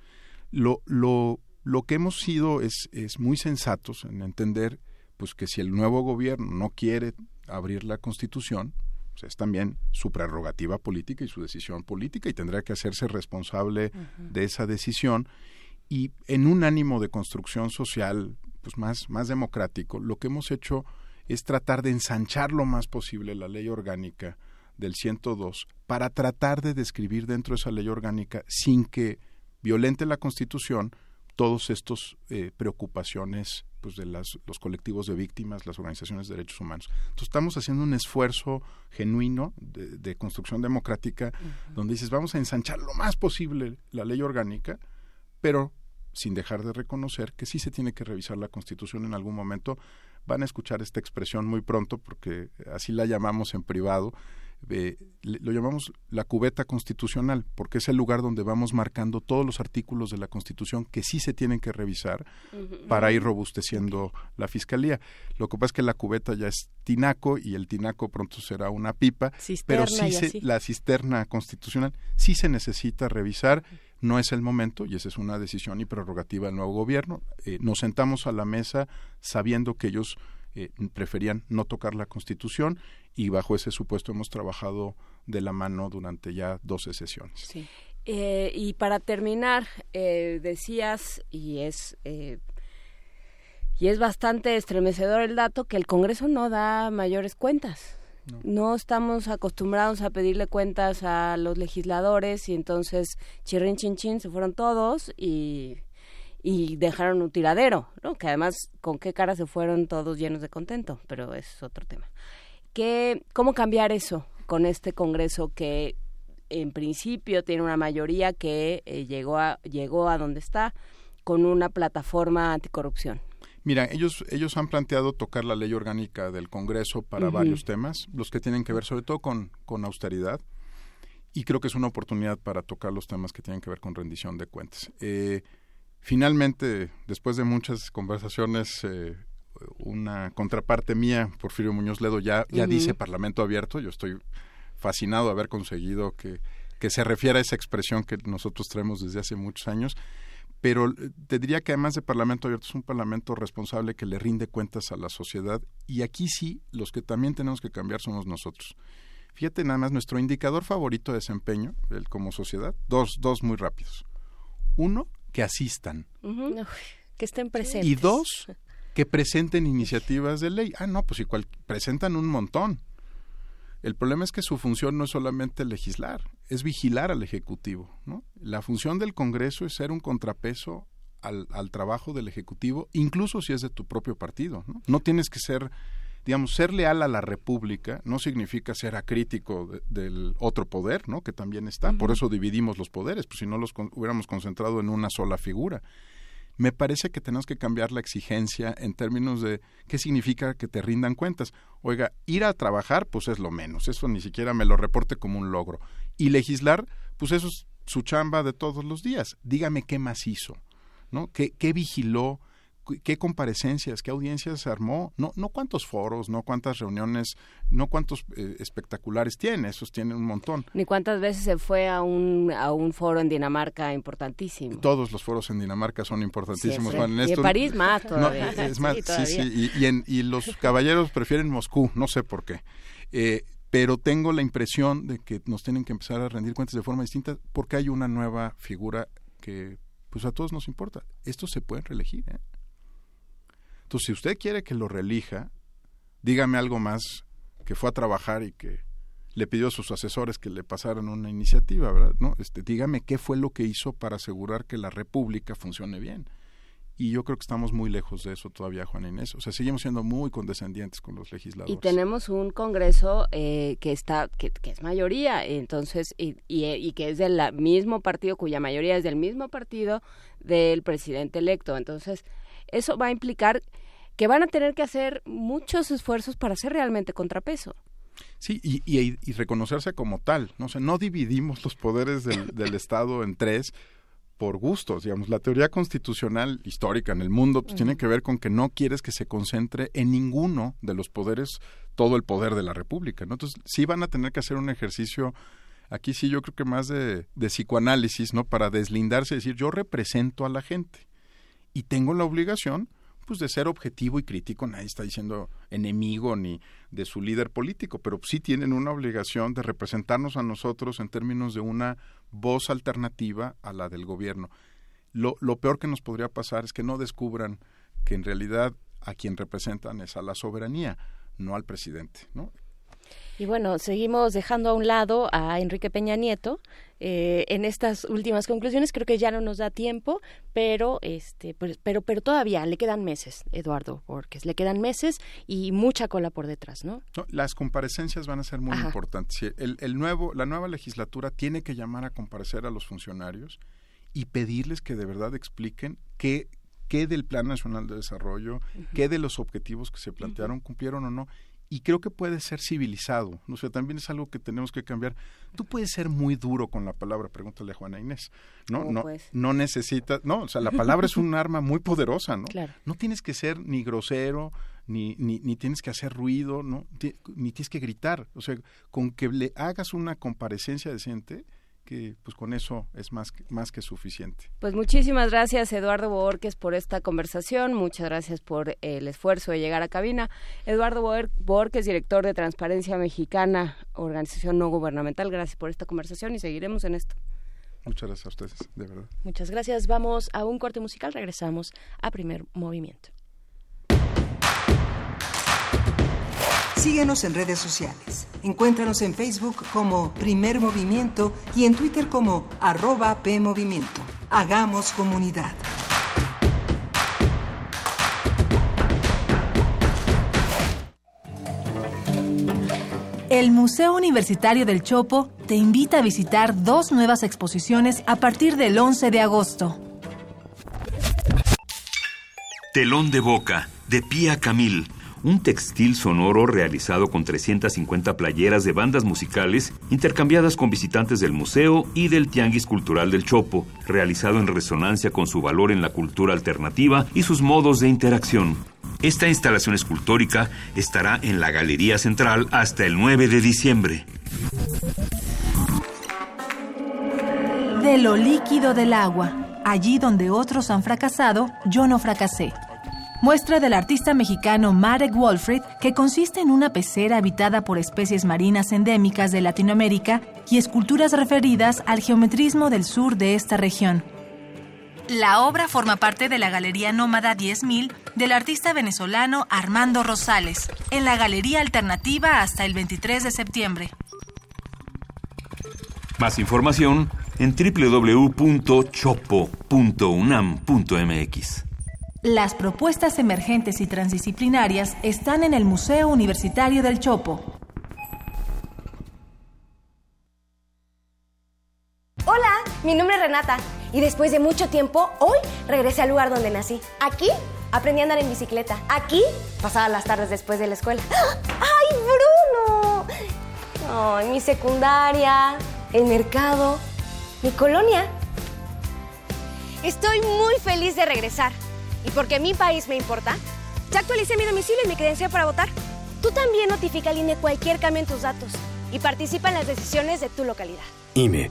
Lo, lo, lo que hemos sido es, es muy sensatos en entender pues que si el nuevo gobierno no quiere abrir la constitución, pues es también su prerrogativa política y su decisión política y tendrá que hacerse responsable de esa decisión y en un ánimo de construcción social pues más, más democrático, lo que hemos hecho es tratar de ensanchar lo más posible la ley orgánica del 102 para tratar de describir dentro de esa ley orgánica sin que violente la Constitución todos estos eh, preocupaciones pues de las, los colectivos de víctimas, las organizaciones de derechos humanos. Entonces estamos haciendo un esfuerzo genuino de, construcción democrática donde dices vamos a ensanchar lo más posible la ley orgánica, pero sin dejar de reconocer que sí se tiene que revisar la Constitución en algún momento. Van a escuchar esta expresión muy pronto porque así la llamamos en privado lo llamamos la cubeta constitucional, porque es el lugar donde vamos marcando todos los artículos de la Constitución que sí se tienen que revisar para ir robusteciendo la Fiscalía. Lo que pasa es que la cubeta ya es tinaco y el tinaco pronto será una pipa, pero sí la cisterna constitucional sí se necesita revisar. No es el momento y esa es una decisión y prerrogativa del nuevo gobierno. Eh, nos sentamos a la mesa sabiendo que ellos eh, preferían no tocar la Constitución y bajo ese supuesto hemos trabajado de la mano durante ya 12 sesiones. Eh, y para terminar, eh, decías, y es, y es bastante estremecedor el dato, que el Congreso no da mayores cuentas. No. estamos acostumbrados a pedirle cuentas a los legisladores y entonces chirrin chin chin se fueron todos y y dejaron un tiradero, ¿no? Que además con qué cara se fueron todos llenos de contento, pero es otro tema. ¿Qué, ¿Cómo cambiar eso con este Congreso que en principio tiene una mayoría que eh, llegó, a, llegó a donde está con una plataforma anticorrupción? Mira, ellos, ellos han planteado tocar la ley orgánica del Congreso para varios temas, los que tienen que ver sobre todo con, con austeridad, y creo que es una oportunidad para tocar los temas que tienen que ver con rendición de cuentas. Eh, finalmente, después de muchas conversaciones, eh, una contraparte mía, Porfirio Muñoz Ledo, ya, ya dice Parlamento abierto. Yo estoy fascinado de haber conseguido que, que se refiera a esa expresión que nosotros traemos desde hace muchos años pero eh, te diría que además de Parlamento Abierto es un Parlamento responsable que le rinde cuentas a la sociedad y aquí sí los que también tenemos que cambiar somos nosotros. Fíjate nada más, nuestro indicador favorito de desempeño el, como sociedad, dos, dos muy rápidos. Uno, que asistan. que estén presentes. Y dos, que presenten iniciativas de ley. Ah, no, pues igual presentan un montón. El problema es que su función no es solamente legislar, es vigilar al Ejecutivo. ¿no? La función del Congreso es ser un contrapeso al, trabajo del Ejecutivo, incluso si es de tu propio partido. ¿no? no tienes que ser, digamos, ser leal a la República no significa ser acrítico del otro poder, ¿no? que también está. Por eso dividimos los poderes, pues si no los hubiéramos concentrado en una sola figura me parece que tenemos que cambiar la exigencia en términos de qué significa que te rindan cuentas. Oiga, ir a trabajar, pues es lo menos, eso ni siquiera me lo reporte como un logro. Y legislar, pues eso es su chamba de todos los días. Dígame qué más hizo, ¿no? ¿Qué, qué vigiló? Qué comparecencias, qué audiencias se armó, no, no cuántos foros, no cuántas reuniones, no cuántos eh, espectaculares tiene, esos tienen un montón. Ni cuántas veces se fue a un, a un foro en Dinamarca importantísimo. Todos los foros en Dinamarca son importantísimos, Juan. En y en París más todavía. es más, sí, sí, y, y, y, los caballeros prefieren Moscú, no sé por qué. Eh, pero tengo la impresión de que nos tienen que empezar a rendir cuentas de forma distinta porque hay una nueva figura que pues a todos nos importa. Estos se pueden reelegir, ¿eh? Entonces, si usted quiere que lo relija, dígame algo más que fue a trabajar y que le pidió a sus asesores que le pasaran una iniciativa, ¿verdad? No, este, dígame qué fue lo que hizo para asegurar que la República funcione bien. Y yo creo que estamos muy lejos de eso todavía, Juan Inés. O sea, seguimos siendo muy condescendientes con los legisladores. Y tenemos un Congreso eh, que está, que, es mayoría, entonces, y, y, y, que es del mismo partido, cuya mayoría es del mismo partido del presidente electo. Entonces, eso va a implicar que van a tener que hacer muchos esfuerzos para ser realmente contrapeso. Sí, y, y, reconocerse como tal. ¿no? O no dividimos los poderes del, del, Estado en tres por gustos. Digamos, la teoría constitucional histórica en el mundo pues, tiene que ver con que no quieres que se concentre en ninguno de los poderes todo el poder de la República. ¿no? Entonces, sí van a tener que hacer un ejercicio aquí sí yo creo que más de, de psicoanálisis, ¿no? Para deslindarse y decir, yo represento a la gente y tengo la obligación pues de ser objetivo y crítico, nadie está diciendo enemigo ni de su líder político, pero sí tienen una obligación de representarnos a nosotros en términos de una voz alternativa a la del gobierno. Lo, peor que nos podría pasar es que no descubran que en realidad a quien representan es a la soberanía, no al presidente, ¿no? Y bueno, seguimos dejando a un lado a Enrique Peña Nieto eh, en estas últimas conclusiones. Creo que ya no nos da tiempo, pero este, pues, pero, pero todavía le quedan meses, Eduardo Borges, le quedan meses y mucha cola por detrás, ¿no? las comparecencias van a ser muy importantes. El, el nuevo, la nueva legislatura tiene que llamar a comparecer a los funcionarios y pedirles que de verdad expliquen qué qué del Plan Nacional de Desarrollo, qué de los objetivos que se plantearon cumplieron o no y creo que puede ser civilizado. O sea, también es algo que tenemos que cambiar. Tú puedes ser muy duro con la palabra, pregúntale a Juana Inés. No, no, no necesitas, no, o sea, la palabra es un arma muy poderosa, ¿no? No tienes que ser ni grosero, ni, ni, ni tienes que hacer ruido, ¿no? ni tienes que gritar. O sea, con que le hagas una comparecencia decente, que pues con eso es más que, más que suficiente. Pues muchísimas gracias Eduardo Borges por esta conversación, muchas gracias por el esfuerzo de llegar a cabina. Eduardo Borges, director de Transparencia Mexicana, organización no gubernamental, gracias por esta conversación y seguiremos en esto. Muchas gracias a ustedes, de verdad. Muchas gracias. Vamos a un corte musical, regresamos a primer movimiento. Síguenos en redes sociales. Encuéntranos en Facebook como Primer Movimiento y en Twitter como arroba PMovimiento. Hagamos comunidad. El Museo Universitario del Chopo te invita a visitar dos nuevas exposiciones a partir del 11 de agosto. Telón de boca, de Pía Camil un textil sonoro realizado con 350 playeras de bandas musicales intercambiadas con visitantes del museo y del Tianguis Cultural del Chopo, realizado en resonancia con su valor en la cultura alternativa y sus modos de interacción. Esta instalación escultórica estará en la Galería Central hasta el 9 de diciembre. De lo líquido del agua, allí donde otros han fracasado, yo no fracasé. Muestra del artista mexicano Marek Wolfried, que consiste en una pecera habitada por especies marinas endémicas de Latinoamérica y esculturas referidas al geometrismo del sur de esta región. La obra forma parte de la Galería Nómada 10.000 del artista venezolano Armando Rosales, en la Galería Alternativa hasta el 23 de septiembre. Más información en www.chopo.unam.mx. Las propuestas emergentes y transdisciplinarias están en el Museo Universitario del Chopo. Hola, mi nombre es Renata y después de mucho tiempo, hoy regresé al lugar donde nací. Aquí aprendí a andar en bicicleta. Aquí pasaba las tardes después de la escuela. ¡Ay, Bruno! Mi secundaria, el mercado, mi colonia. Estoy muy feliz de regresar. Y porque mi país me importa, ya actualicé mi domicilio y mi credencial para votar. Tú también notifica al INE cualquier cambio en tus datos y participa en las decisiones de tu localidad. IME.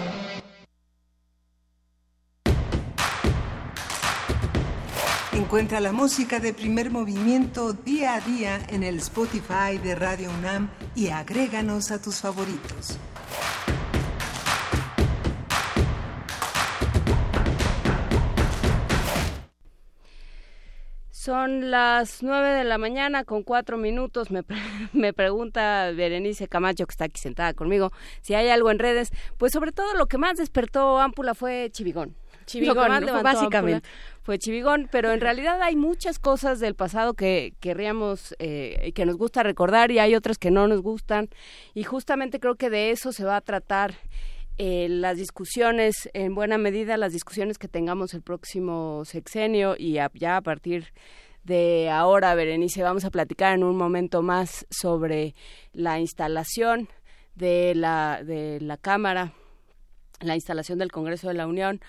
Encuentra la música de primer movimiento día a día en el Spotify de Radio UNAM y agréganos a tus favoritos. Son las nueve de la mañana con cuatro minutos. Me, me, pregunta Berenice Camacho, que está aquí sentada conmigo, si hay algo en redes. Pues sobre todo lo que más despertó Ámpula fue Chivigón. Chivigón, ¿no? básicamente. Fue Chivigón, pero en realidad hay muchas cosas del pasado que querríamos, eh, que nos gusta recordar y hay otras que no nos gustan. Y justamente creo que de eso se va a tratar eh, las discusiones, en buena medida las discusiones que tengamos el próximo sexenio y ya a partir de ahora, Berenice, vamos a platicar en un momento más sobre la instalación de la, de la Cámara, la instalación del Congreso de la Unión.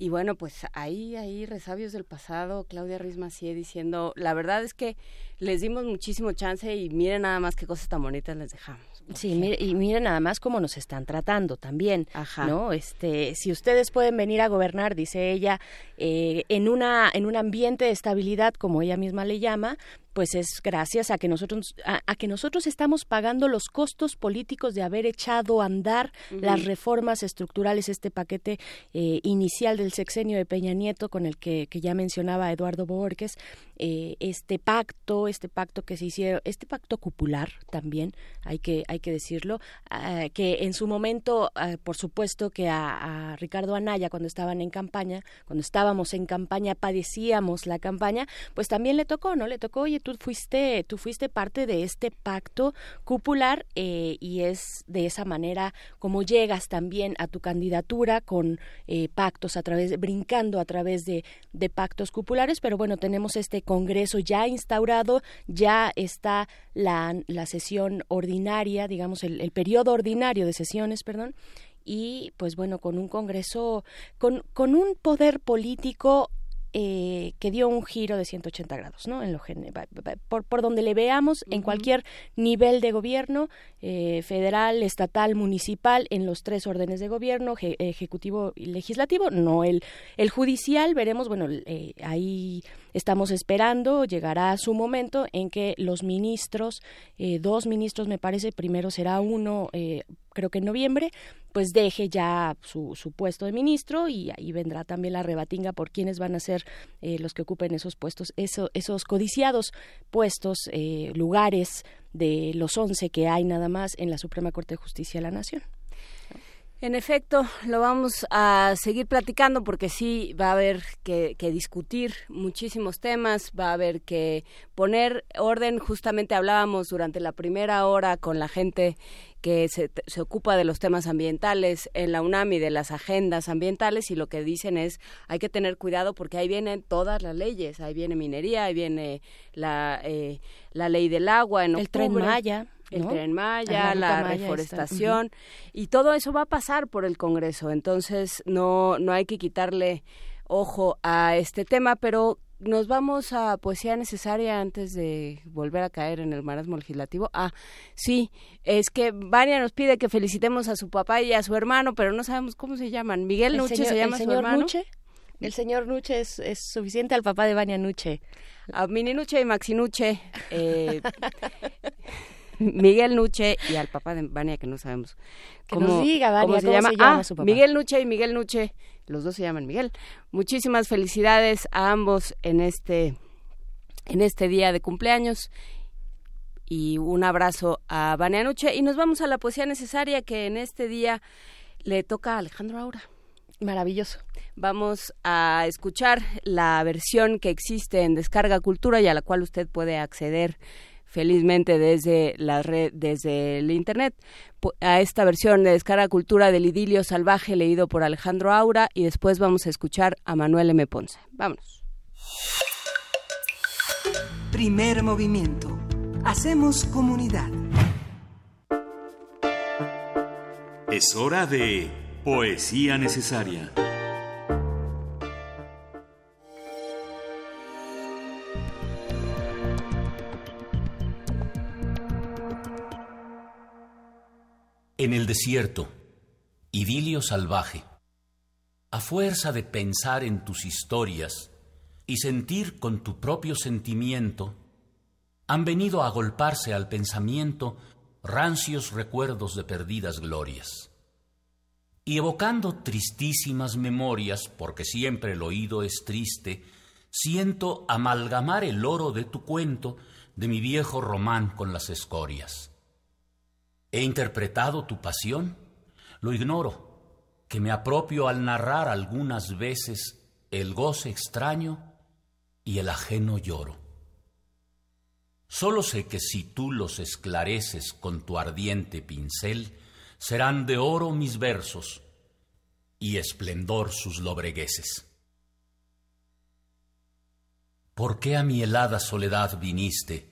Y bueno, pues ahí, ahí, resabios del pasado, Claudia Ruiz Macié diciendo, la verdad es que les dimos muchísimo chance y miren nada más qué cosas tan bonitas les dejamos. Sí, y miren nada más cómo nos están tratando también, Ajá. ¿no? Este, si ustedes pueden venir a gobernar, dice ella, eh, en una en un ambiente de estabilidad, como ella misma le llama, pues es gracias a que nosotros a, a, que nosotros estamos pagando los costos políticos de haber echado a andar uh -huh. las reformas estructurales este paquete eh, inicial del sexenio de Peña Nieto con el que, que ya mencionaba Eduardo Borges eh, este pacto este pacto que se hicieron este pacto cupular también hay que hay que decirlo uh, que en su momento uh, por supuesto que a, a Ricardo Anaya cuando estaban en campaña cuando estábamos en campaña padecíamos la campaña pues también le tocó no le tocó oye tú fuiste, tú fuiste parte de este pacto cupular eh, y es de esa manera como llegas también a tu candidatura con eh, pactos a través, brincando a través de, de pactos cupulares, pero bueno, tenemos este Congreso ya instaurado, ya está la, la sesión ordinaria, digamos, el, el periodo ordinario de sesiones, perdón, y pues bueno, con un Congreso, con, con un poder político eh, que dio un giro de 180 grados, ¿no? En lo por, por donde le veamos, en cualquier nivel de gobierno, eh, federal, estatal, municipal, en los tres órdenes de gobierno, ejecutivo y legislativo, no el, el judicial, veremos, bueno, eh, ahí estamos esperando, llegará su momento en que los ministros, dos ministros me parece, primero será uno, creo que en noviembre, pues deje ya su, su, puesto de ministro y ahí vendrá también la rebatinga por quiénes van a ser eh, los que ocupen esos puestos, eso, esos codiciados puestos, eh, lugares de los once que hay nada más en la Suprema Corte de Justicia de la Nación. En efecto, lo vamos a seguir platicando porque sí va a haber que, discutir muchísimos temas, va a haber que poner orden. Justamente hablábamos durante la primera hora con la gente que se, se, ocupa de los temas ambientales en la UNAM y de las agendas ambientales y lo que dicen es hay que tener cuidado porque ahí vienen todas las leyes, ahí viene minería, ahí viene la, eh, la ley del agua en El tren Maya el tren Maya, la, reforestación y todo eso va a pasar por el Congreso. Entonces no no hay que quitarle ojo a este tema, pero nos vamos a poesía necesaria antes de volver a caer en el marasmo legislativo. Ah, sí, es que Vania nos pide que felicitemos a su papá y a su hermano, pero no sabemos cómo se llaman. Miguel Nuche se llama su hermano. Nuche? El señor Nuche es, es, suficiente al papá de Vania Nuche. A Mini Nuche y Maxi Nuche. Eh, Miguel Nuche y al papá de Vania, que no sabemos cómo, diga, se, llama. ah, Miguel Nuche y Miguel Nuche, los dos se llaman Miguel. Muchísimas felicidades a ambos en este, en este día de cumpleaños y un abrazo a Vania Nuche. Y nos vamos a la poesía necesaria que en este día le toca a Alejandro Aura. Maravilloso. Vamos a escuchar la versión que existe en Descarga Cultura y a la cual usted puede acceder felizmente desde la red, desde el internet, a esta versión de Descarga Cultura del idilio salvaje leído por Alejandro Aura y después vamos a escuchar a Manuel M. Ponce. Vámonos. Primer movimiento. Hacemos comunidad. Es hora de poesía necesaria. En el desierto, idilio salvaje. A fuerza de pensar en tus historias y sentir con tu propio sentimiento, han venido a agolparse al pensamiento rancios recuerdos de perdidas glorias. Y evocando tristísimas memorias, porque siempre el oído es triste, siento amalgamar el oro de tu cuento de mi viejo román con las escorias. ¿He interpretado tu pasión? Lo ignoro, que me apropio al narrar algunas veces el goce extraño y el ajeno lloro. Solo sé que si tú los esclareces con tu ardiente pincel, serán de oro mis versos y esplendor sus lobregueses. ¿Por qué a mi helada soledad viniste?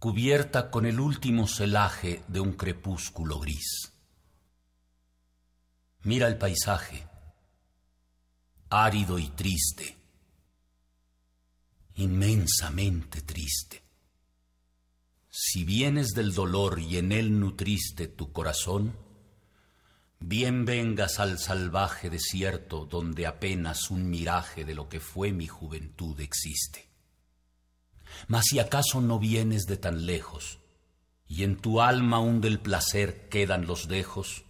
Cubierta con el último celaje de un crepúsculo gris. Mira el paisaje, árido y triste, inmensamente triste. Si vienes del dolor y en él nutriste tu corazón, bien vengas al salvaje desierto donde apenas un miraje de lo que fue mi juventud existe. Mas si acaso no vienes de tan lejos, y en tu alma aún del placer quedan los dejos,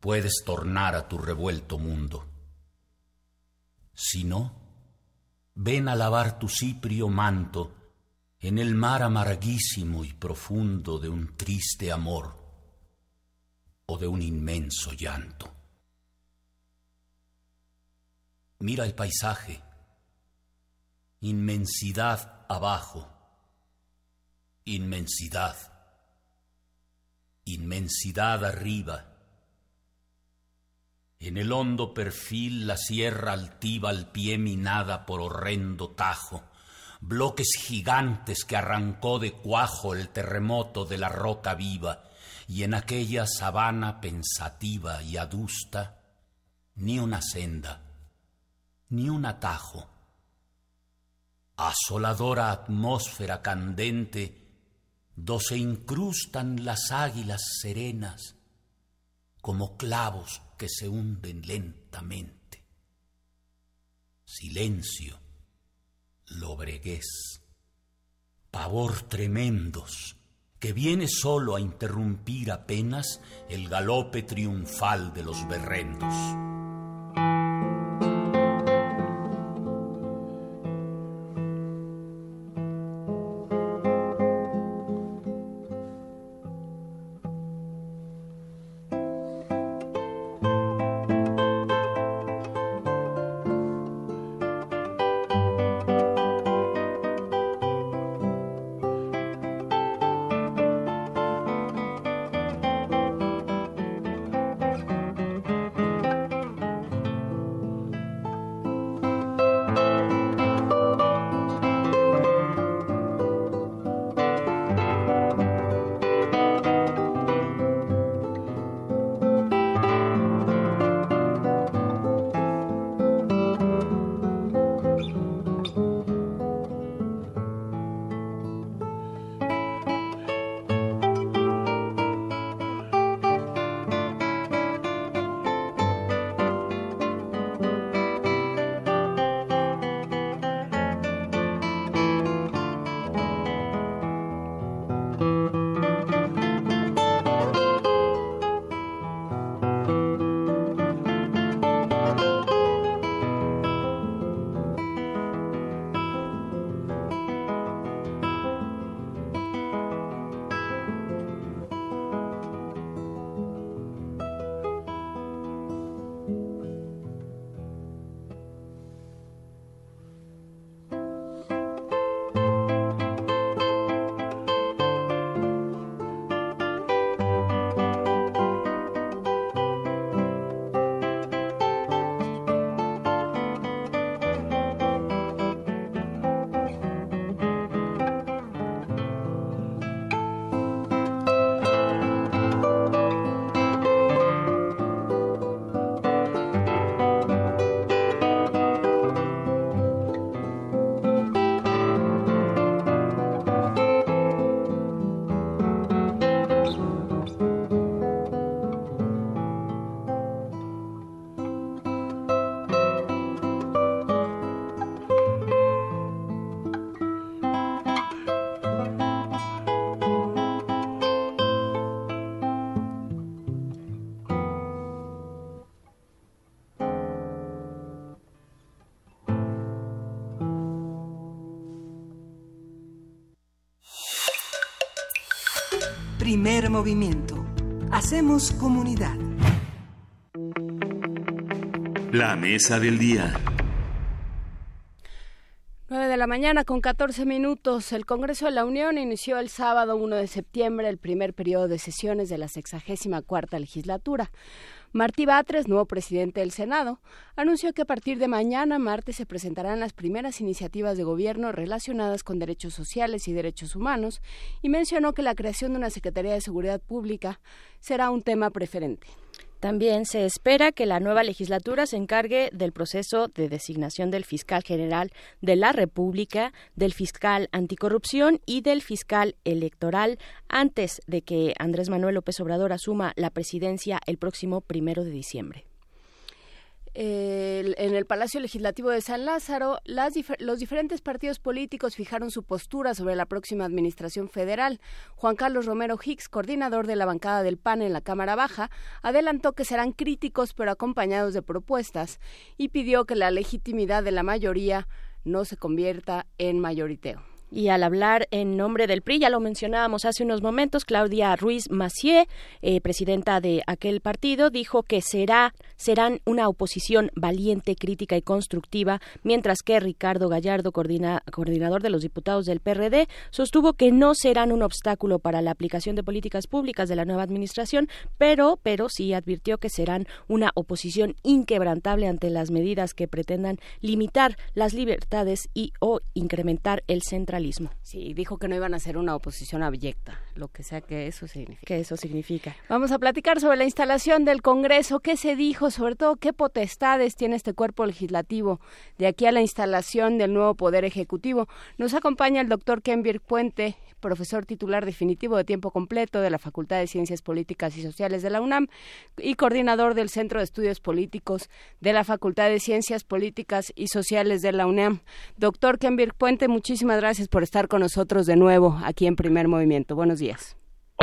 puedes tornar a tu revuelto mundo. Si no, ven a lavar tu ciprio manto en el mar amarguísimo y profundo de un triste amor o de un inmenso llanto. Mira el paisaje inmensidad abajo, inmensidad, inmensidad arriba. En el hondo perfil la sierra altiva al pie minada por horrendo tajo, bloques gigantes que arrancó de cuajo el terremoto de la roca viva, y en aquella sabana pensativa y adusta, ni una senda, ni un atajo. Asoladora atmósfera candente, do se incrustan las águilas serenas como clavos que se hunden lentamente. Silencio, lobreguez, pavor tremendos, que viene solo a interrumpir apenas el galope triunfal de los berrendos. Del día. 9 de la mañana con 14 minutos. El Congreso de la Unión inició el sábado 1 de septiembre el primer periodo de sesiones de la 64 legislatura. Martí Batres, nuevo presidente del Senado, anunció que a partir de mañana, martes, se presentarán las primeras iniciativas de gobierno relacionadas con derechos sociales y derechos humanos y mencionó que la creación de una Secretaría de Seguridad Pública será un tema preferente. También se espera que la nueva legislatura se encargue del proceso de designación del fiscal general de la República, del fiscal anticorrupción y del fiscal electoral antes de que Andrés Manuel López Obrador asuma la presidencia el próximo primero de diciembre en el Palacio Legislativo de San Lázaro, los diferentes partidos políticos fijaron su postura sobre la próxima administración federal. Juan Carlos Romero Hicks, coordinador de la bancada del PAN en la Cámara Baja, adelantó que serán críticos pero acompañados de propuestas y pidió que la legitimidad de la mayoría no se convierta en mayoriteo. Y al hablar en nombre del PRI, ya lo mencionábamos hace unos momentos, Claudia Ruiz Macié, eh, presidenta de aquel partido, dijo que será, serán una oposición valiente, crítica y constructiva, mientras que Ricardo Gallardo, coordinador de los diputados del PRD, sostuvo que no serán un obstáculo para la aplicación de políticas públicas de la nueva administración, pero, pero sí advirtió que serán una oposición inquebrantable ante las medidas que pretendan limitar las libertades y o incrementar el centralismo Sí, dijo que no iban a ser una oposición abyecta, lo que sea que eso signifique. Que eso significa. Vamos a platicar sobre la instalación del Congreso, qué se dijo, sobre todo qué potestades tiene este cuerpo legislativo de aquí a la instalación del nuevo Poder Ejecutivo. Nos acompaña el doctor Kenbir Puente, profesor titular definitivo de tiempo completo de la Facultad de Ciencias Políticas y Sociales de la UNAM y coordinador del Centro de Estudios Políticos de la Facultad de Ciencias Políticas y Sociales de la UNAM. Doctor Kenbir Puente, muchísimas gracias por estar con nosotros de nuevo aquí en Primer Movimiento. Buenos días.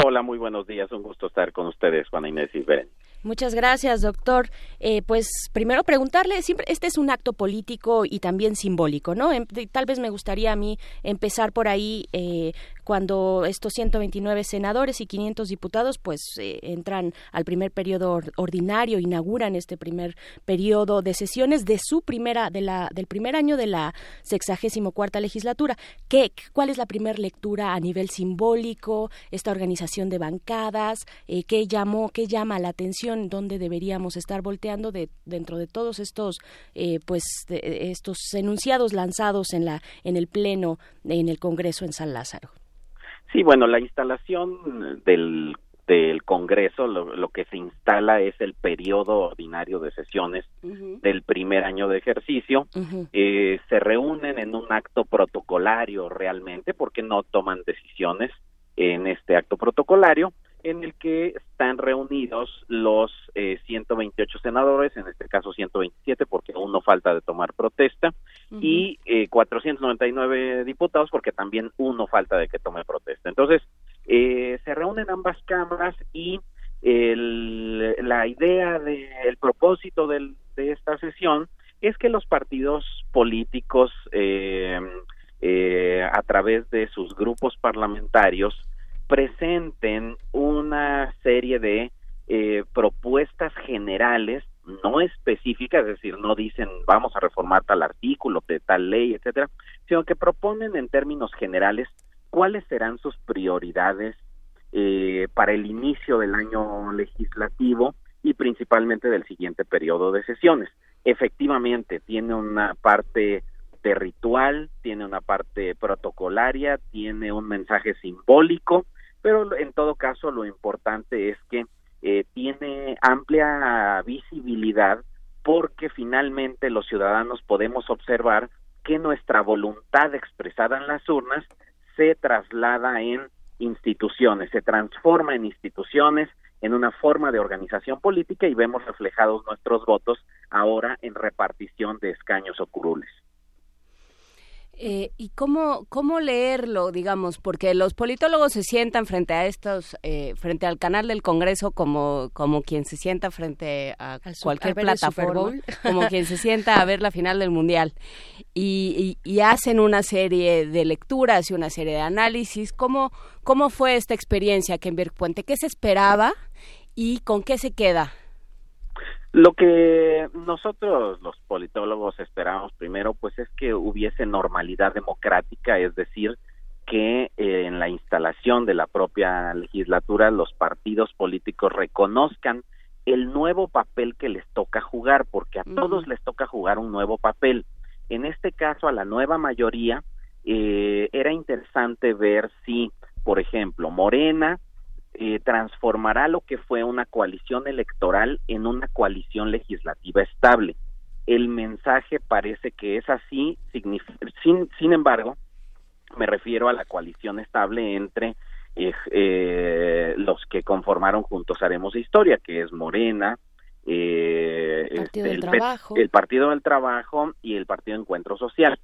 Hola, muy buenos días. Un gusto estar con ustedes, Juana Inés y Beren. Muchas gracias, doctor. Eh, pues primero preguntarle, siempre este es un acto político y también simbólico, ¿no? Em, tal vez me gustaría a mí empezar por ahí eh, cuando estos 129 senadores y 500 diputados pues eh, entran al primer periodo ordinario, inauguran este primer periodo de sesiones de su primera de la del primer año de la sexagésimo cuarta legislatura. ¿Qué, ¿Cuál es la primera lectura a nivel simbólico? Esta organización de bancadas, eh, ¿qué llamó, qué llama la atención? ¿Dónde deberíamos estar volteando de, dentro de todos estos eh, pues estos enunciados lanzados en la en el pleno en el Congreso en San Lázaro? Sí, bueno, la instalación del, del Congreso, lo, que se instala es el periodo ordinario de sesiones del primer año de ejercicio. eh, se reúnen en un acto protocolario realmente, porque no toman decisiones en este acto protocolario en el que están reunidos los eh, 128 senadores, en este caso 127 porque aún no falta de tomar protesta, y eh, 499 diputados porque también uno falta de que tome protesta. Entonces, eh, se reúnen ambas cámaras y el, la idea del el propósito del, de esta sesión es que los partidos políticos eh, eh, a través de sus grupos parlamentarios presenten una serie de eh, propuestas generales, no específicas, es decir, no dicen vamos a reformar tal artículo de tal ley, etcétera, sino que proponen en términos generales cuáles serán sus prioridades eh, para el inicio del año legislativo y principalmente del siguiente periodo de sesiones. Efectivamente, tiene una parte de ritual, tiene una parte protocolaria, tiene un mensaje simbólico, pero en todo caso lo importante es que eh, tiene amplia visibilidad porque finalmente los ciudadanos podemos observar que nuestra voluntad expresada en las urnas se traslada en instituciones, se transforma en instituciones, en una forma de organización política y vemos reflejados nuestros votos ahora en repartición de escaños o curules. Eh, ¿Y cómo, cómo leerlo, digamos? Porque los politólogos se sientan frente a estos, eh, frente al canal del Congreso como, como quien se sienta frente a cualquier plataforma, como quien se sienta a ver la final del Mundial. Y, y, hacen una serie de lecturas y una serie de análisis. ¿Cómo, cómo fue esta experiencia, Kenberg Puente? ¿Qué se esperaba y con qué se queda? Lo que nosotros los politólogos esperamos primero pues es que hubiese normalidad democrática, es decir, que eh, en la instalación de la propia legislatura los partidos políticos reconozcan el nuevo papel que les toca jugar, porque a todos les toca jugar un nuevo papel. En este caso, a la nueva mayoría, eh, era interesante ver si, por ejemplo, Morena eh, transformará lo que fue una coalición electoral en una coalición legislativa estable. El mensaje parece que es así, sin, sin embargo, me refiero a la coalición estable entre eh, eh, los que conformaron Juntos Haremos Historia, que es Morena, eh, Partido este, el, el, Partido del Trabajo y el Partido Encuentro Social,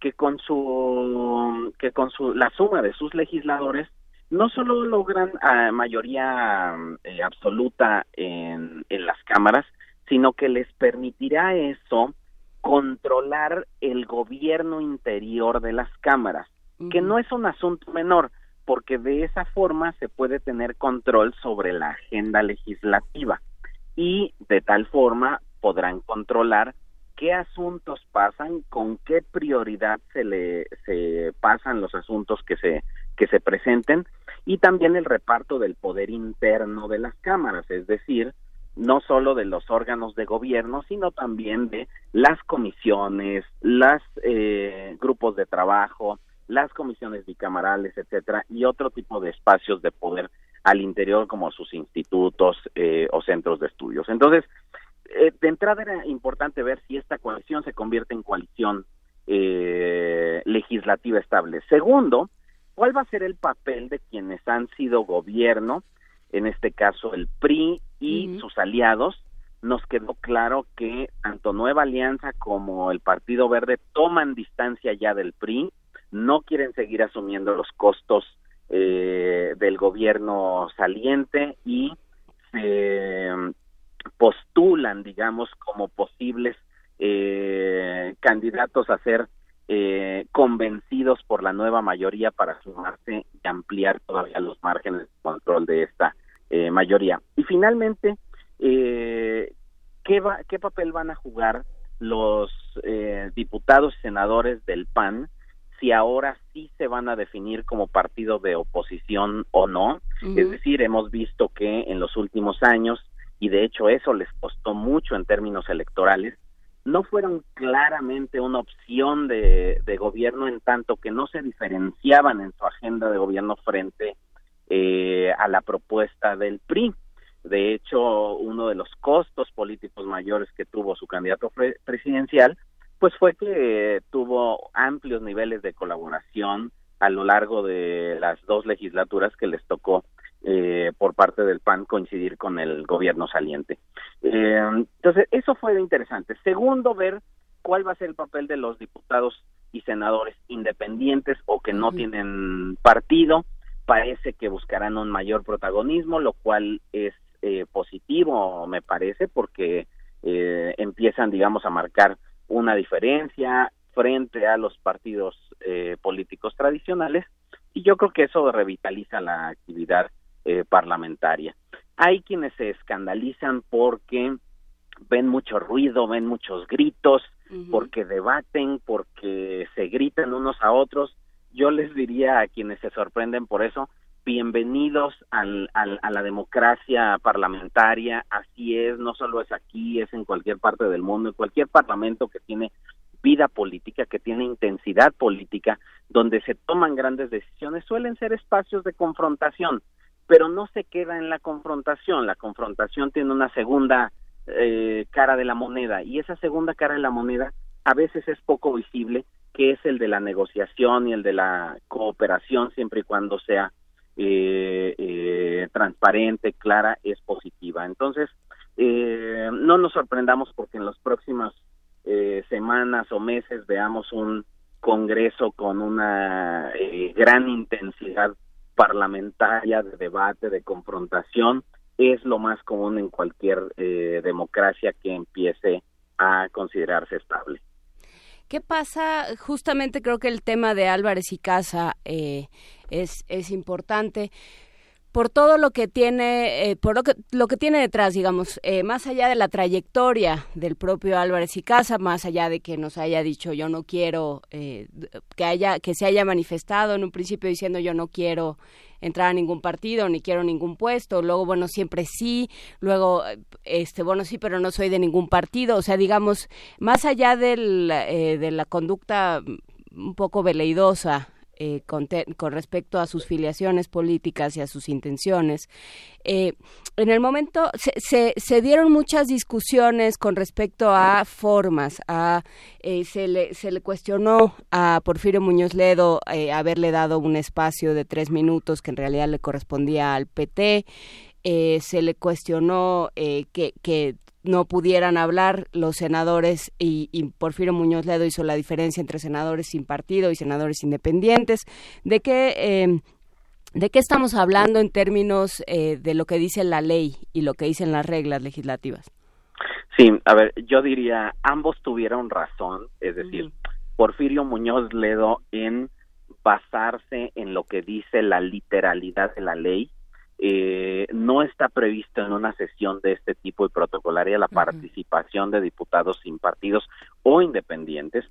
que con su que con su la suma de sus legisladores no solo logran uh, mayoría eh, absoluta en, en las cámaras, sino que les permitirá eso controlar el gobierno interior de las cámaras. que no es un asunto menor, porque de esa forma se puede tener control sobre la agenda legislativa y de tal forma podrán controlar qué asuntos pasan, con qué prioridad se le se pasan los asuntos que se que se presenten y también el reparto del poder interno de las cámaras, es decir, no solo de los órganos de gobierno, sino también de las comisiones, los eh, grupos de trabajo, las comisiones bicamerales, etcétera, y otro tipo de espacios de poder al interior como sus institutos eh, o centros de estudios. Entonces, eh, de entrada era importante ver si esta coalición se convierte en coalición eh, legislativa estable. Segundo, ¿cuál va a ser el papel de quienes han sido gobierno, en este caso el PRI y sus aliados? Nos quedó claro que tanto Nueva Alianza como el Partido Verde toman distancia ya del PRI, no quieren seguir asumiendo los costos eh, del gobierno saliente y se postulan, digamos, como posibles eh, candidatos a ser eh, convencidos por la nueva mayoría para sumarse y ampliar todavía los márgenes de control de esta eh, mayoría. Y finalmente, eh, ¿qué, va, ¿qué papel van a jugar los eh, diputados y senadores del PAN si ahora sí se van a definir como partido de oposición o no? Es decir, hemos visto que en los últimos años y de hecho eso les costó mucho en términos electorales, no fueron claramente una opción de, gobierno en tanto que no se diferenciaban en su agenda de gobierno frente eh, a la propuesta del PRI. De hecho, uno de los costos políticos mayores que tuvo su candidato presidencial, pues fue que tuvo amplios niveles de colaboración a lo largo de las dos legislaturas que les tocó eh, por parte del PAN coincidir con el gobierno saliente. Eh, entonces, eso fue interesante. Segundo, ver cuál va a ser el papel de los diputados y senadores independientes o que no tienen partido. Parece que buscarán un mayor protagonismo, lo cual es eh, positivo, me parece, porque eh, empiezan, digamos, a marcar una diferencia frente a los partidos eh, políticos tradicionales y yo creo que eso revitaliza la actividad eh, parlamentaria. Hay quienes se escandalizan porque ven mucho ruido, ven muchos gritos, porque debaten, porque se gritan unos a otros. Yo les diría a quienes se sorprenden por eso, bienvenidos al, a la democracia parlamentaria, así es, no solo es aquí, es en cualquier parte del mundo, en cualquier parlamento que tiene vida política, que tiene intensidad política, donde se toman grandes decisiones, suelen ser espacios de confrontación pero no se queda en la confrontación. La confrontación tiene una segunda eh, cara de la moneda y esa segunda cara de la moneda a veces es poco visible, que es el de la negociación y el de la cooperación, siempre y cuando sea eh, eh, transparente, clara, es positiva. Entonces, no nos sorprendamos porque en las próximas semanas o meses veamos un Congreso con una gran intensidad parlamentaria, de debate, de confrontación, es lo más común en cualquier eh, democracia que empiece a considerarse estable. ¿Qué pasa? Justamente creo que el tema de Álvarez y Casa eh, es, es importante por todo lo que tiene, eh, por lo que, lo que tiene detrás, digamos, eh, más allá de la trayectoria del propio Álvarez y Casa, más allá de que nos haya dicho yo no quiero, eh, que haya, que se haya manifestado en un principio diciendo yo no quiero entrar a ningún partido ni quiero ningún puesto, luego bueno siempre sí, luego este bueno sí pero no soy de ningún partido, o sea digamos más allá del, de la conducta un poco veleidosa eh, con, respecto a sus filiaciones políticas y a sus intenciones. Eh, en el momento se, dieron muchas discusiones con respecto a formas, eh, se, le, cuestionó a Porfirio Muñoz Ledo haberle dado un espacio de tres minutos que en realidad le correspondía al PT. se le cuestionó que no pudieran hablar los senadores y, Porfirio Muñoz Ledo hizo la diferencia entre senadores sin partido y senadores independientes. ¿De qué, em, ¿de qué estamos hablando en términos eh, de lo que dice la ley y lo que dicen las reglas legislativas? Sí, a ver, yo diría, ambos tuvieron razón, es decir, Porfirio Muñoz Ledo en basarse en lo que dice la literalidad de la ley. Eh, no está previsto en una sesión de este tipo y protocolaria la participación de diputados sin partidos o independientes.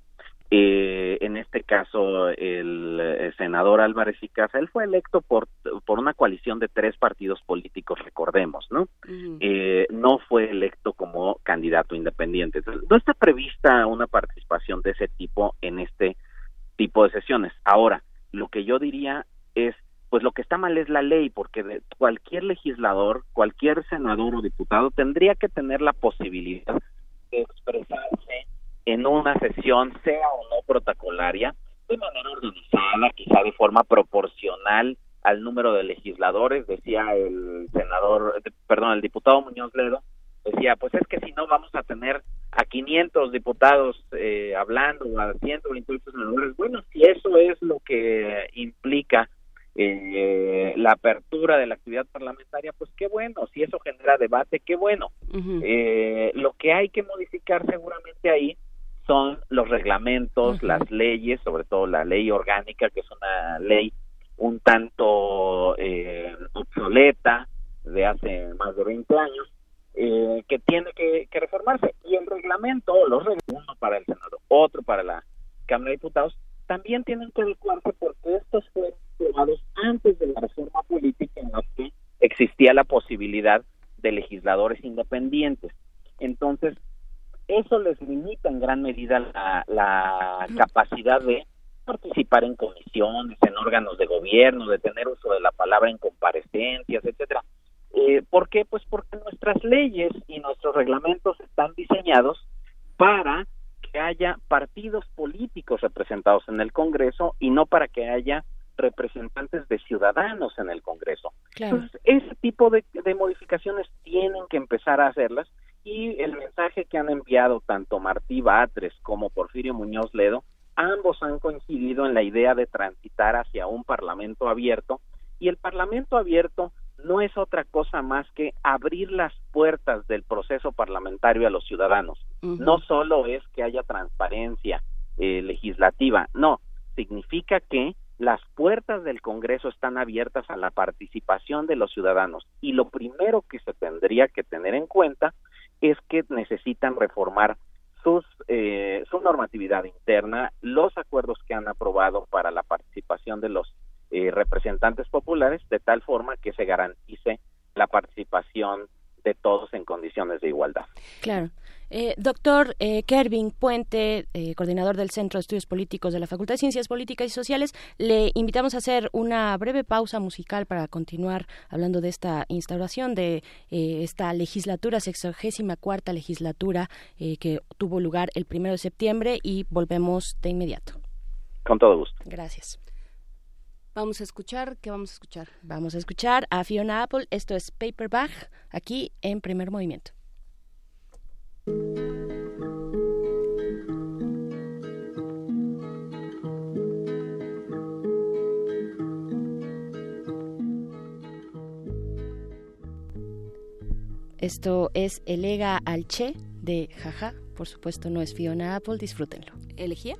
Eh, en este caso, el, senador Álvarez y Casa, él fue electo por, por una coalición de tres partidos políticos, recordemos, ¿no? eh, no fue electo como candidato independiente. no está prevista una participación de ese tipo en este tipo de sesiones. Ahora, lo que yo diría es, pues lo que está mal es la ley, porque cualquier legislador, cualquier senador o diputado tendría que tener la posibilidad de expresarse en una sesión, sea o no protocolaria, de manera organizada, quizá de forma proporcional al número de legisladores, decía el senador, perdón, el diputado Muñoz Ledo, decía, pues es que si no vamos a tener a 500 diputados eh, hablando, a 128 senadores, bueno, si eso es lo que implica eh, la apertura de la actividad parlamentaria, pues qué bueno, si eso genera debate, qué bueno. eh, lo que hay que modificar seguramente ahí son los reglamentos, las leyes, sobre todo la ley orgánica, que es una ley un tanto eh, obsoleta de hace más de 20 años, eh, que tiene que, reformarse. Y el reglamento, los reglamentos, uno para el Senado, otro para la Cámara de Diputados, también tienen que adecuarse porque estos fueron aprobados antes de la reforma política en la que existía la posibilidad de legisladores independientes. Entonces, eso les limita en gran medida la, capacidad de participar en comisiones, en órganos de gobierno, de tener uso de la palabra en comparecencias, etcétera. Eh, ¿Por qué? Pues porque nuestras leyes y nuestros reglamentos están diseñados para que haya partidos políticos representados en el Congreso y no para que haya representantes de ciudadanos en el Congreso. Entonces, ese tipo de, de modificaciones tienen que empezar a hacerlas y el mensaje que han enviado tanto Martí Batres como Porfirio Muñoz Ledo, ambos han coincidido en la idea de transitar hacia un parlamento abierto y el parlamento abierto no es otra cosa más que abrir las puertas del proceso parlamentario a los ciudadanos. No solo es que haya transparencia eh, legislativa, no, significa que las puertas del Congreso están abiertas a la participación de los ciudadanos y lo primero que se tendría que tener en cuenta es que necesitan reformar sus, eh, su normatividad interna, los acuerdos que han aprobado para la participación de los eh, representantes populares, de tal forma que se garantice la participación de todos en condiciones de igualdad. Claro. Eh, doctor eh, Kervin Puente, eh, coordinador del Centro de Estudios Políticos de la Facultad de Ciencias Políticas y Sociales, le invitamos a hacer una breve pausa musical para continuar hablando de esta instauración de eh, esta legislatura, sexagésima cuarta legislatura que tuvo lugar el primero de septiembre y volvemos de inmediato. Con todo gusto. Gracias. Vamos a escuchar, ¿qué vamos a escuchar? Vamos a escuchar a Fiona Apple, esto es Paperback, aquí en primer movimiento. Esto es Elega al Che de Jaja. Por supuesto, no es Fiona Apple, disfrútenlo. ¿Elegía?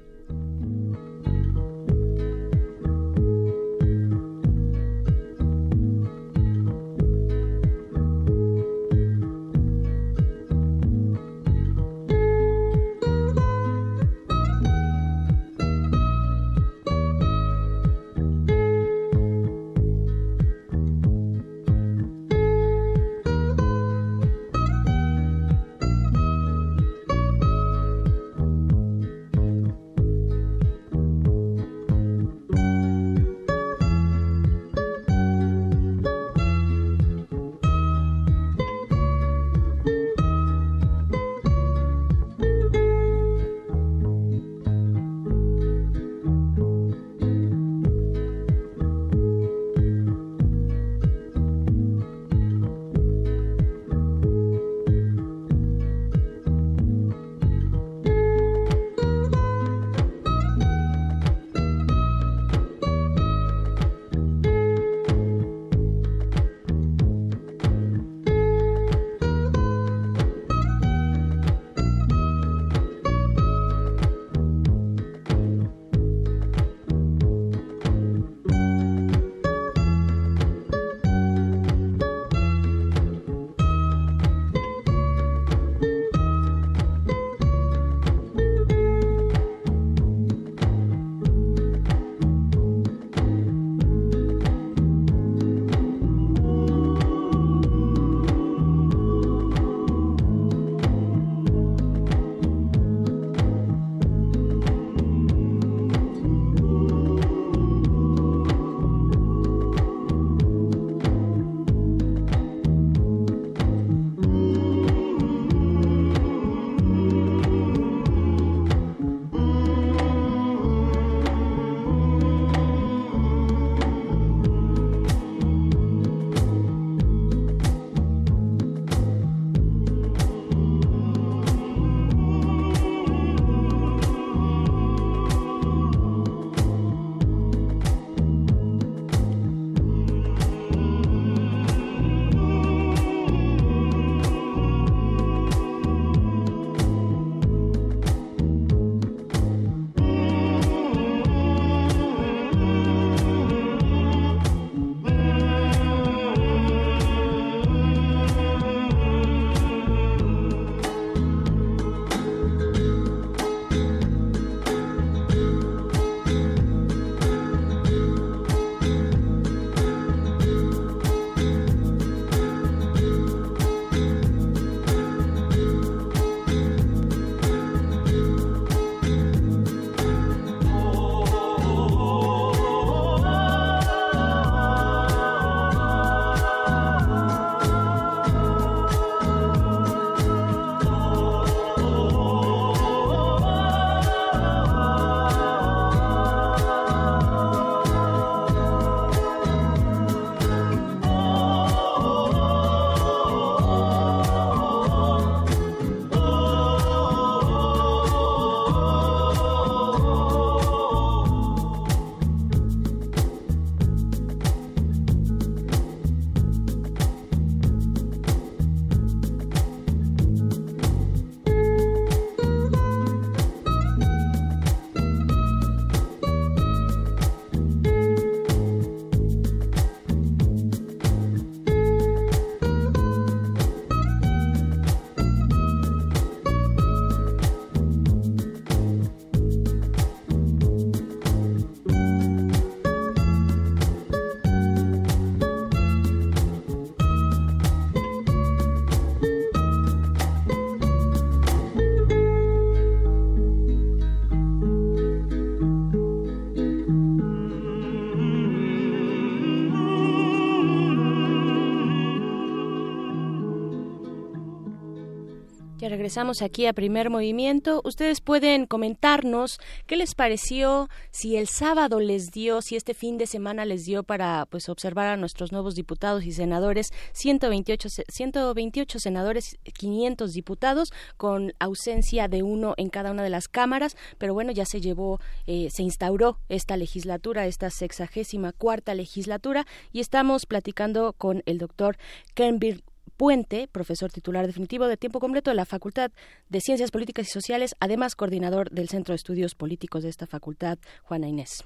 Regresamos aquí a Primer Movimiento. Ustedes pueden comentarnos qué les pareció, si el sábado les dio, si este fin de semana les dio para pues observar a nuestros nuevos diputados y senadores, 128, 128 senadores, 500 diputados, con ausencia de uno en cada una de las cámaras, pero bueno, ya se llevó, eh, se instauró esta legislatura, esta sexagésima cuarta legislatura, y estamos platicando con el doctor Kernberg Puente, profesor titular definitivo de tiempo completo de la Facultad de Ciencias Políticas y Sociales, además coordinador del Centro de Estudios Políticos de esta facultad, Juana Inés.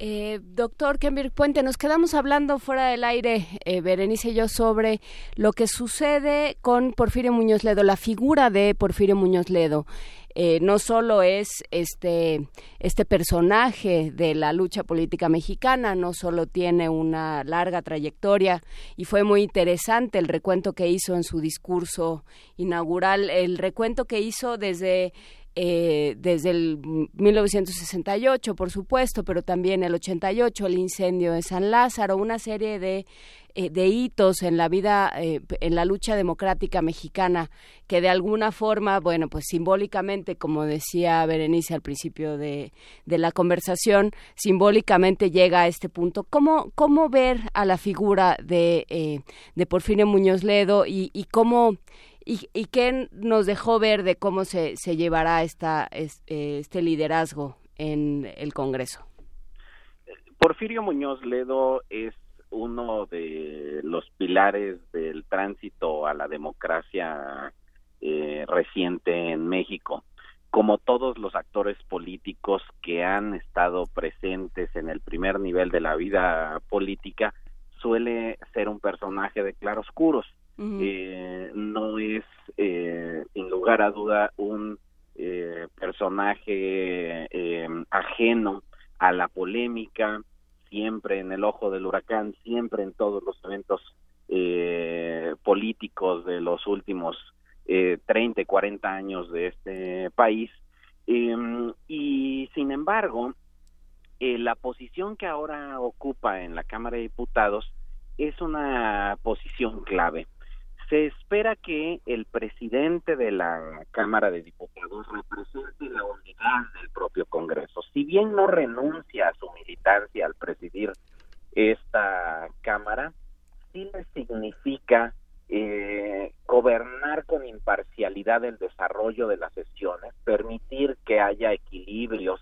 Eh, doctor Kemir Puente, nos quedamos hablando fuera del aire, eh, Berenice y yo, sobre lo que sucede con Porfirio Muñoz Ledo, la figura de Porfirio Muñoz Ledo. Eh, no solo es este, este personaje de la lucha política mexicana, no solo tiene una larga trayectoria y fue muy interesante el recuento que hizo en su discurso inaugural, el recuento que hizo desde eh, desde el 1968, por supuesto, pero también el 88, el incendio de San Lázaro, una serie de, eh, de hitos en la vida, eh, en la lucha democrática mexicana, que de alguna forma, bueno, pues simbólicamente, como decía Berenice al principio de, de la conversación, simbólicamente llega a este punto. ¿Cómo, cómo ver a la figura de, de Porfirio Muñoz Ledo y cómo y, qué nos dejó ver de cómo se, se llevará esta, este, este liderazgo en el Congreso. Porfirio Muñoz Ledo es uno de los pilares del tránsito a la democracia eh, reciente en México. Como todos los actores políticos que han estado presentes en el primer nivel de la vida política, suele ser un personaje de claroscuros eh, no es eh, sin lugar a duda un eh, personaje eh, ajeno a la polémica, siempre en el ojo del huracán, siempre en todos los eventos eh, políticos de los últimos eh, 30 y 40 años de este país. Em, y sin embargo, la posición que ahora ocupa en la Cámara de Diputados es una posición clave se espera que el presidente de la Cámara de Diputados represente la unidad del propio Congreso. Si bien no renuncia a su militancia al presidir esta Cámara, sí le significa eh, gobernar con imparcialidad el desarrollo de las sesiones, permitir que haya equilibrios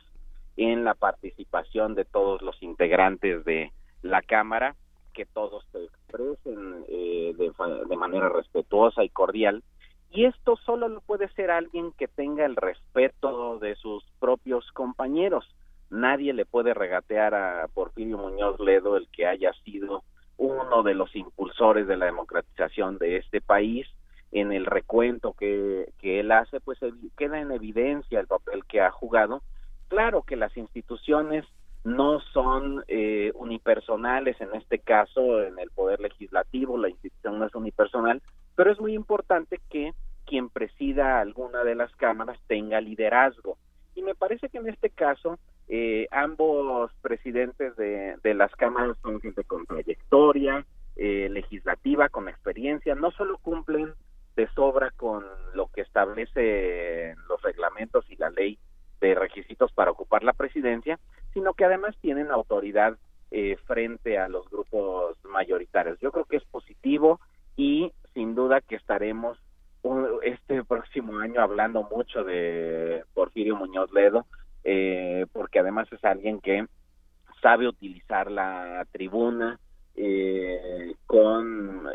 en la participación de todos los integrantes de la Cámara que todos se expresen eh, de, manera respetuosa y cordial. Y esto solo lo puede ser alguien que tenga el respeto de sus propios compañeros. Nadie le puede regatear a Porfirio Muñoz Ledo el que haya sido uno de los impulsores de la democratización de este país. En el recuento que, que él hace, pues queda en evidencia el papel que ha jugado. Claro que las instituciones no son eh, unipersonales en este caso en el poder legislativo la institución no es unipersonal pero es muy importante que quien presida alguna de las cámaras tenga liderazgo. Y me parece que en este caso eh, ambos presidentes de, de, las cámaras son gente con trayectoria eh, legislativa con experiencia no solo cumplen de sobra con lo que establece los reglamentos y la ley de requisitos para ocupar la presidencia, sino que además tienen autoridad eh, frente a los grupos mayoritarios. Yo creo que es positivo y sin duda que estaremos este próximo año hablando mucho de Porfirio Muñoz Ledo, eh, porque además es alguien que sabe utilizar la tribuna eh, con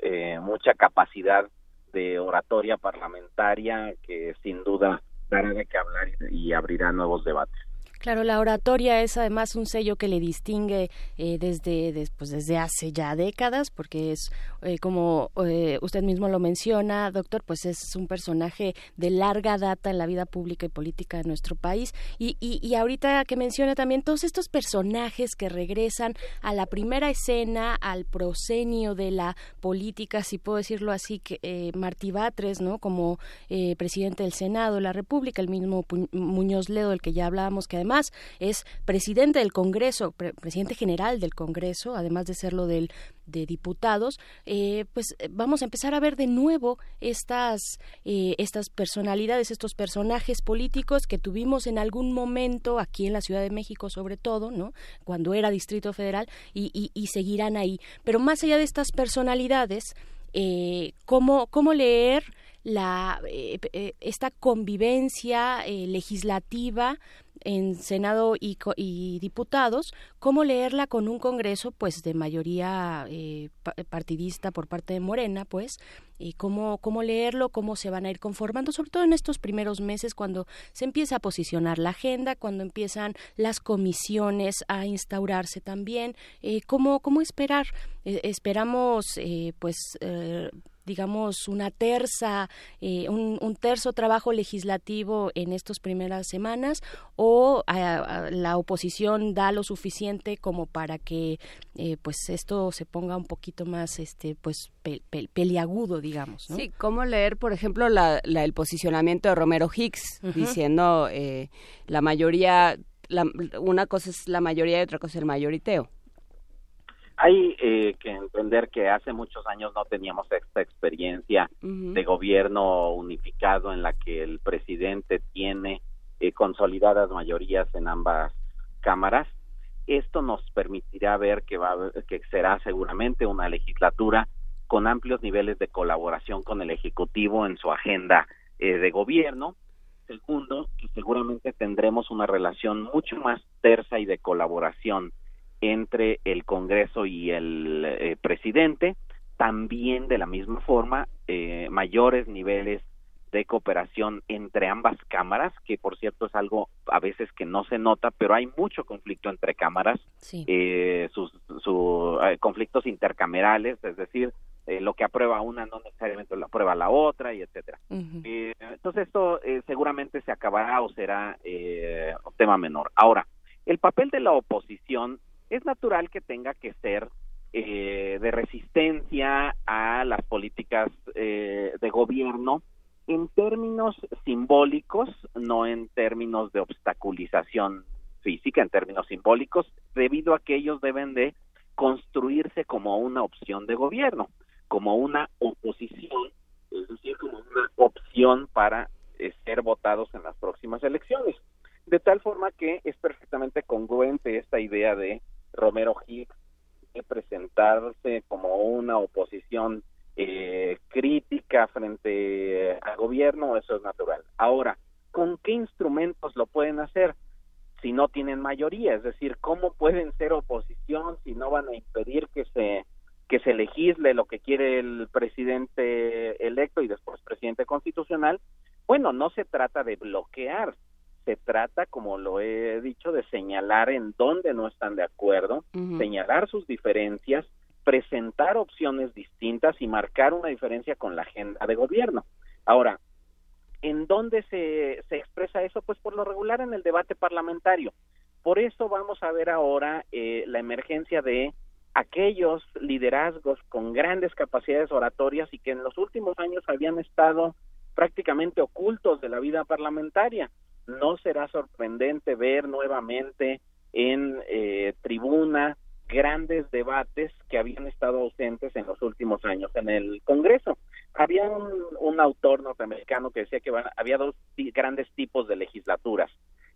mucha capacidad de oratoria parlamentaria que sin duda dará de qué hablar y abrirá nuevos debates. Claro, la oratoria es además un sello que le distingue eh, desde, pues, desde hace ya décadas, porque es, eh, como eh, usted mismo lo menciona, doctor, pues es un personaje de larga data en la vida pública y política de nuestro país. Y, y, ahorita que menciona también todos estos personajes que regresan a la primera escena, al prosenio de la política, si puedo decirlo así, que Martí Batres, ¿no? Como presidente del Senado de la República, el mismo Muñoz Ledo, del que ya hablábamos, que además es presidente del Congreso, presidente general del Congreso, además de serlo del de diputados, eh, pues eh, vamos a empezar a ver de nuevo estas, eh, estas personalidades, estos personajes políticos que tuvimos en algún momento aquí en la Ciudad de México, sobre todo, ¿no? Cuando era Distrito Federal, y, seguirán ahí. Pero más allá de estas personalidades, ¿cómo, ¿cómo leer la, esta convivencia legislativa en Senado y, y, diputados, cómo leerla con un Congreso pues de mayoría eh, partidista por parte de Morena, pues, y cómo, cómo leerlo, cómo se van a ir conformando, sobre todo en estos primeros meses cuando se empieza a posicionar la agenda, cuando empiezan las comisiones a instaurarse también, eh, cómo, cómo esperar, eh, esperamos pues digamos, una terza, eh, un, un, terzo trabajo legislativo en estas primeras semanas o la oposición da lo suficiente como para que eh, pues esto se ponga un poquito más este pues peliagudo digamos ¿no? sí cómo leer por ejemplo la, el posicionamiento de Romero Hicks diciendo eh, la mayoría la, una cosa es la mayoría y otra cosa es el mayoriteo hay eh, que entender que hace muchos años no teníamos esta experiencia de gobierno unificado en la que el presidente tiene eh, consolidadas mayorías en ambas cámaras. Esto nos permitirá ver que, va, que será seguramente una legislatura con amplios niveles de colaboración con el Ejecutivo en su agenda eh, de gobierno. Segundo, que seguramente tendremos una relación mucho más tersa y de colaboración entre el Congreso y el eh, presidente, también de la misma forma eh, mayores niveles de cooperación entre ambas cámaras, que por cierto es algo a veces que no se nota, pero hay mucho conflicto entre cámaras, eh, sus, conflictos intercamerales, es decir, lo que aprueba una no necesariamente lo aprueba la otra y etcétera. entonces esto seguramente se acabará o será un tema menor. Ahora, el papel de la oposición es natural que tenga que ser eh, de resistencia a las políticas eh, de gobierno en términos simbólicos, no en términos de obstaculización física, en términos simbólicos, debido a que ellos deben de construirse como una opción de gobierno, como una oposición, es decir, como una opción para eh, ser votados en las próximas elecciones. De tal forma que es perfectamente congruente esta idea de Romero Hicks de presentarse como una oposición eh, crítica frente al gobierno, eso es natural. Ahora, ¿con qué instrumentos lo pueden hacer? si no tienen mayoría, es decir, cómo pueden ser oposición si no van a impedir que se que se legisle lo que quiere el presidente electo y después presidente constitucional. Bueno, no se trata de bloquear, se trata, como lo he dicho, de señalar en dónde no están de acuerdo, señalar sus diferencias, presentar opciones distintas y marcar una diferencia con la agenda de gobierno. Ahora, ¿en dónde se, se expresa eso? Pues por lo regular en el debate parlamentario. Por eso vamos a ver ahora eh, la emergencia de aquellos liderazgos con grandes capacidades oratorias y que en los últimos años habían estado prácticamente ocultos de la vida parlamentaria no será sorprendente ver nuevamente en eh, tribuna grandes debates que habían estado ausentes en los últimos años en el Congreso. Había un, autor norteamericano que decía que había dos grandes tipos de legislaturas.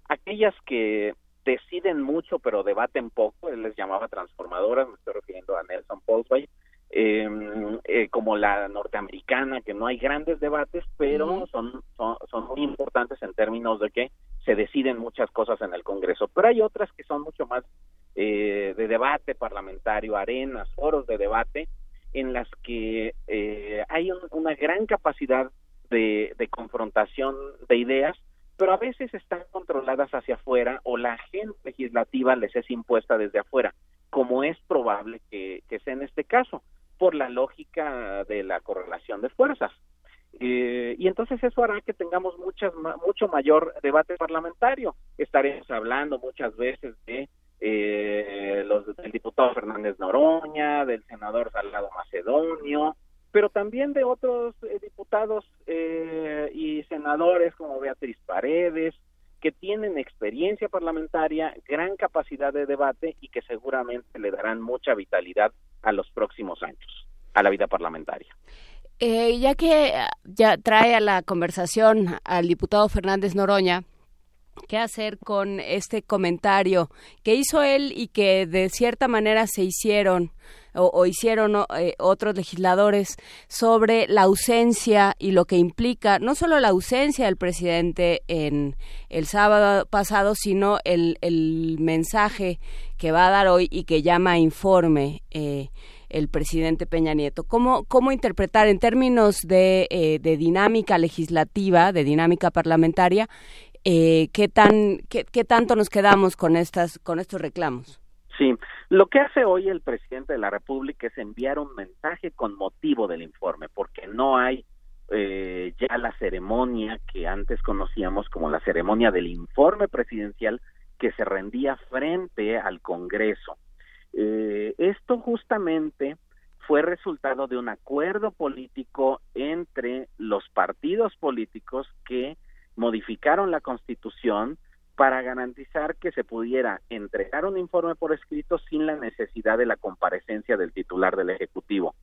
Aquellas que deciden mucho pero debaten poco, él les llamaba transformadoras, me estoy refiriendo a Nelson Polsby, Em, eh, como la norteamericana, que no hay grandes debates, pero son, son, muy importantes en términos de que se deciden muchas cosas en el Congreso. Pero hay otras que son mucho más eh, de debate parlamentario, arenas, foros de debate, en las que eh, hay una gran capacidad de, de confrontación de ideas, pero a veces están controladas hacia afuera o la agenda legislativa les es impuesta desde afuera, como es probable que, que sea en este caso por la lógica de la correlación de fuerzas. Eh, y entonces eso hará que tengamos muchas, mucho mayor debate parlamentario. Estaremos hablando muchas veces de eh, los del diputado Fernández Noroña, del senador Salgado Macedonio, pero también de otros eh, diputados y senadores como Beatriz Paredes, que tienen experiencia parlamentaria, gran capacidad de debate y que seguramente le darán mucha vitalidad a los próximos años, a la vida parlamentaria. Eh, ya que ya trae a la conversación al diputado Fernández Noroña, ¿qué hacer con este comentario que hizo él y que de cierta manera se hicieron o, hicieron eh, otros legisladores sobre la ausencia y lo que implica no solo la ausencia del presidente en el sábado pasado, sino el, el mensaje que va a dar hoy y que llama informe. Eh, el presidente Peña Nieto. ¿Cómo, cómo interpretar en términos de, eh, de dinámica legislativa, de dinámica parlamentaria, eh, qué, tan, qué, qué tanto nos quedamos con, estas, con estos reclamos? Sí, lo que hace hoy el presidente de la República es enviar un mensaje con motivo del informe, porque no hay eh, ya la ceremonia que antes conocíamos como la ceremonia del informe presidencial que se rendía frente al Congreso. Eh, esto justamente fue resultado de un acuerdo político entre los partidos políticos que modificaron la Constitución para garantizar que se pudiera entregar un informe por escrito sin la necesidad de la comparecencia del titular del Ejecutivo.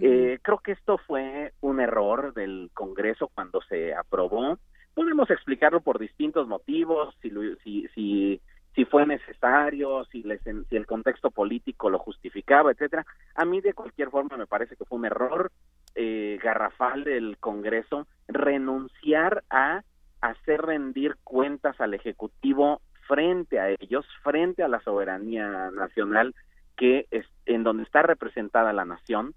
Eh, creo que esto fue un error del Congreso cuando se aprobó. Podemos explicarlo por distintos motivos, si, si, si, si fue necesario, si, les, si el contexto político lo justificaba, etcétera. A mí de cualquier forma me parece que fue un error eh, garrafal del Congreso renunciar a hacer rendir cuentas al Ejecutivo frente a ellos, frente a la soberanía nacional que es en donde está representada la nación.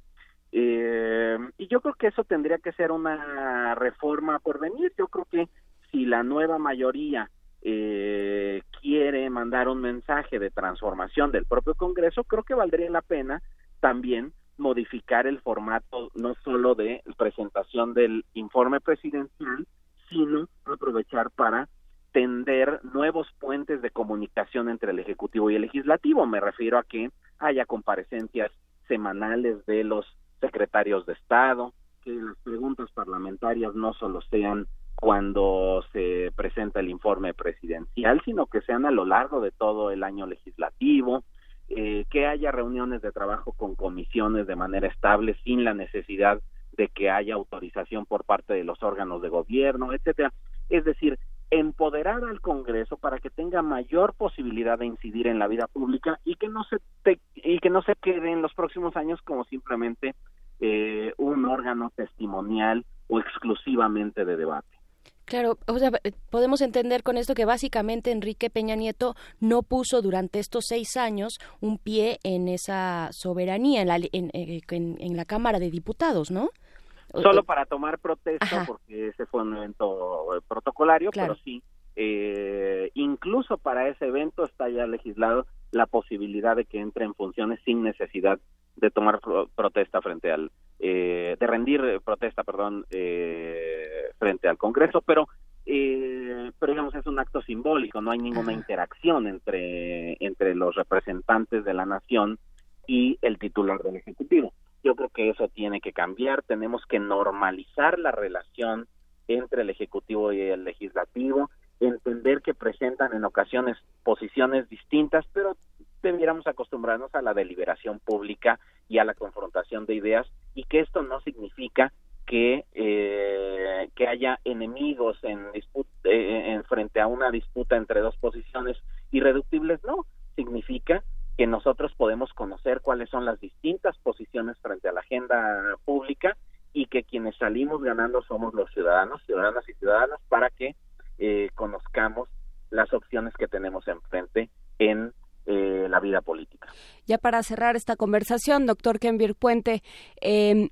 Eh, y yo creo que eso tendría que ser una reforma por venir. Yo creo que si la nueva mayoría eh, quiere mandar un mensaje de transformación del propio Congreso, creo que valdría la pena también modificar el formato no solo de presentación del informe presidencial, sino aprovechar para tender nuevos puentes de comunicación entre el Ejecutivo y el Legislativo. Me refiero a que haya comparecencias semanales de los secretarios de Estado, que las preguntas parlamentarias no solo sean cuando se presenta el informe presidencial, sino que sean a lo largo de todo el año legislativo, eh, que haya reuniones de trabajo con comisiones de manera estable sin la necesidad de que haya autorización por parte de los órganos de gobierno, etcétera. Es decir, empoderar al Congreso para que tenga mayor posibilidad de incidir en la vida pública y que no se y que no se quede en los próximos años como simplemente eh, un órgano testimonial o exclusivamente de debate. Claro, o sea, podemos entender con esto que básicamente Enrique Peña Nieto no puso durante estos seis años un pie en esa soberanía en la, en, eh, en la Cámara de Diputados, ¿no? Solo para tomar protesta, porque ese fue un evento eh, protocolario, pero sí, eh, incluso para ese evento está ya legislado la posibilidad de que entre en funciones sin necesidad de tomar protesta frente al, eh, de rendir protesta, perdón, eh, frente al Congreso, pero, eh, pero digamos es un acto simbólico, no hay ninguna interacción entre, entre los representantes de la nación y el titular del Ejecutivo. Yo creo que eso tiene que cambiar, tenemos que normalizar la relación entre el Ejecutivo y el Legislativo, entender que presentan en ocasiones posiciones distintas, pero debiéramos acostumbrarnos a la deliberación pública y a la confrontación de ideas y que esto no significa que eh, que haya enemigos en, eh, en frente a una disputa entre dos posiciones irreductibles no. Significa que nosotros podemos conocer cuáles son las distintas posiciones frente a la agenda pública y que quienes salimos ganando somos los ciudadanos, ciudadanas y ciudadanas, para que eh, conozcamos las opciones que tenemos enfrente en eh, la vida política. Ya para cerrar esta conversación, doctor Kenvir Puente, eh,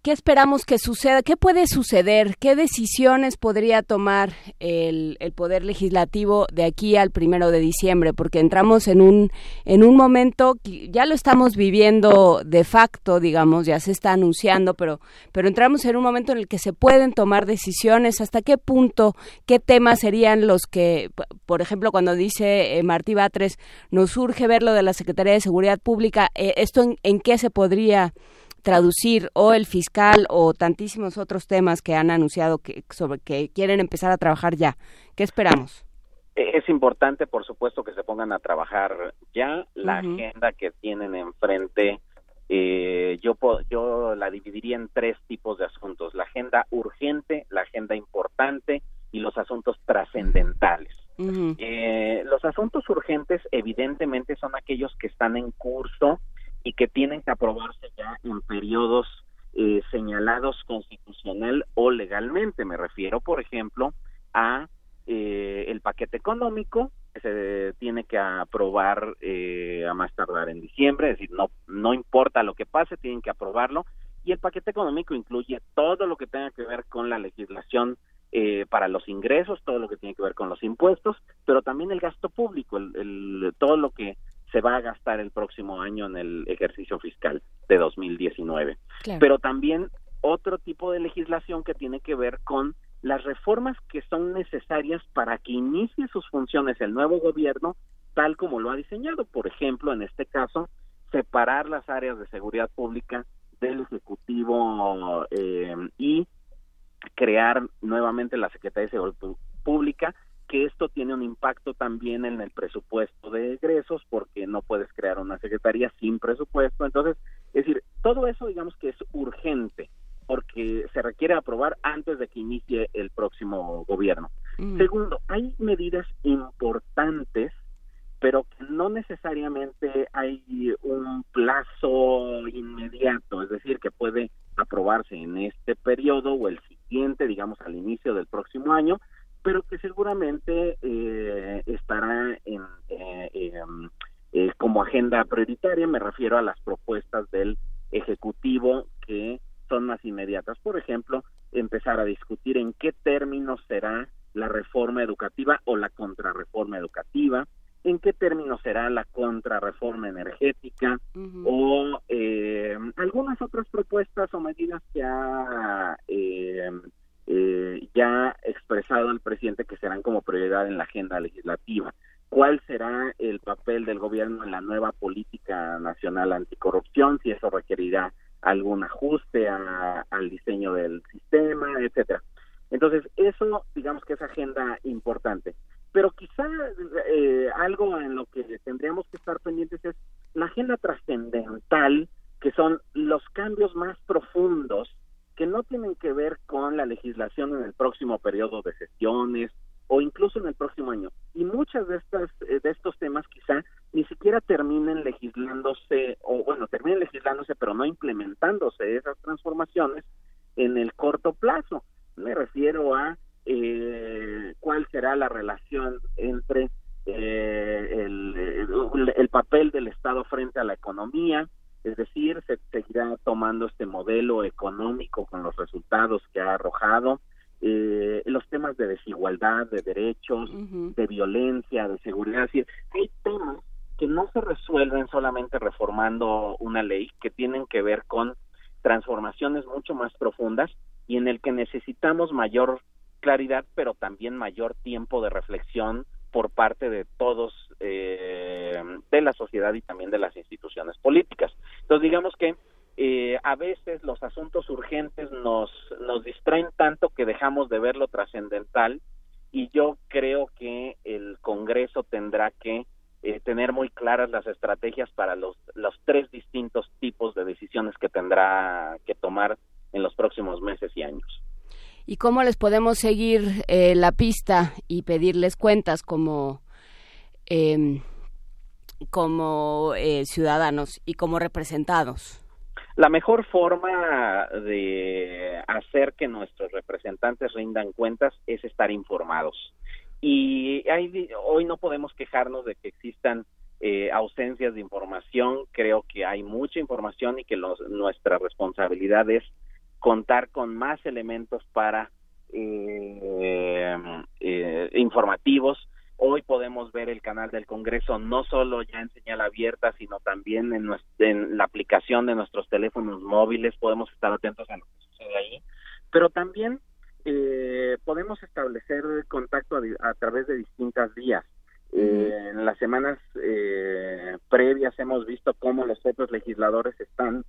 ¿Qué esperamos que suceda? ¿Qué puede suceder? ¿Qué decisiones podría tomar el, el, Poder Legislativo de aquí al primero de diciembre? Porque entramos en un, en un momento, ya lo estamos viviendo de facto, digamos, ya se está anunciando, pero, pero entramos en un momento en el que se pueden tomar decisiones. ¿Hasta qué punto, qué temas serían los que, por ejemplo, cuando dice eh, Martí Batres, nos urge ver lo de la Secretaría de Seguridad Pública, eh, ¿esto en qué se podría traducir o el fiscal o tantísimos otros temas que han anunciado que sobre que quieren empezar a trabajar ya. ¿Qué esperamos? es importante, por supuesto, que se pongan a trabajar ya la agenda que tienen enfrente. Eh, yo, yo la dividiría en tres tipos de asuntos, la agenda urgente, la agenda importante y los asuntos trascendentales. eh, los asuntos urgentes evidentemente son aquellos que están en curso y que tienen que aprobarse ya en periodos eh, señalados constitucional o legalmente. Me refiero, por ejemplo, a eh, el paquete económico que se tiene que aprobar eh, a más tardar en diciembre, es decir, no, no importa lo que pase, tienen que aprobarlo. Y el paquete económico incluye todo lo que tenga que ver con la legislación eh, para los ingresos, todo lo que tiene que ver con los impuestos, pero también el gasto público, el, todo lo que se va a gastar el próximo año en el ejercicio fiscal de 2019. Pero también otro tipo de legislación que tiene que ver con las reformas que son necesarias para que inicie sus funciones el nuevo gobierno tal como lo ha diseñado. Por ejemplo, en este caso, separar las áreas de seguridad pública del Ejecutivo eh, y crear nuevamente la Secretaría de Seguridad Pública, que esto tiene un impacto también en el presupuesto de egresos, porque no puedes crear una secretaría sin presupuesto. Entonces, es decir, todo eso digamos que es urgente porque se requiere aprobar antes de que inicie el próximo gobierno. Mm. Segundo, hay medidas importantes, pero que no necesariamente hay un plazo inmediato, es decir, que puede aprobarse en este periodo o el siguiente, digamos, al inicio del próximo año, pero que seguramente eh, estará en, eh, em, eh, como agenda prioritaria. Me refiero a las propuestas del Ejecutivo que son más inmediatas. Por ejemplo, empezar a discutir en qué términos será la reforma educativa o la contrarreforma educativa, en qué términos será la contrarreforma energética o eh, algunas otras propuestas o medidas que ha eh, eh, ya expresado el presidente que serán como prioridad en la agenda legislativa. ¿Cuál será el papel del gobierno en la nueva política nacional anticorrupción? Si eso requerirá algún ajuste al diseño del sistema, etcétera. Entonces, eso digamos que es agenda importante. Pero quizá eh, algo en lo que tendríamos que estar pendientes es la agenda trascendental, que son los cambios más profundos que no tienen que ver con la legislación en el próximo periodo de sesiones o incluso en el próximo año. Y muchas de estas eh, de estos temas quizá ni siquiera terminen legislándose o bueno, terminen legislándose pero no implementándose esas transformaciones en el corto plazo. Me refiero a eh, cuál será la relación entre eh, el, el, papel del Estado frente a la economía, es decir, se seguirá tomando este modelo económico con los resultados que ha arrojado, eh, los temas de desigualdad, de derechos, de violencia, de seguridad. Es decir, hay temas que no se resuelven solamente reformando una ley, que tienen que ver con transformaciones mucho más profundas y en el que necesitamos mayor claridad, pero también mayor tiempo de reflexión por parte de todos, eh, de la sociedad y también de las instituciones políticas. Entonces, digamos que eh, a veces los asuntos urgentes nos, nos distraen tanto que dejamos de ver lo trascendental y yo creo que el Congreso tendrá que eh, tener muy claras las estrategias para los, los tres distintos tipos de decisiones que tendrá que tomar en los próximos meses y años. ¿Y cómo les podemos seguir eh, la pista y pedirles cuentas como, em, como ciudadanos y como representados? La mejor forma de hacer que nuestros representantes rindan cuentas es estar informados. Y hoy no podemos quejarnos de que existan eh, ausencias de información. Creo que hay mucha información y que nuestra responsabilidad es contar con más elementos para eh, eh, informativos Hoy podemos ver el canal del Congreso no solo ya en señal abierta, sino también en, la aplicación de nuestros teléfonos móviles. Podemos estar atentos a lo que sucede ahí. Pero también eh, podemos establecer contacto a, través de distintas vías. Eh, en las semanas eh, previas hemos visto cómo los otros legisladores están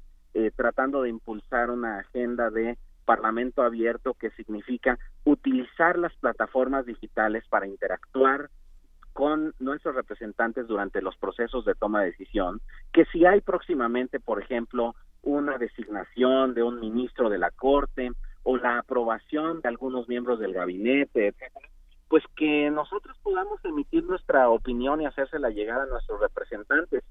tratando de impulsar una agenda de parlamento abierto que significa utilizar las plataformas digitales para interactuar nuestros representantes durante los procesos de toma de decisión, que si hay próximamente, por ejemplo, una designación de un ministro de la Corte o la aprobación de algunos miembros del gabinete, pues que nosotros podamos emitir nuestra opinión y hacérsela llegar a nuestros representantes.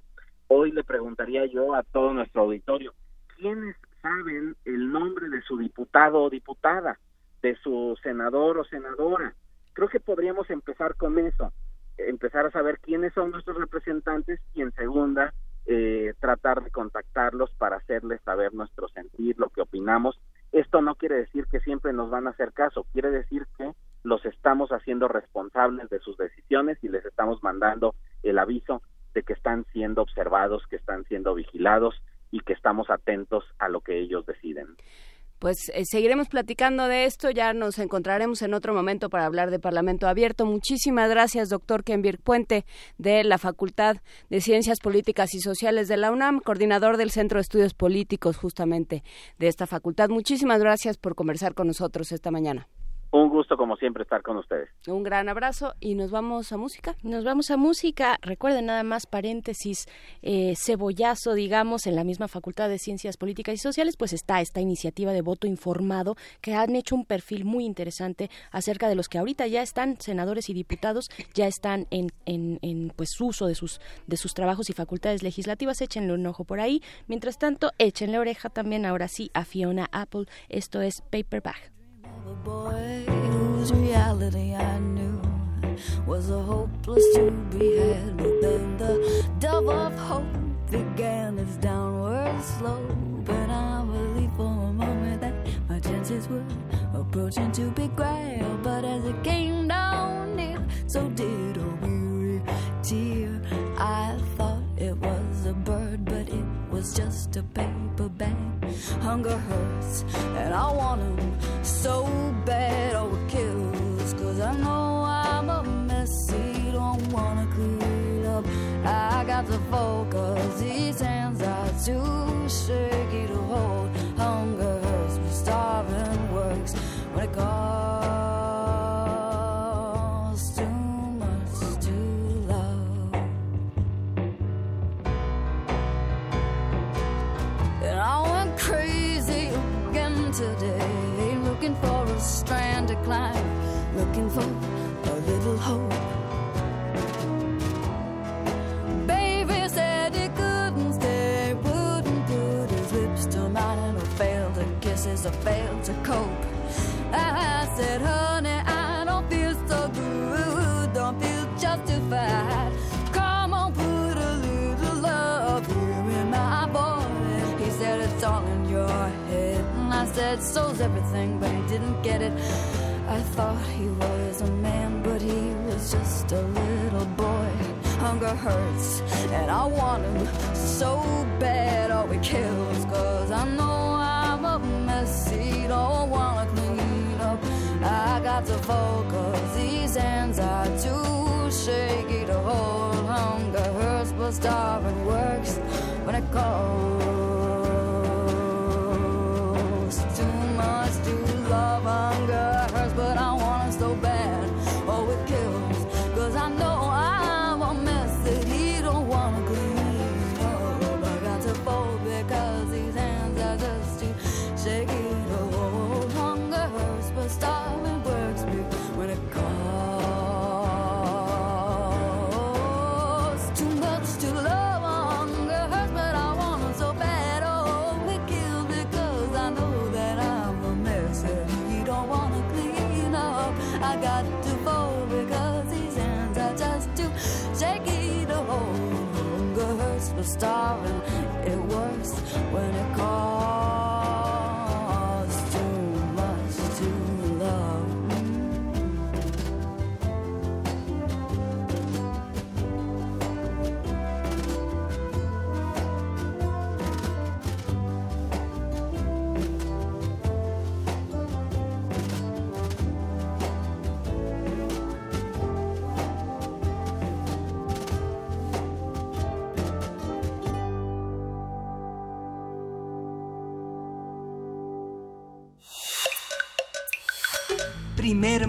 Hoy le preguntaría yo a todo nuestro auditorio, ¿quiénes saben el nombre de su diputado o diputada, de su senador o senadora? Creo que podríamos empezar con eso, empezar a saber quiénes son nuestros representantes y en segunda, eh, tratar de contactarlos para hacerles saber nuestro sentir, lo que opinamos. Esto no quiere decir que siempre nos van a hacer caso, quiere decir que los estamos haciendo responsables de sus decisiones y les estamos mandando el aviso de que están siendo observados, que están siendo vigilados y que estamos atentos a lo que ellos deciden. Pues eh, seguiremos platicando de esto, ya nos encontraremos en otro momento para hablar de Parlamento Abierto. Muchísimas gracias, doctor Kenbir Puente, de la Facultad de Ciencias Políticas y Sociales de la UNAM, coordinador del Centro de Estudios Políticos justamente de esta facultad. Muchísimas gracias por conversar con nosotros esta mañana. Un gusto, como siempre, estar con ustedes. Un gran abrazo y nos vamos a música. Nos vamos a música. Recuerden nada más, paréntesis, eh, cebollazo, digamos, en la misma Facultad de Ciencias Políticas y Sociales, pues está esta iniciativa de voto informado que han hecho un perfil muy interesante acerca de los que ahorita ya están senadores y diputados, ya están en, en, en pues uso de sus, de sus trabajos y facultades legislativas. Échenle un ojo por ahí. Mientras tanto, échenle oreja también ahora sí a Fiona Apple. Esto es Paperback. A boy whose reality I knew was a hopeless to be had. But then the dove of hope began its downward slope, and I believed for a moment that my chances were approaching to be grabbed. But as it came down near, so did a weary tear. I thought it was a bird, but it was just a paper bag. Hunger To focus, these hands are too shaky to hold. Hunger hurts, starving works when it costs Said, everything, but he didn't get it. I thought he was a man, but he was just a little boy. Hunger hurts, and I want him so bad. Oh, it kills, cause I know I'm a mess. messy, don't wanna clean up. I got to focus, these hands are too shaky to hold. Hunger hurts, but starving works when it costs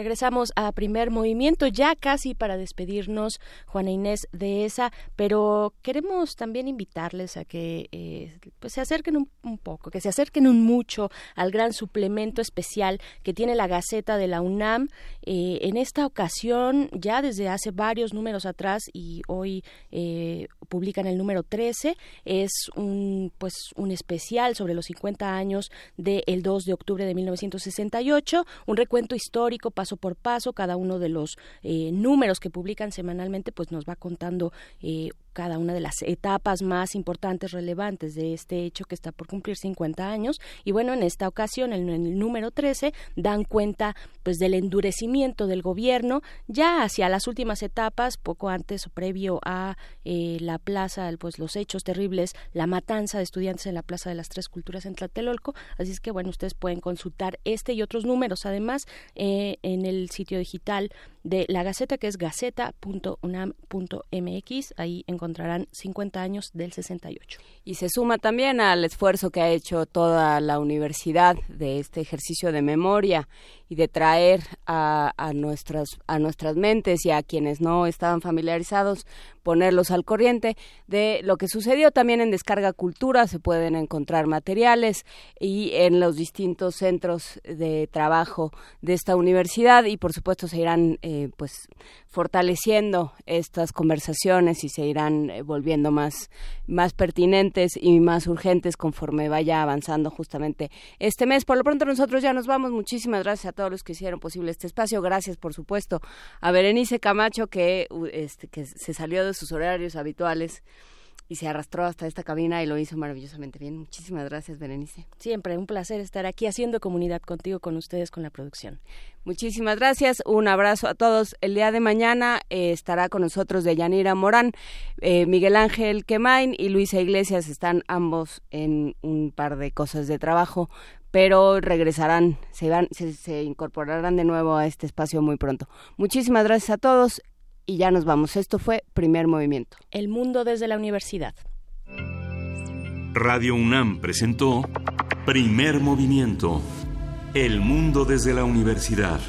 Regresamos a primer movimiento, ya casi para despedirnos, Juana Inés de esa, pero queremos también invitarles a que eh, pues se acerquen un, poco, que se acerquen un mucho al gran suplemento especial que tiene la Gaceta de la UNAM. Eh, en esta ocasión, ya desde hace varios números atrás y hoy eh, publican el número 13, es un, pues, un especial sobre los 50 años del 2 de octubre de 1968, un recuento histórico paso por paso, cada uno de los eh, números que publican semanalmente pues nos va contando eh, cada una de las etapas más importantes, relevantes de este hecho que está por cumplir 50 años. Y bueno, en esta ocasión, en el número 13, dan cuenta pues del endurecimiento del gobierno ya hacia las últimas etapas, poco antes o previo a eh, la plaza, pues los hechos terribles, la matanza de estudiantes en la Plaza de las Tres Culturas en Tlatelolco. Así es que bueno, ustedes pueden consultar este y otros números además eh, en el sitio digital de la Gaceta, que es gaceta.unam.mx. Ahí encontrarán 50 años del 68. Y se suma también al esfuerzo que ha hecho toda la universidad de este ejercicio de memoria y de traer a, a, nuestras, a nuestras mentes y a quienes no estaban familiarizados, ponerlos al corriente de lo que sucedió también en Descarga Cultura. Se pueden encontrar materiales y en los distintos centros de trabajo de esta universidad y por supuesto se irán eh, pues fortaleciendo estas conversaciones y se irán eh, volviendo más, más pertinentes y más urgentes conforme vaya avanzando justamente este mes. Por lo pronto nosotros ya nos vamos. Muchísimas gracias a todos los que hicieron posible este espacio. Gracias, por supuesto, a Berenice Camacho que, este, que se salió de sus horarios habituales y se arrastró hasta esta cabina y lo hizo maravillosamente bien. Muchísimas gracias, Berenice. Siempre un placer estar aquí haciendo comunidad contigo, con ustedes, con la producción. Muchísimas gracias. Un abrazo a todos. El día de mañana eh, estará con nosotros Deyanira Morán, eh, Miguel Ángel Quemain y Luisa Iglesias. Están ambos en un par de cosas de trabajo, pero regresarán, se, van, se, se incorporarán de nuevo a este espacio muy pronto. Muchísimas gracias a todos y ya nos vamos. Esto fue Primer Movimiento. El mundo desde la universidad. Radio UNAM presentó Primer Movimiento. El mundo desde la universidad.